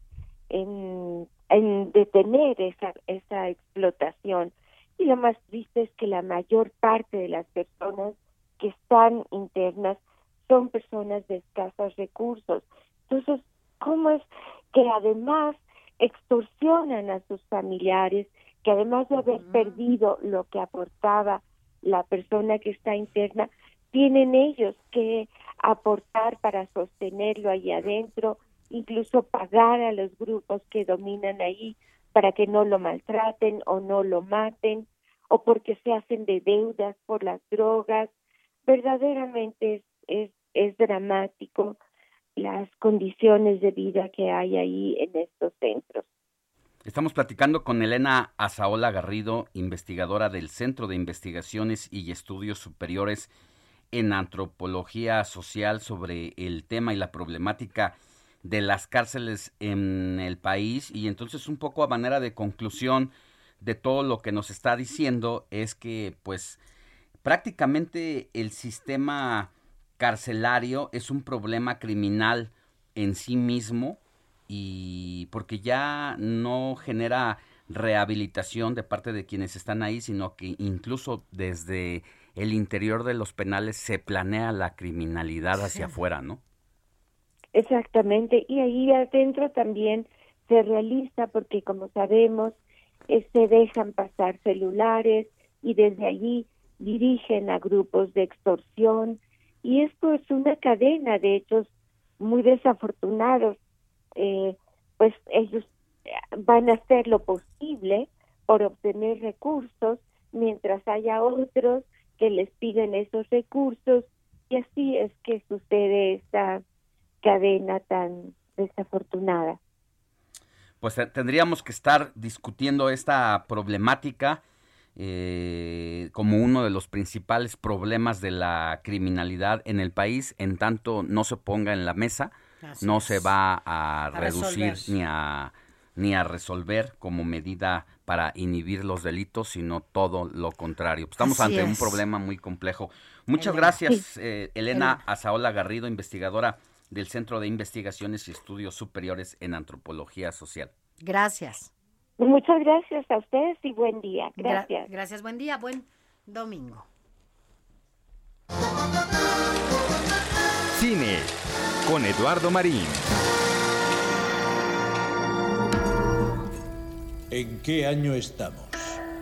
en, en detener esa, esa explotación. Y lo más triste es que la mayor parte de las personas que están internas son personas de escasos recursos. Entonces, ¿cómo es que además extorsionan a sus familiares que además de haber perdido lo que aportaba la persona que está interna, tienen ellos que aportar para sostenerlo ahí adentro, incluso pagar a los grupos que dominan ahí para que no lo maltraten o no lo maten, o porque se hacen de deudas por las drogas. Verdaderamente es, es, es dramático las condiciones de vida que hay ahí en estos centros. Estamos platicando con Elena Azaola Garrido, investigadora del Centro de Investigaciones y Estudios Superiores en antropología social sobre el tema y la problemática de las cárceles en el país y entonces un poco a manera de conclusión de todo lo que nos está diciendo es que pues prácticamente el sistema carcelario es un problema criminal en sí mismo y porque ya no genera rehabilitación de parte de quienes están ahí, sino que incluso desde el interior de los penales se planea la criminalidad hacia afuera, ¿no? Exactamente, y ahí adentro también se realiza porque como sabemos eh, se dejan pasar celulares y desde allí dirigen a grupos de extorsión y esto es una cadena de hechos muy desafortunados. Eh, pues ellos van a hacer lo posible por obtener recursos mientras haya otros que les piden esos recursos y así es que sucede esta cadena tan desafortunada. Pues eh, tendríamos que estar discutiendo esta problemática eh, como uno de los principales problemas de la criminalidad en el país, en tanto no se ponga en la mesa, no se va a, reducir ni a ni a resolver como medida para inhibir los delitos, sino todo lo contrario. Estamos ante un problema muy complejo. Muchas gracias, eh, Elena Azaola Garrido, investigadora del Centro de Investigaciones y Estudios Superiores en Antropología Social. Gracias. Muchas gracias a ustedes y buen día. Gracias. gracias, buen día, buen domingo. Cine con Eduardo Marín. ¿En qué año estamos?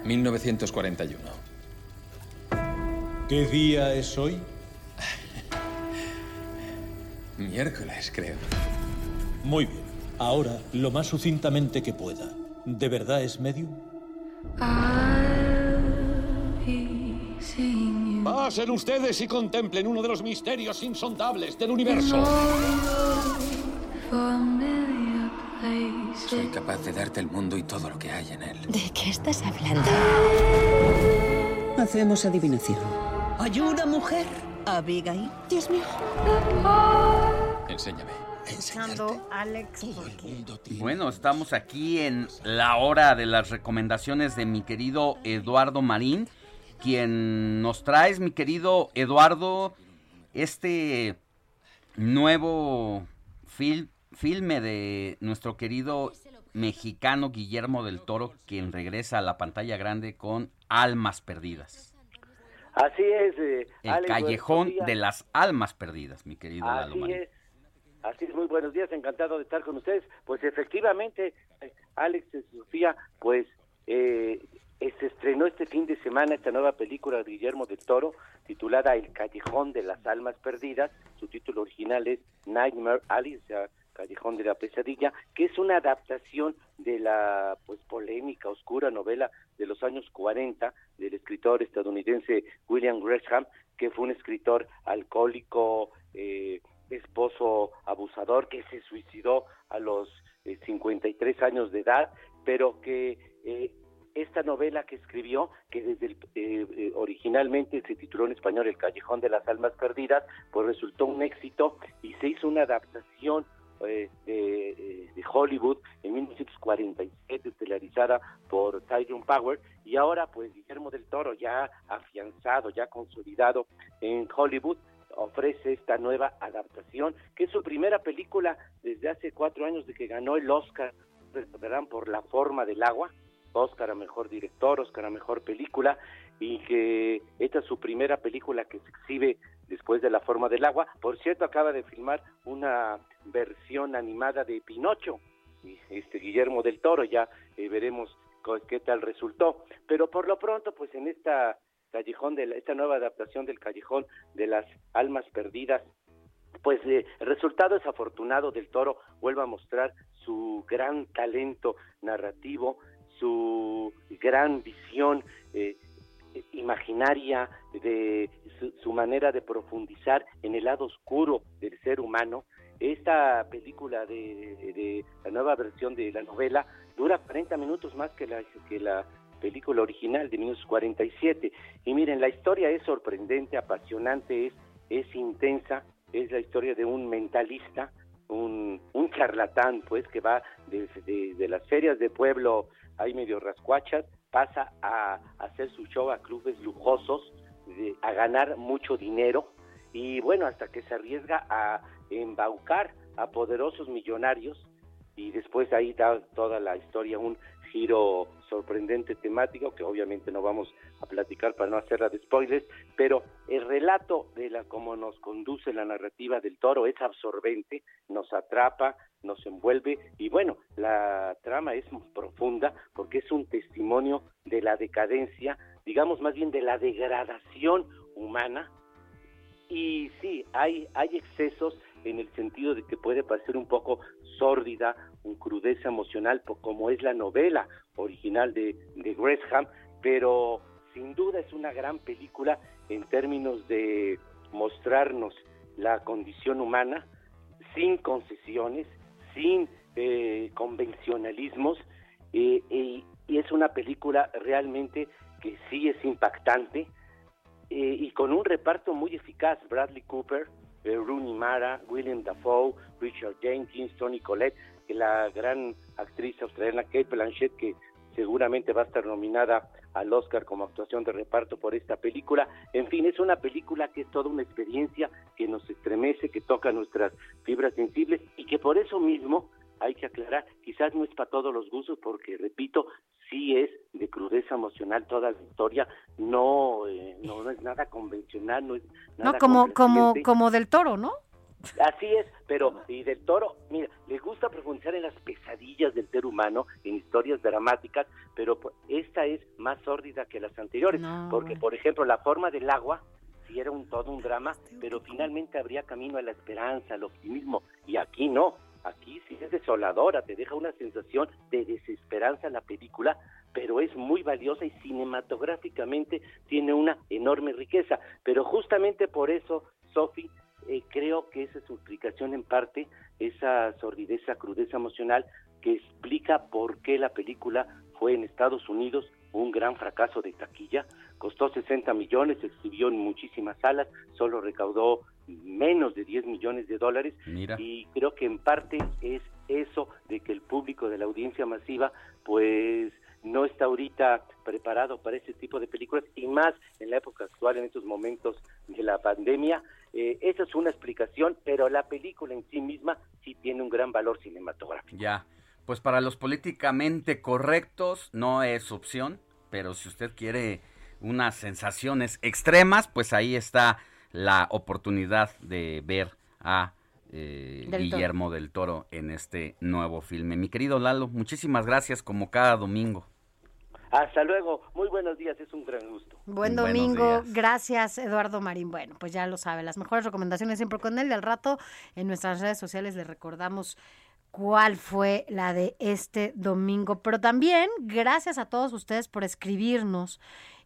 1941. ¿Qué día es hoy? [laughs] Miércoles, creo. Muy bien. Ahora, lo más sucintamente que pueda. ¿De verdad es medium? Pasen ustedes y contemplen uno de los misterios insondables del universo. Soy capaz de darte el mundo y todo lo que hay en él. ¿De qué estás hablando? Hacemos adivinación. ¿Hay una mujer? Abigail. Dios mío. Enséñame. Alex. Bueno, estamos aquí en la hora de las recomendaciones de mi querido Eduardo Marín, quien nos trae, mi querido Eduardo, este nuevo film filme de nuestro querido mexicano Guillermo del Toro, quien regresa a la pantalla grande con Almas Perdidas. Así es. Eh, El callejón de las almas perdidas, mi querido Así es. Así es, muy buenos días, encantado de estar con ustedes. Pues efectivamente, Alex y Sofía, pues eh, se estrenó este fin de semana esta nueva película de Guillermo del Toro titulada El Callejón de las Almas Perdidas. Su título original es Nightmare Alley, o Callejón de la Pesadilla, que es una adaptación de la pues polémica, oscura novela de los años 40 del escritor estadounidense William Gresham, que fue un escritor alcohólico, eh, esposo abusador, que se suicidó a los 53 eh, años de edad, pero que eh, esta novela que escribió, que desde el, originalmente se tituló en español El Callejón de las Almas Perdidas, pues resultó un éxito y se hizo una adaptación eh, de, Hollywood en 1947, estelarizada por Tyrone Power, y ahora pues Guillermo del Toro, ya afianzado, ya consolidado en Hollywood, ofrece esta nueva adaptación, que es su primera película desde hace cuatro años de que ganó el Oscar, verán, por La forma del agua, Oscar a Mejor Director, Oscar a Mejor Película, y que esta es su primera película que se exhibe después de La forma del agua. Por cierto, acaba de filmar una versión animada de Pinocho, este Guillermo del Toro, ya eh, veremos qué tal resultó. Pero por lo pronto, pues en esta callejón de esta nueva adaptación del callejón de las almas perdidas, pues eh, el resultado es afortunado del Toro vuelve a mostrar su gran talento narrativo, su gran visión eh, imaginaria, de su, manera de profundizar en el lado oscuro del ser humano. Esta película de, la nueva versión de la novela dura 40 minutos más que la, que la película original de 1947. Y miren, la historia es sorprendente, apasionante, es, es intensa, es la historia de un mentalista, un, un charlatán, pues, que va de, de, las ferias de pueblo, ahí medio rascuachas, pasa a, hacer su show a clubes lujosos, a ganar mucho dinero, y bueno, hasta que se arriesga a embaucar a poderosos millonarios, y después ahí da toda la historia un giro sorprendente temático que obviamente no vamos a platicar para no hacerla de spoilers, pero el relato de la cómo nos conduce la narrativa del toro es absorbente, nos atrapa, nos envuelve y bueno, la trama es profunda porque es un testimonio de la decadencia, digamos más bien de la degradación humana y sí, hay, hay excesos en el sentido de que puede parecer un poco sórdida, un crudeza emocional, como es la novela original de, de Gresham, pero sin duda es una gran película en términos de mostrarnos la condición humana sin concesiones, sin eh, convencionalismos, eh, y es una película realmente que sí es impactante eh, y con un reparto muy eficaz, Bradley Cooper, Rooney Mara, William Dafoe, Richard Jenkins, Tony Collette, la gran actriz australiana Kate Blanchett, que seguramente va a estar nominada al Oscar como actuación de reparto por esta película. En fin, es una película que es toda una experiencia que nos estremece, que toca nuestras fibras sensibles y que por eso mismo hay que aclarar, quizás no es para todos los gustos porque, repito, sí es de crudeza emocional toda la historia, no, eh, no, es nada convencional, no es nada No, como, como, como del toro, ¿no? Así es, pero y del toro, mira, le gusta profundizar en las pesadillas del ser humano, en historias dramáticas, pero pues, esta es más sórdida que las anteriores, porque por ejemplo la forma del agua sí era un todo un drama, pero finalmente habría camino a la esperanza, al optimismo, y aquí no, aquí sí es desoladora, te deja una sensación de desesperanza la película, pero es muy valiosa y cinematográficamente tiene una enorme riqueza. Pero justamente por eso, Sophie, eh, creo que esa es su explicación en parte, esa sordidez, esa crudeza emocional que explica por qué la película fue en Estados Unidos un gran fracaso de taquilla, costó 60 millones, se exhibió en muchísimas salas, solo recaudó menos de 10 millones de dólares. Y creo que en parte es eso de que el público de la audiencia masiva pues no está ahorita preparado para ese tipo de películas y más en la época actual, en estos momentos de la pandemia. Eh, esa es una explicación, pero la película en sí misma sí tiene un gran valor cinematográfico. Ya, pues para los políticamente correctos no es opción, pero si usted quiere unas sensaciones extremas, pues ahí está la oportunidad de ver a eh, Guillermo del Toro en este nuevo filme. Mi querido Lalo, muchísimas gracias como cada domingo. Hasta luego, muy buenos días, es un gran gusto. Buen domingo, gracias Eduardo Marín. Bueno, pues ya lo sabe, las mejores recomendaciones siempre con él y al rato en nuestras redes sociales le recordamos cuál fue la de este domingo. Pero también gracias a todos ustedes por escribirnos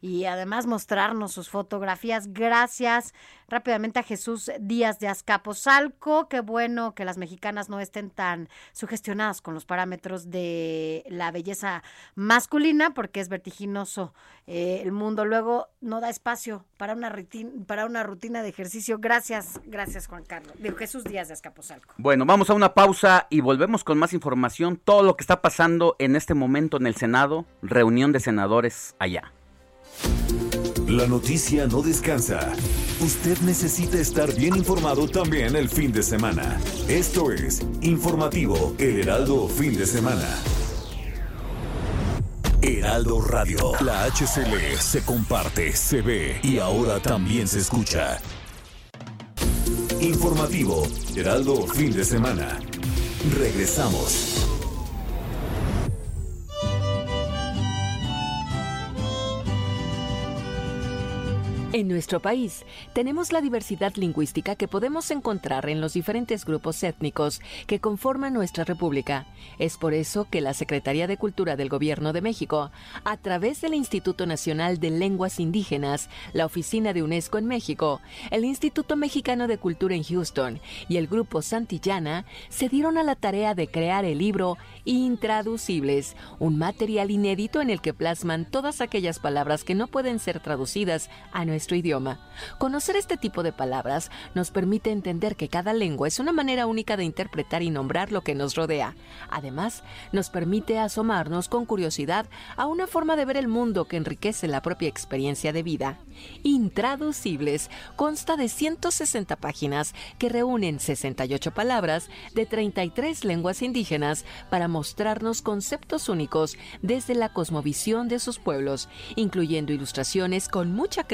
y además mostrarnos sus fotografías. Gracias rápidamente a Jesús Díaz de Azcapotzalco. Qué bueno que las mexicanas no estén tan sugestionadas con los parámetros de la belleza masculina porque es vertiginoso eh, el mundo. Luego no da espacio para una, rutina, para una rutina de ejercicio. Gracias, gracias Juan Carlos. De Jesús Díaz de Azcapotzalco. Bueno, vamos a una pausa y volvemos con más información. Todo lo que está pasando en este momento en el Senado, reunión de senadores allá. La noticia no descansa. Usted necesita estar bien informado también el fin de semana. Esto es Informativo El Heraldo Fin de Semana. Heraldo Radio. La HCL se comparte, se ve y ahora también se escucha. Informativo Heraldo Fin de Semana. Regresamos. En nuestro país tenemos la diversidad lingüística que podemos encontrar en los diferentes grupos étnicos que conforman nuestra República. Es por eso que la Secretaría de Cultura del Gobierno de México, a través del Instituto Nacional de Lenguas Indígenas, la Oficina de UNESCO en México, el Instituto Mexicano de Cultura en Houston y el Grupo Santillana, se dieron a la tarea de crear el libro Intraducibles, un material inédito en el que plasman todas aquellas palabras que no pueden ser traducidas a nuestro idioma. Conocer este tipo de palabras nos permite entender que cada lengua es una manera única de interpretar y nombrar lo que nos rodea. Además, nos permite asomarnos con curiosidad a una forma de ver el mundo que enriquece la propia experiencia de vida. Intraducibles consta de 160 páginas que reúnen 68 palabras de 33 lenguas indígenas para mostrarnos conceptos únicos desde la cosmovisión de sus pueblos, incluyendo ilustraciones con mucha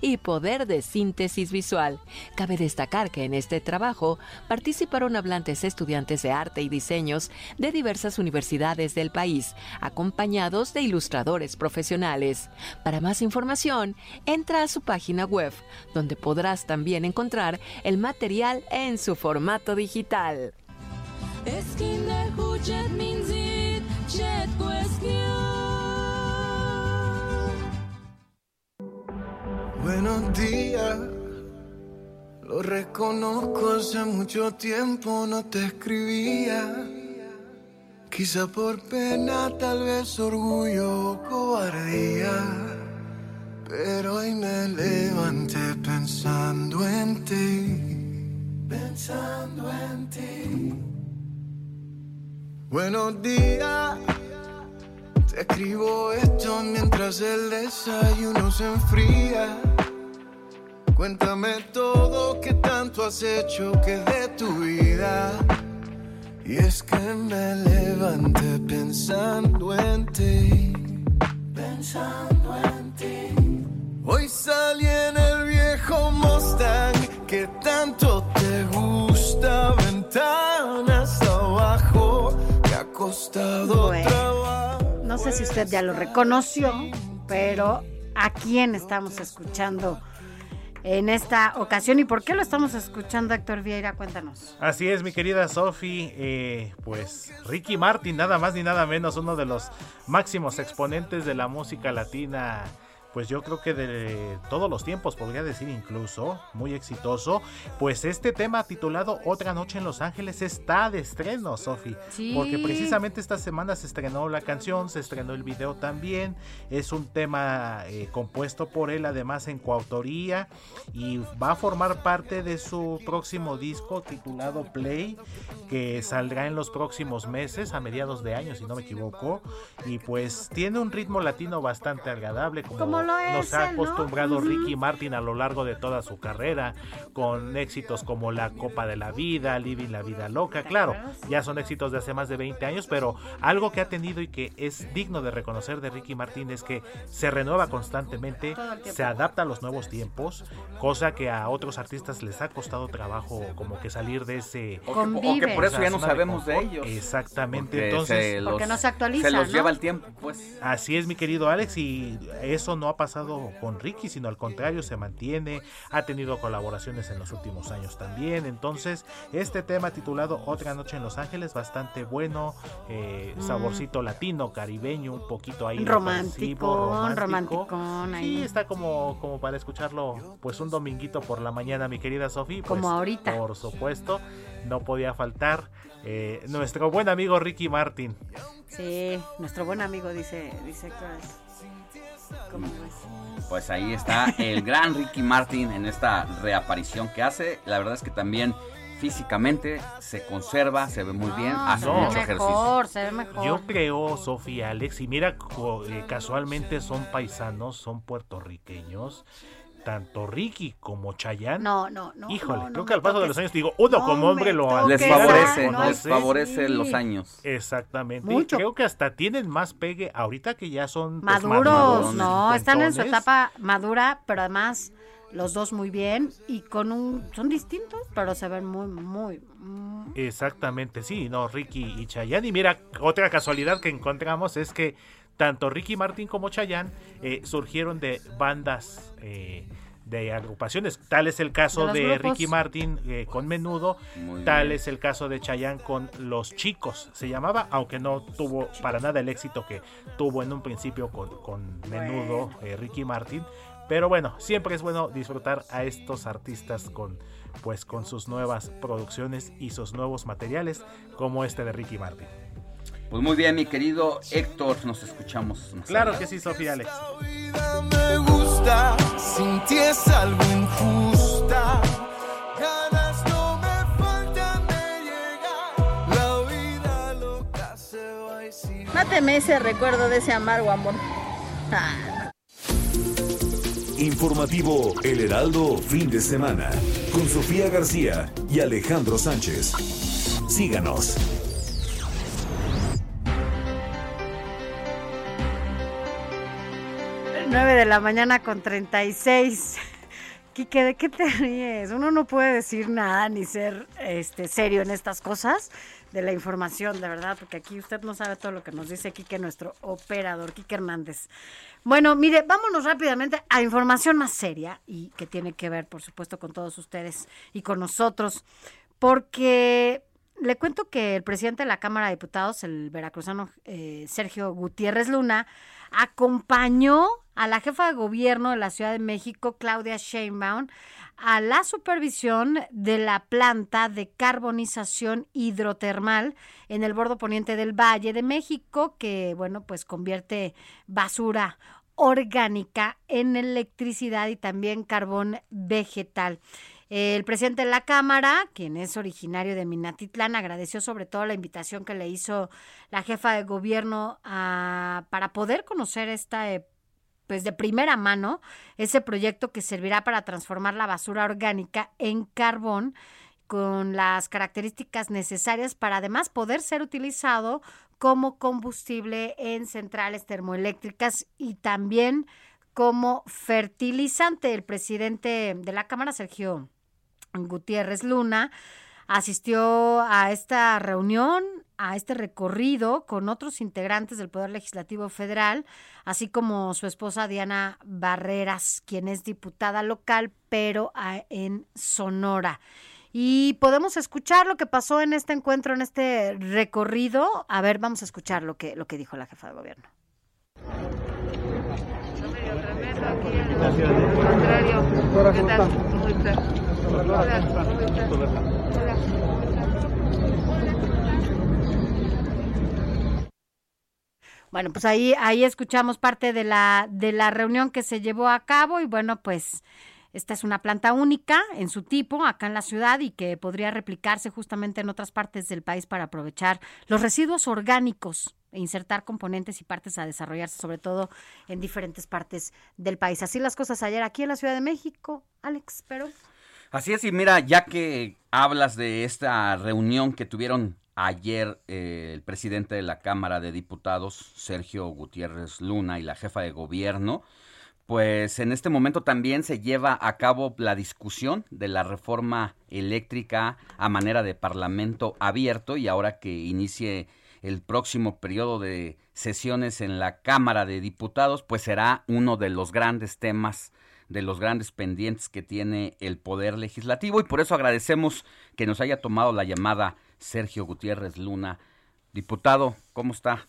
y poder de síntesis visual. Cabe destacar que en este trabajo participaron hablantes estudiantes de arte y diseños de diversas universidades del país, acompañados de ilustradores profesionales. Para más información, entra a su página web, donde podrás también encontrar el material en su formato digital. Buenos días, lo reconozco, hace mucho tiempo no te escribía. Quizá por pena, tal vez orgullo o cobardía. Pero hoy me levanté pensando en ti, pensando en ti. Buenos días. Te escribo esto mientras el desayuno se enfría. Cuéntame todo que tanto has hecho que de tu vida. Y es que me levanté pensando en ti, pensando en ti. Hoy salí en el viejo Mustang que tanto te gusta, ventanas abajo, que ha costado Bueno. trabajo. No sé si usted ya lo reconoció, pero ¿a quién estamos escuchando en esta ocasión y por qué lo estamos escuchando, Héctor Vieira? Cuéntanos. Así es, mi querida Sofi. eh, pues Ricky Martin, nada más ni nada menos, uno de los máximos exponentes de la música latina. Pues yo creo que de todos los tiempos, podría decir incluso, muy exitoso. Pues este tema titulado Otra Noche en Los Ángeles está de estreno, Sofi. Sí. Porque precisamente esta semana se estrenó la canción, se estrenó el video también. Es un tema eh, compuesto por él, además en coautoría. Y va a formar parte de su próximo disco titulado Play, que saldrá en los próximos meses, a mediados de año, si no me equivoco. Y pues tiene un ritmo latino bastante agradable, como, Como lo es nos ha ¿no? acostumbrado Ujú. Ricky Martin a lo largo de toda su carrera, con éxitos como La Copa de la Vida, Living la Vida Loca. Claro, ya son éxitos de hace más de 20 años, pero algo que ha tenido y que es digno de reconocer de Ricky Martin es que se renueva constantemente, se adapta a los nuevos tiempos, cosa que a otros artistas les ha costado trabajo como que salir de ese... O que- o que por eso ya no de sabemos de confort. ellos. Exactamente, Porque entonces... se los- Porque no se actualiza, se los ¿no? lleva el tiempo, pues. Así es, mi querido Alex, y eso no ha pasado con Ricky, sino al contrario, se mantiene, ha tenido colaboraciones en los últimos años también. Entonces, este tema titulado Otra Noche en Los Ángeles, bastante bueno, eh, Mm. saborcito latino, caribeño, un poquito ahí. Romántico, ahí. Sí, está como, como para escucharlo, pues un dominguito por la mañana, mi querida Sofía. Pues, Como ahorita. Por supuesto, no podía faltar eh, nuestro buen amigo Ricky Martin. Sí, nuestro buen amigo dice, dice Héctor. ¿Cómo ves? Pues ahí está el gran Ricky Martin en esta reaparición que hace. La verdad es que también físicamente se conserva, se ve muy bien, hace se ve mucho ejercicio. se ve mejor. Yo creo, Sofía Alex, y mira, co- eh, casualmente son paisanos, son puertorriqueños, tanto Ricky como Chayanne. No, no, no. Híjole, no, no creo que al paso de los años, digo, uno No como hombre lo Les favorece, les favorece los años. Exactamente. Mucho. Y creo que hasta tienen más pegue ahorita que ya son pues, Maduros, maduros, no, están en su etapa madura, pero además los dos muy bien y con un son distintos, pero se ven muy muy mm, Exactamente, sí, no, Ricky y Chayanne. Y mira, otra casualidad que encontramos es que tanto Ricky Martin como Chayanne eh, surgieron de bandas eh, de agrupaciones. Tal es el caso De. Ricky Martin eh, con Menudo, Muy tal bien. es el caso de Chayanne con Los Chicos, se llamaba, aunque no tuvo para nada el éxito que tuvo en un principio con, con Menudo, eh, Ricky Martin. Pero bueno, siempre es bueno disfrutar a estos artistas con pues con sus nuevas producciones y sus nuevos materiales como este de Ricky Martin. Pues muy bien, mi querido Héctor, nos escuchamos. más Claro adelante. que sí, Sofía Alex. me gusta, sin ti es algo injusta. Ganas no me faltan de llegar. La vida loca se va y si Máteme ese recuerdo de ese amargo amor. Ah. Informativo El Heraldo Fin de Semana con Sofía García y Alejandro Sánchez. Síganos. 9 de la mañana con 36. [laughs] Quique, ¿de qué te ríes? Uno no puede decir nada ni ser este serio en estas cosas de la información, de verdad, porque aquí usted no sabe todo lo que nos dice Quique, nuestro operador, Quique Hernández. Bueno, mire, vámonos rápidamente a información más seria y que tiene que ver, por supuesto, con todos ustedes y con nosotros, porque le cuento que el presidente de la Cámara de Diputados, el veracruzano eh, Sergio Gutiérrez Luna, acompañó a la jefa de gobierno de la Ciudad de México, Claudia Sheinbaum, a la supervisión de la planta de carbonización hidrotermal en el bordo poniente del Valle de México, que, bueno, pues convierte basura orgánica en electricidad y también carbón vegetal. El presidente de la Cámara, quien es originario de Minatitlán, agradeció sobre todo la invitación que le hizo la jefa de gobierno a- para poder conocer esta, eh, pues de primera mano, ese proyecto que servirá para transformar la basura orgánica en carbón con las características necesarias para además poder ser utilizado como combustible en centrales termoeléctricas y también como fertilizante. El presidente de la Cámara, Sergio Gutiérrez Luna, asistió a esta reunión, a este recorrido con otros integrantes del Poder Legislativo Federal, así como su esposa Diana Barreras, quien es diputada local, pero ah, en Sonora. Y podemos escuchar lo que pasó en este encuentro, en este recorrido. A ver, vamos a escuchar lo que, lo que dijo la jefa de gobierno. Contrario. ¿Qué tal? ¿Cómo estás? Bueno, pues ahí, ahí escuchamos parte de la, de la reunión que se llevó a cabo y bueno, pues esta es una planta única en su tipo acá en la ciudad y que podría replicarse justamente en otras partes del país para aprovechar los residuos orgánicos e insertar componentes y partes a desarrollarse, sobre todo en diferentes partes del país. Así las cosas ayer aquí en la Ciudad de México, Alex, pero... Así es, y mira, ya que hablas de esta reunión que tuvieron ayer eh, el presidente de la Cámara de Diputados, Sergio Gutiérrez Luna, y la jefa de gobierno, pues en este momento también se lleva a cabo la discusión de la reforma eléctrica a manera de parlamento abierto y ahora que inicie el próximo periodo de sesiones en la Cámara de Diputados, pues será uno de los grandes temas de los grandes pendientes que tiene el Poder Legislativo y por eso agradecemos que nos haya tomado la llamada Sergio Gutiérrez Luna. Diputado, ¿cómo está?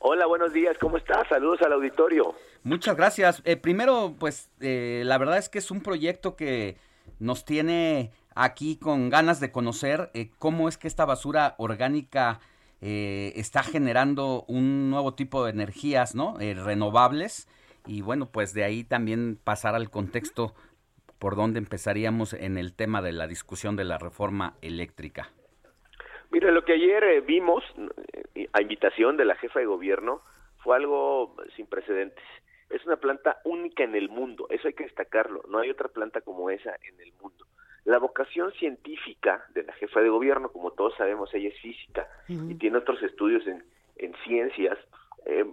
Hola, buenos días, ¿cómo estás? Saludos al auditorio. Muchas gracias. Eh, primero, pues eh, la verdad es que es un proyecto que nos tiene aquí con ganas de conocer eh, cómo es que esta basura orgánica eh, está generando un nuevo tipo de energías, ¿no? Renovables. Y bueno, pues de ahí también pasar al contexto por donde empezaríamos en el tema de la discusión de la reforma eléctrica. Mira, lo que ayer eh, vimos, eh, a invitación de la jefa de gobierno, fue algo sin precedentes. Es una planta única en el mundo, eso hay que destacarlo, no hay otra planta como esa en el mundo. La vocación científica de la jefa de gobierno, como todos sabemos, ella es física y tiene otros estudios en, en ciencias, eh,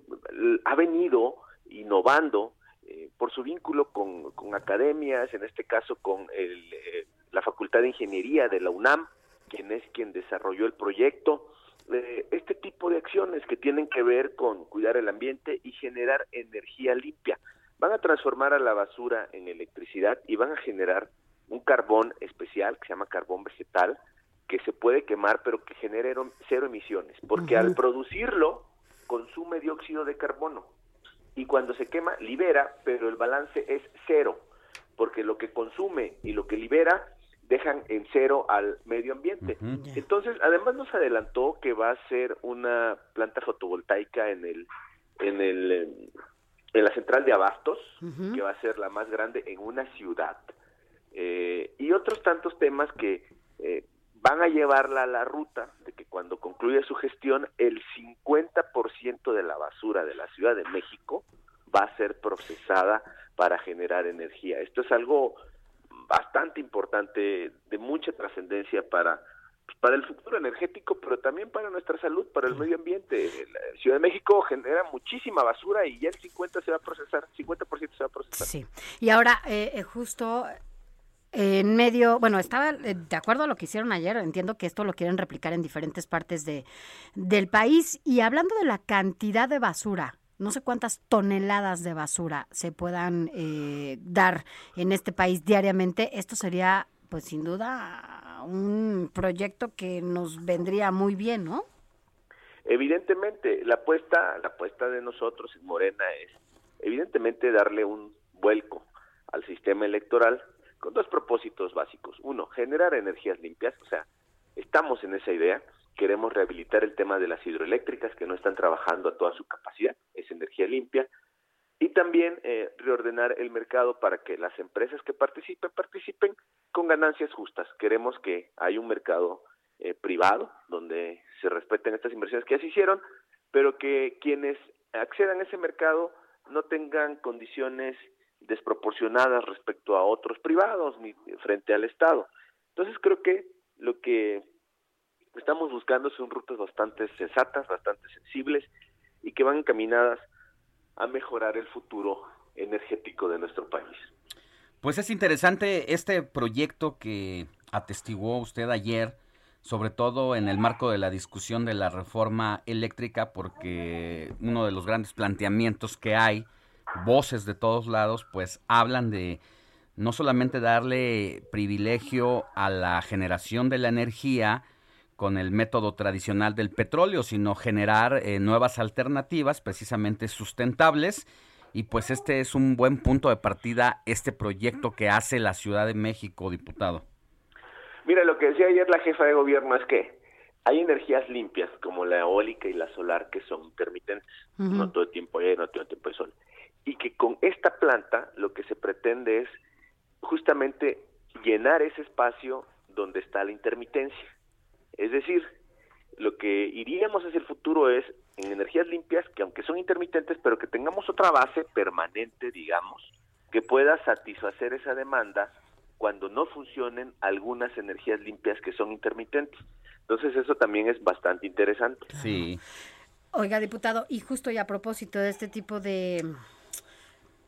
ha venido innovando eh, por su vínculo con, con, academias, en este caso con el, eh, la Facultad de Ingeniería de la UNAM, quien es quien desarrolló el proyecto, eh, este tipo de acciones que tienen que ver con cuidar el ambiente y generar energía limpia. Van a transformar a la basura en electricidad y van a generar un carbón especial que se llama carbón vegetal que se puede quemar pero que genera cero emisiones, porque al producirlo consume dióxido de carbono y cuando se quema libera, pero el balance es cero, porque lo que consume y lo que libera dejan en cero al medio ambiente. Entonces, además nos adelantó que va a ser una planta fotovoltaica en el en el en la central de abastos, que va a ser la más grande en una ciudad. Eh, y otros tantos temas que eh, van a llevarla a la ruta de que cuando concluya su gestión, el 50% de la basura de la Ciudad de México va a ser procesada para generar energía. Esto es algo bastante importante, de mucha trascendencia para pues, para el futuro energético, pero también para nuestra salud, para el medio ambiente. La Ciudad de México genera muchísima basura y ya el 50 se va a procesar, 50% se va a procesar. Sí. Y ahora, eh, eh justo en medio, bueno, estaba eh, de acuerdo a lo que hicieron ayer, entiendo que esto lo quieren replicar en diferentes partes de, del país. Y hablando de la cantidad de basura, no sé cuántas toneladas de basura se puedan eh, dar en este país diariamente, esto sería, pues sin duda, un proyecto que nos vendría muy bien, ¿no? Evidentemente, la apuesta, la apuesta de nosotros en Morena es, evidentemente, darle un vuelco al sistema electoral con dos propósitos básicos. Uno, generar energías limpias, o sea, estamos en esa idea, queremos rehabilitar el tema de las hidroeléctricas que no están trabajando a toda su capacidad, es energía limpia, y también eh, reordenar el mercado para que las empresas que participen participen con ganancias justas. Queremos que haya un mercado eh, privado donde se respeten estas inversiones que ya se hicieron, pero que quienes accedan a ese mercado no tengan condiciones desproporcionadas respecto a otros privados ni frente al Estado. Entonces creo que lo que estamos buscando son rutas bastante sensatas, bastante sensibles y que van encaminadas a mejorar el futuro energético de nuestro país. Pues es interesante este proyecto que atestiguó usted ayer, sobre todo en el marco de la discusión de la reforma eléctrica, porque uno de los grandes planteamientos que hay voces de todos lados, pues hablan de no solamente darle privilegio a la generación de la energía con el método tradicional del petróleo, sino generar eh, nuevas alternativas precisamente sustentables. Y pues este es un buen punto de partida, este proyecto que hace la Ciudad de México, diputado. Mira, lo que decía ayer la jefa de gobierno es que hay energías limpias como la eólica y la solar que son intermitentes, no todo el tiempo hay, no todo el tiempo hay sol y que con esta planta lo que se pretende es justamente llenar ese espacio donde está la intermitencia. Es decir, lo que iríamos hacia el futuro es en energías limpias que aunque son intermitentes, pero que tengamos otra base permanente, digamos, que pueda satisfacer esa demanda cuando no funcionen algunas energías limpias que son intermitentes. Entonces eso también es bastante interesante. Sí. Oiga, diputado, y justo y a propósito de este tipo de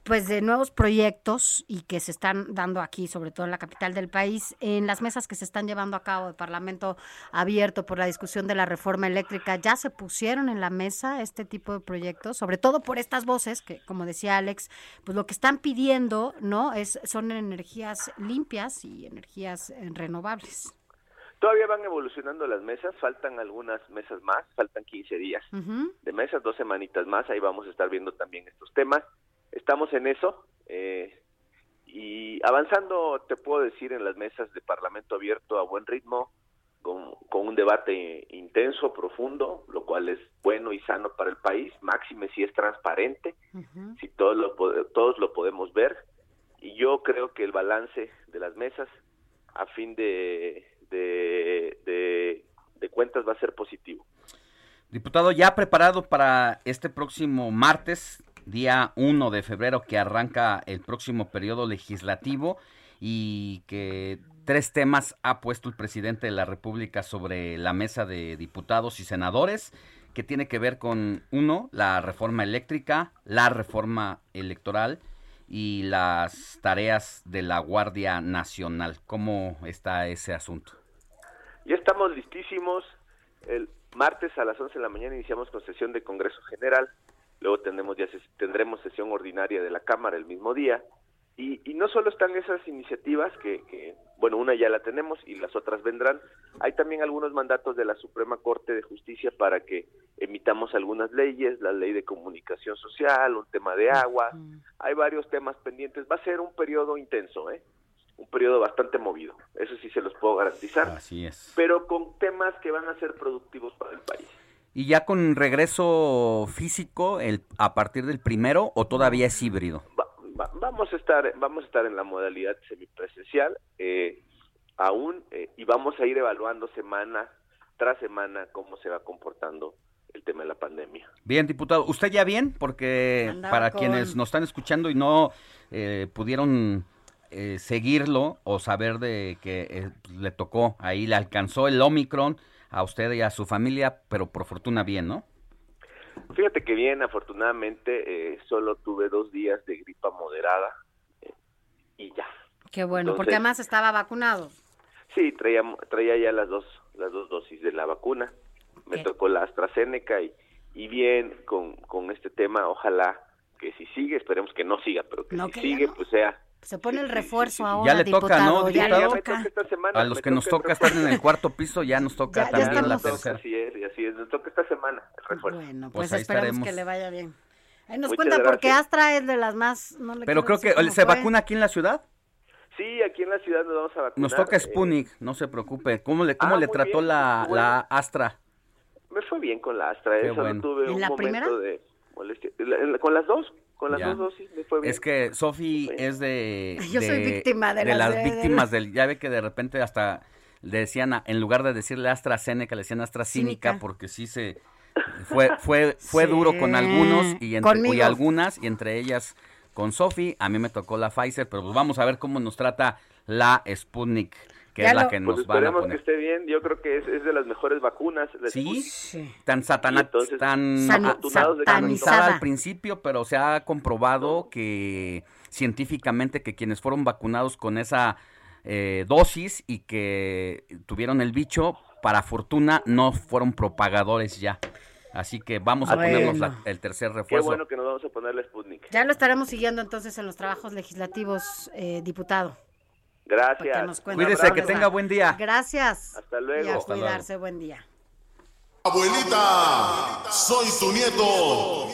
pues de nuevos proyectos y que se están dando aquí, sobre todo en la capital del país, en las mesas que se están llevando a cabo de Parlamento abierto por la discusión de la reforma eléctrica, ya se pusieron en la mesa este tipo de proyectos, sobre todo por estas voces que, como decía Alex, pues lo que están pidiendo, ¿no? Es son energías limpias y energías eh, renovables. Todavía van evolucionando las mesas, faltan algunas mesas más, faltan 15 días de mesas, dos semanitas más, ahí vamos a estar viendo también estos temas estamos en eso eh, y avanzando, te puedo decir, en las mesas de Parlamento abierto a buen ritmo, con, con un debate intenso, profundo, lo cual es bueno y sano para el país, máxime si es transparente, si todos lo, todos lo podemos ver, y yo creo que el balance de las mesas a fin de, de, de, de cuentas va a ser positivo. Diputado, ya preparado para este próximo martes, día 1 de febrero que arranca el próximo periodo legislativo y que tres temas ha puesto el presidente de la República sobre la mesa de diputados y senadores que tiene que ver con uno, la reforma eléctrica, la reforma electoral y las tareas de la Guardia Nacional. ¿Cómo está ese asunto? Ya estamos listísimos. El Martes a las 11 de la mañana iniciamos con sesión de Congreso General, luego tendremos, ya ses- tendremos sesión ordinaria de la Cámara el mismo día, y, y no solo están esas iniciativas que, que, bueno, una ya la tenemos y las otras vendrán, hay también algunos mandatos de la Suprema Corte de Justicia para que emitamos algunas leyes, la ley de comunicación social, un tema de agua, hay varios temas pendientes, va a ser un periodo intenso, ¿eh? un periodo bastante movido, eso sí se los puedo garantizar, Así es. pero con temas que van a ser productivos para el país. ¿Y ya con regreso físico el, a partir del primero o todavía es híbrido? Va- vamos a estar vamos a estar en la modalidad semipresencial eh, aún eh, y vamos a ir evaluando semana tras semana cómo se va comportando el tema de la pandemia. Bien, diputado, ¿usted ya bien? Porque Andaba para con- quienes nos están escuchando y no eh, pudieron eh, seguirlo o saber de que eh, le tocó, ahí le alcanzó el Omicron a usted y a su familia, pero por fortuna bien, ¿no? Fíjate que bien, afortunadamente eh, solo tuve dos días de gripa moderada eh, y ya. Qué bueno, Entonces- porque además estaba vacunado. Sí, traía, traía ya las dos, las dos dosis de la vacuna. Me tocó la AstraZeneca y, y bien con, con este tema, ojalá que si sigue, esperemos que no siga, pero que No, si que sigue, no. pues sea. Se pone el refuerzo ahora, Ya le toca, ¿no, diputado, ya le diputado? toca. esta semana, A los que nos toca estar en el cuarto piso, ya nos toca Ya- ya también la estamos- tercera. Así es, así es, nos toca esta semana el refuerzo. Bueno, Pues pues, ahí esperemos estaremos. que le vaya bien. Ahí nos Muchas cuenta porque gracias. Astra es de las más... No le Pero creo que se fue. vacuna aquí en la ciudad. Sí, aquí en la ciudad nos vamos a vacunar. Nos toca eh, Sputnik, no se preocupe. ¿Cómo le, cómo Ah, le trató bien, la, bueno. la Astra? me fue bien con la Astra, eh, solo bueno. tuve ¿En un la momento primera? de molestia. La- la- con las dos, con las Ya. dos dosis me fue bien. Es que Sofi es de, Yo soy de- víctima de las víctimas [laughs] del ya ve que de repente hasta le decían a- en lugar de decirle AstraZeneca le decían AstraZeneca Cínica. porque sí se fue fue fue Sí, duro con algunos y entre y algunas y entre ellas con Sofi, a mí me tocó la Pfizer, pero pues vamos a ver cómo nos trata la Sputnik, que Ya es la lo- que pues nos van a poner. que esté bien, yo creo que es, es de las mejores vacunas. Sí, Sputnik. tan satana, entonces, tan satanizada al principio, pero se ha comprobado que científicamente que quienes fueron vacunados con esa eh, dosis y que tuvieron el bicho, para fortuna no fueron propagadores ya. Así que vamos a ponernos la- el tercer Qué refuerzo. bueno que nos vamos a poner la Sputnik. Ya lo estaremos siguiendo entonces en los trabajos legislativos, eh, diputado. Gracias. Cuídese, que tenga buen día. Gracias. Hasta luego. Y a Hasta luego. cuidarse, buen día. Abuelita, soy tu nieto.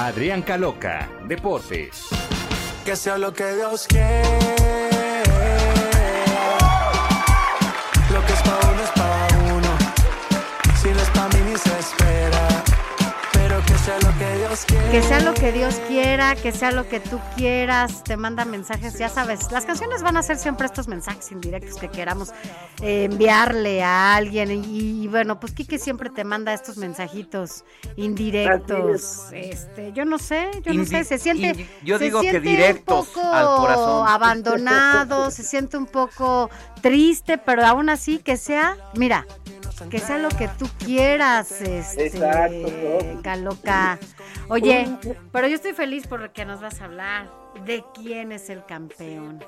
Adrián Caloca, Deportes. Que sea lo que Dios quiere. Que sea lo que Dios quiera, que sea lo que tú quieras, te manda mensajes, ya sabes, las canciones van a ser siempre estos mensajes indirectos que queramos eh, enviarle a alguien. Y, y bueno, pues Kike siempre te manda estos mensajitos indirectos, este, yo no sé, yo no sé, se siente, yo se digo que siente directos un poco al corazón. [laughs] abandonado, se siente un poco triste, pero aún así que sea, mira, que sea lo que tú quieras, este, Exacto. Caloca. Oye, pero yo estoy feliz porque nos vas a hablar de quién es el campeón.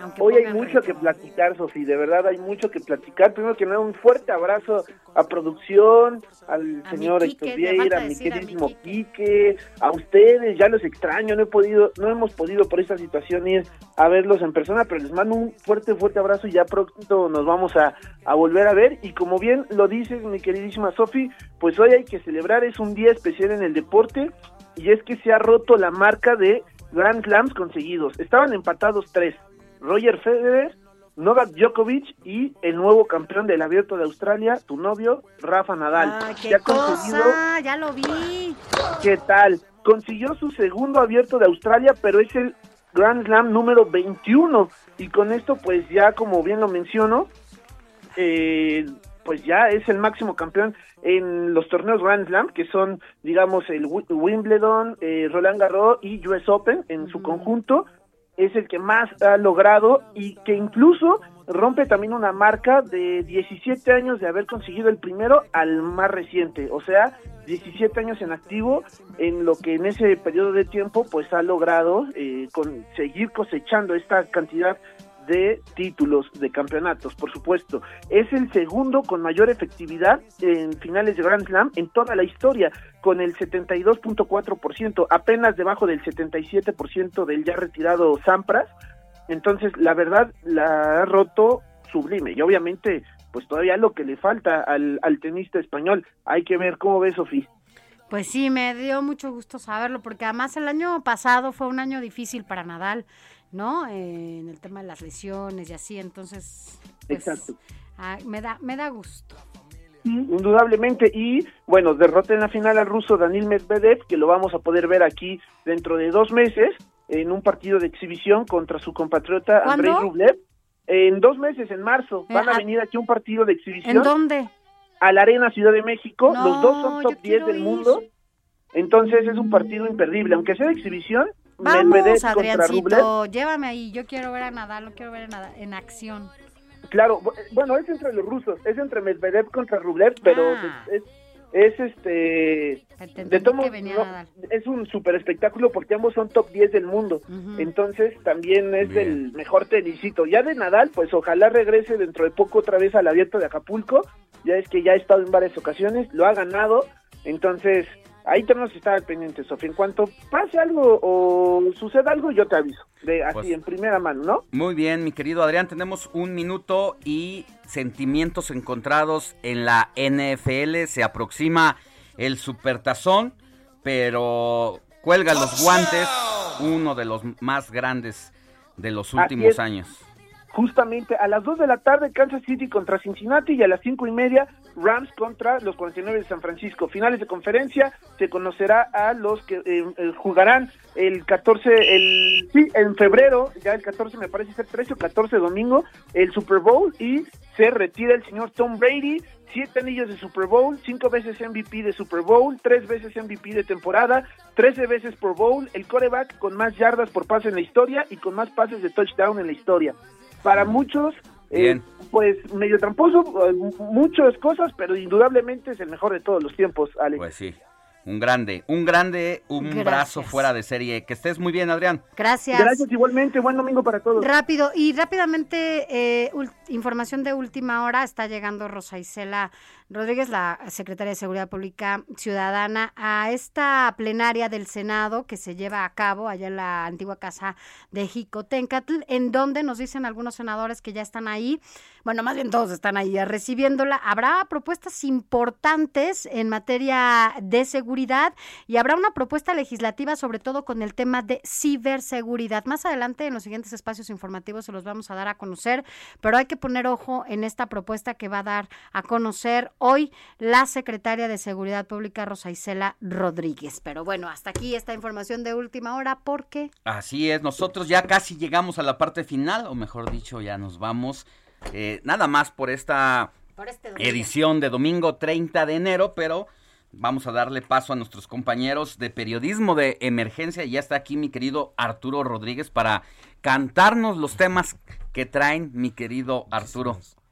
Aunque Hoy hay mucho que platicar, Sofi, de verdad hay mucho que platicar. Primero que nada, un fuerte abrazo a producción, al A señor Héctor Vieira, a mi decir a mi queridísimo Quique, a ustedes, ya los extraño, no he podido, no hemos podido por esta situación ir a verlos en persona, pero les mando un fuerte, fuerte abrazo y ya pronto nos vamos a, a volver a ver. Y como bien lo dices, mi queridísima Sofi, pues hoy hay que celebrar, es un día especial en el deporte y es que se ha roto la marca de Grand Slams conseguidos. Estaban empatados tres. Roger Federer, Novak Djokovic y el nuevo campeón del Abierto de Australia, tu novio, Rafa Nadal. Ay, qué Ya conseguido- cosa, ya lo vi. ¿Qué tal? Consiguió su segundo Abierto de Australia, pero es el Grand Slam número 21 y con esto pues ya como bien lo menciono, eh, pues ya es el máximo campeón en los torneos Grand Slam, que son, digamos, el Wi- Wimbledon, eh, Roland Garros y US Open en su conjunto. Es el que más ha logrado y que incluso rompe también una marca de 17 años de haber conseguido el primero al más reciente. O sea, 17 años en activo, en lo que en ese periodo de tiempo pues ha logrado eh, con, seguir cosechando esta cantidad de títulos, de campeonatos, por supuesto. Es el segundo con mayor efectividad en finales de Grand Slam en toda la historia, con el 72.4%, apenas debajo del 77% del ya retirado Sampras. Entonces, la verdad, la ha roto sublime. Y obviamente, pues todavía lo que le falta al, al tenista español. Hay que ver cómo ve Sofía. Pues sí, me dio mucho gusto saberlo, porque además el año pasado fue un año difícil para Nadal, ¿no? Eh, en el tema de las lesiones y así, entonces. pues, Exacto. ah, me da, me da gusto. Indudablemente, y bueno, derrota en la final al ruso Danil Medvedev, que lo vamos a poder ver aquí dentro de dos meses, en un partido de exhibición contra su compatriota Andrei. Rublev. En dos meses, en marzo, van Eh, a ah, venir aquí un partido de exhibición. ¿En dónde? A la Arena Ciudad de México. No, Los dos son top 10 del mundo. Entonces es un partido imperdible. Aunque sea de exhibición, Vamos. Adriancito, llévame ahí. Yo quiero ver a Nadal, lo quiero ver en, Nadal- en acción. Claro, bu- bueno, es entre los rusos, es entre Medvedev contra Rublev, pero Ah. es, es este de tomo- que venía no, Nadal. es un super espectáculo porque ambos son top 10 del mundo. Entonces también es del mejor tenisito. Ya de Nadal, pues ojalá regrese dentro de poco otra vez al abierto de Acapulco. Ya es que ya ha estado en varias ocasiones, lo ha ganado. Entonces, ahí tenemos que estar pendientes, Sofía. En cuanto pase algo o suceda algo, yo te aviso. De así Pues- en primera mano, ¿no? Muy bien, mi querido Adrián, tenemos un minuto y sentimientos encontrados en la NFL. Se aproxima el supertazón, pero cuelga los guantes uno de los más grandes de los últimos años. Justamente a las 2 de la tarde Kansas City contra Cincinnati y a las cinco y media Rams contra los 49 de San Francisco. Finales de conferencia se conocerá a los que eh, eh, jugarán el 14, el sí, en febrero, ya el 14 me parece ser 13 o 14 domingo, el Super Bowl y se retira el señor Tom Brady, siete anillos de Super Bowl, cinco veces MVP de Super Bowl, tres veces MVP de temporada, 13 veces Pro Bowl, el coreback con más yardas por pase en la historia y con más pases de touchdown en la historia. Para muchos, eh, pues medio tramposo, eh, muchas cosas, pero indudablemente es el mejor de todos los tiempos, Alex. Pues sí, un grande, un grande, un Gracias. brazo fuera de serie. Que estés muy bien, Adrián. Gracias. Gracias igualmente, buen domingo para todos. Rápido y rápidamente, eh, información de última hora, está llegando Rosa Isela Rodríguez, la secretaria de Seguridad Pública Ciudadana, a esta plenaria del Senado que se lleva a cabo allá en la antigua casa de Jicotencatl, en donde nos dicen algunos senadores que ya están ahí, bueno, más bien todos están ahí recibiéndola. Habrá propuestas importantes en materia de seguridad y habrá una propuesta legislativa sobre todo con el tema de ciberseguridad. Más adelante en los siguientes espacios informativos se los vamos a dar a conocer, pero hay que poner ojo en esta propuesta que va a dar a conocer hoy la secretaria de Seguridad Pública Rosa Isela Rodríguez. Pero bueno, hasta aquí esta información de última hora porque Así es, nosotros ya casi llegamos a la parte final, o mejor dicho, ya nos vamos. Eh, nada más por esta Por este edición de domingo 30 de enero, pero vamos a darle paso a nuestros compañeros de periodismo de emergencia. Ya está aquí mi querido Arturo Rodríguez para cantarnos los temas que traen mi querido Arturo. Muchísimas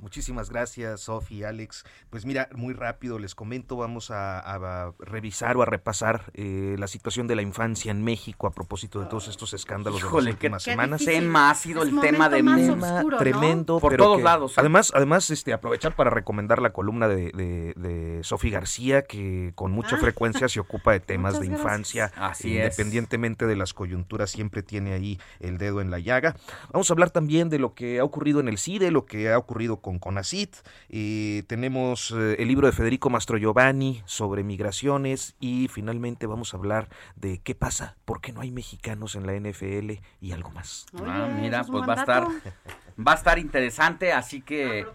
gracias, Sofi, Alex. Pues mira, muy rápido les comento, vamos a, a revisar o a repasar eh, la situación de la infancia en México a propósito de todos estos escándalos Híjole, de las qué- últimas qué semanas. difícil. tema ha sido Es el tema de más Tema oscuro, ¿no? tremendo, Por pero todos que- lados, ¿eh? Además, además, este, aprovechar para recomendar la columna de, de, de Sofi García, que con mucha Ah. frecuencia se ocupa de [laughs] temas de infancia. gracias. Así es. independientemente de las coyunturas, siempre tiene ahí el dedo en la llaga. Vamos a hablar también de lo que ha ocurrido en el CIDE, lo que ha ocurrido con CONACIT. Eh, tenemos eh, el libro de Federico Mastro Giovanni sobre migraciones y finalmente vamos a hablar de qué pasa, por qué no hay mexicanos en la NFL y algo más. Ah, mira, pues va a estar va a estar interesante, así que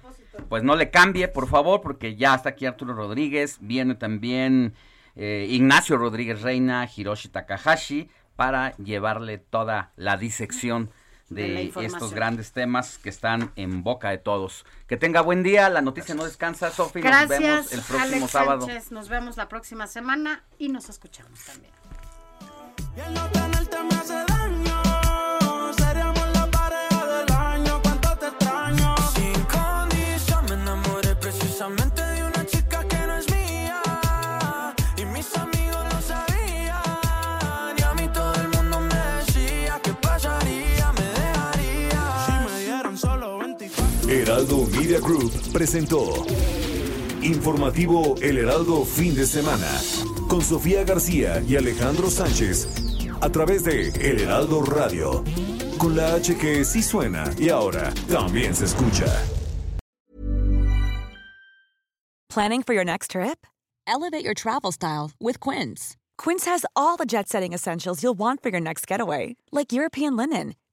pues no le cambie, por favor, porque ya está aquí Arturo Rodríguez, viene también eh, Ignacio Rodríguez Reina, Hiroshi Takahashi para llevarle toda la disección De estos grandes temas que están en boca de todos. Que tenga buen día, la noticia no descansa, Sofi, nos vemos el próximo Alex sábado. Sánchez. Nos vemos la próxima semana y nos escuchamos también. Heraldo Media Group presentó Informativo El Heraldo Fin de Semana con Sofía García y Alejandro Sánchez a través de El Heraldo Radio con la H que sí suena y ahora también se escucha. Planning for your next trip? Elevate your travel style with Quince. Quince has all the jet setting essentials you'll want for your next getaway, like European linen,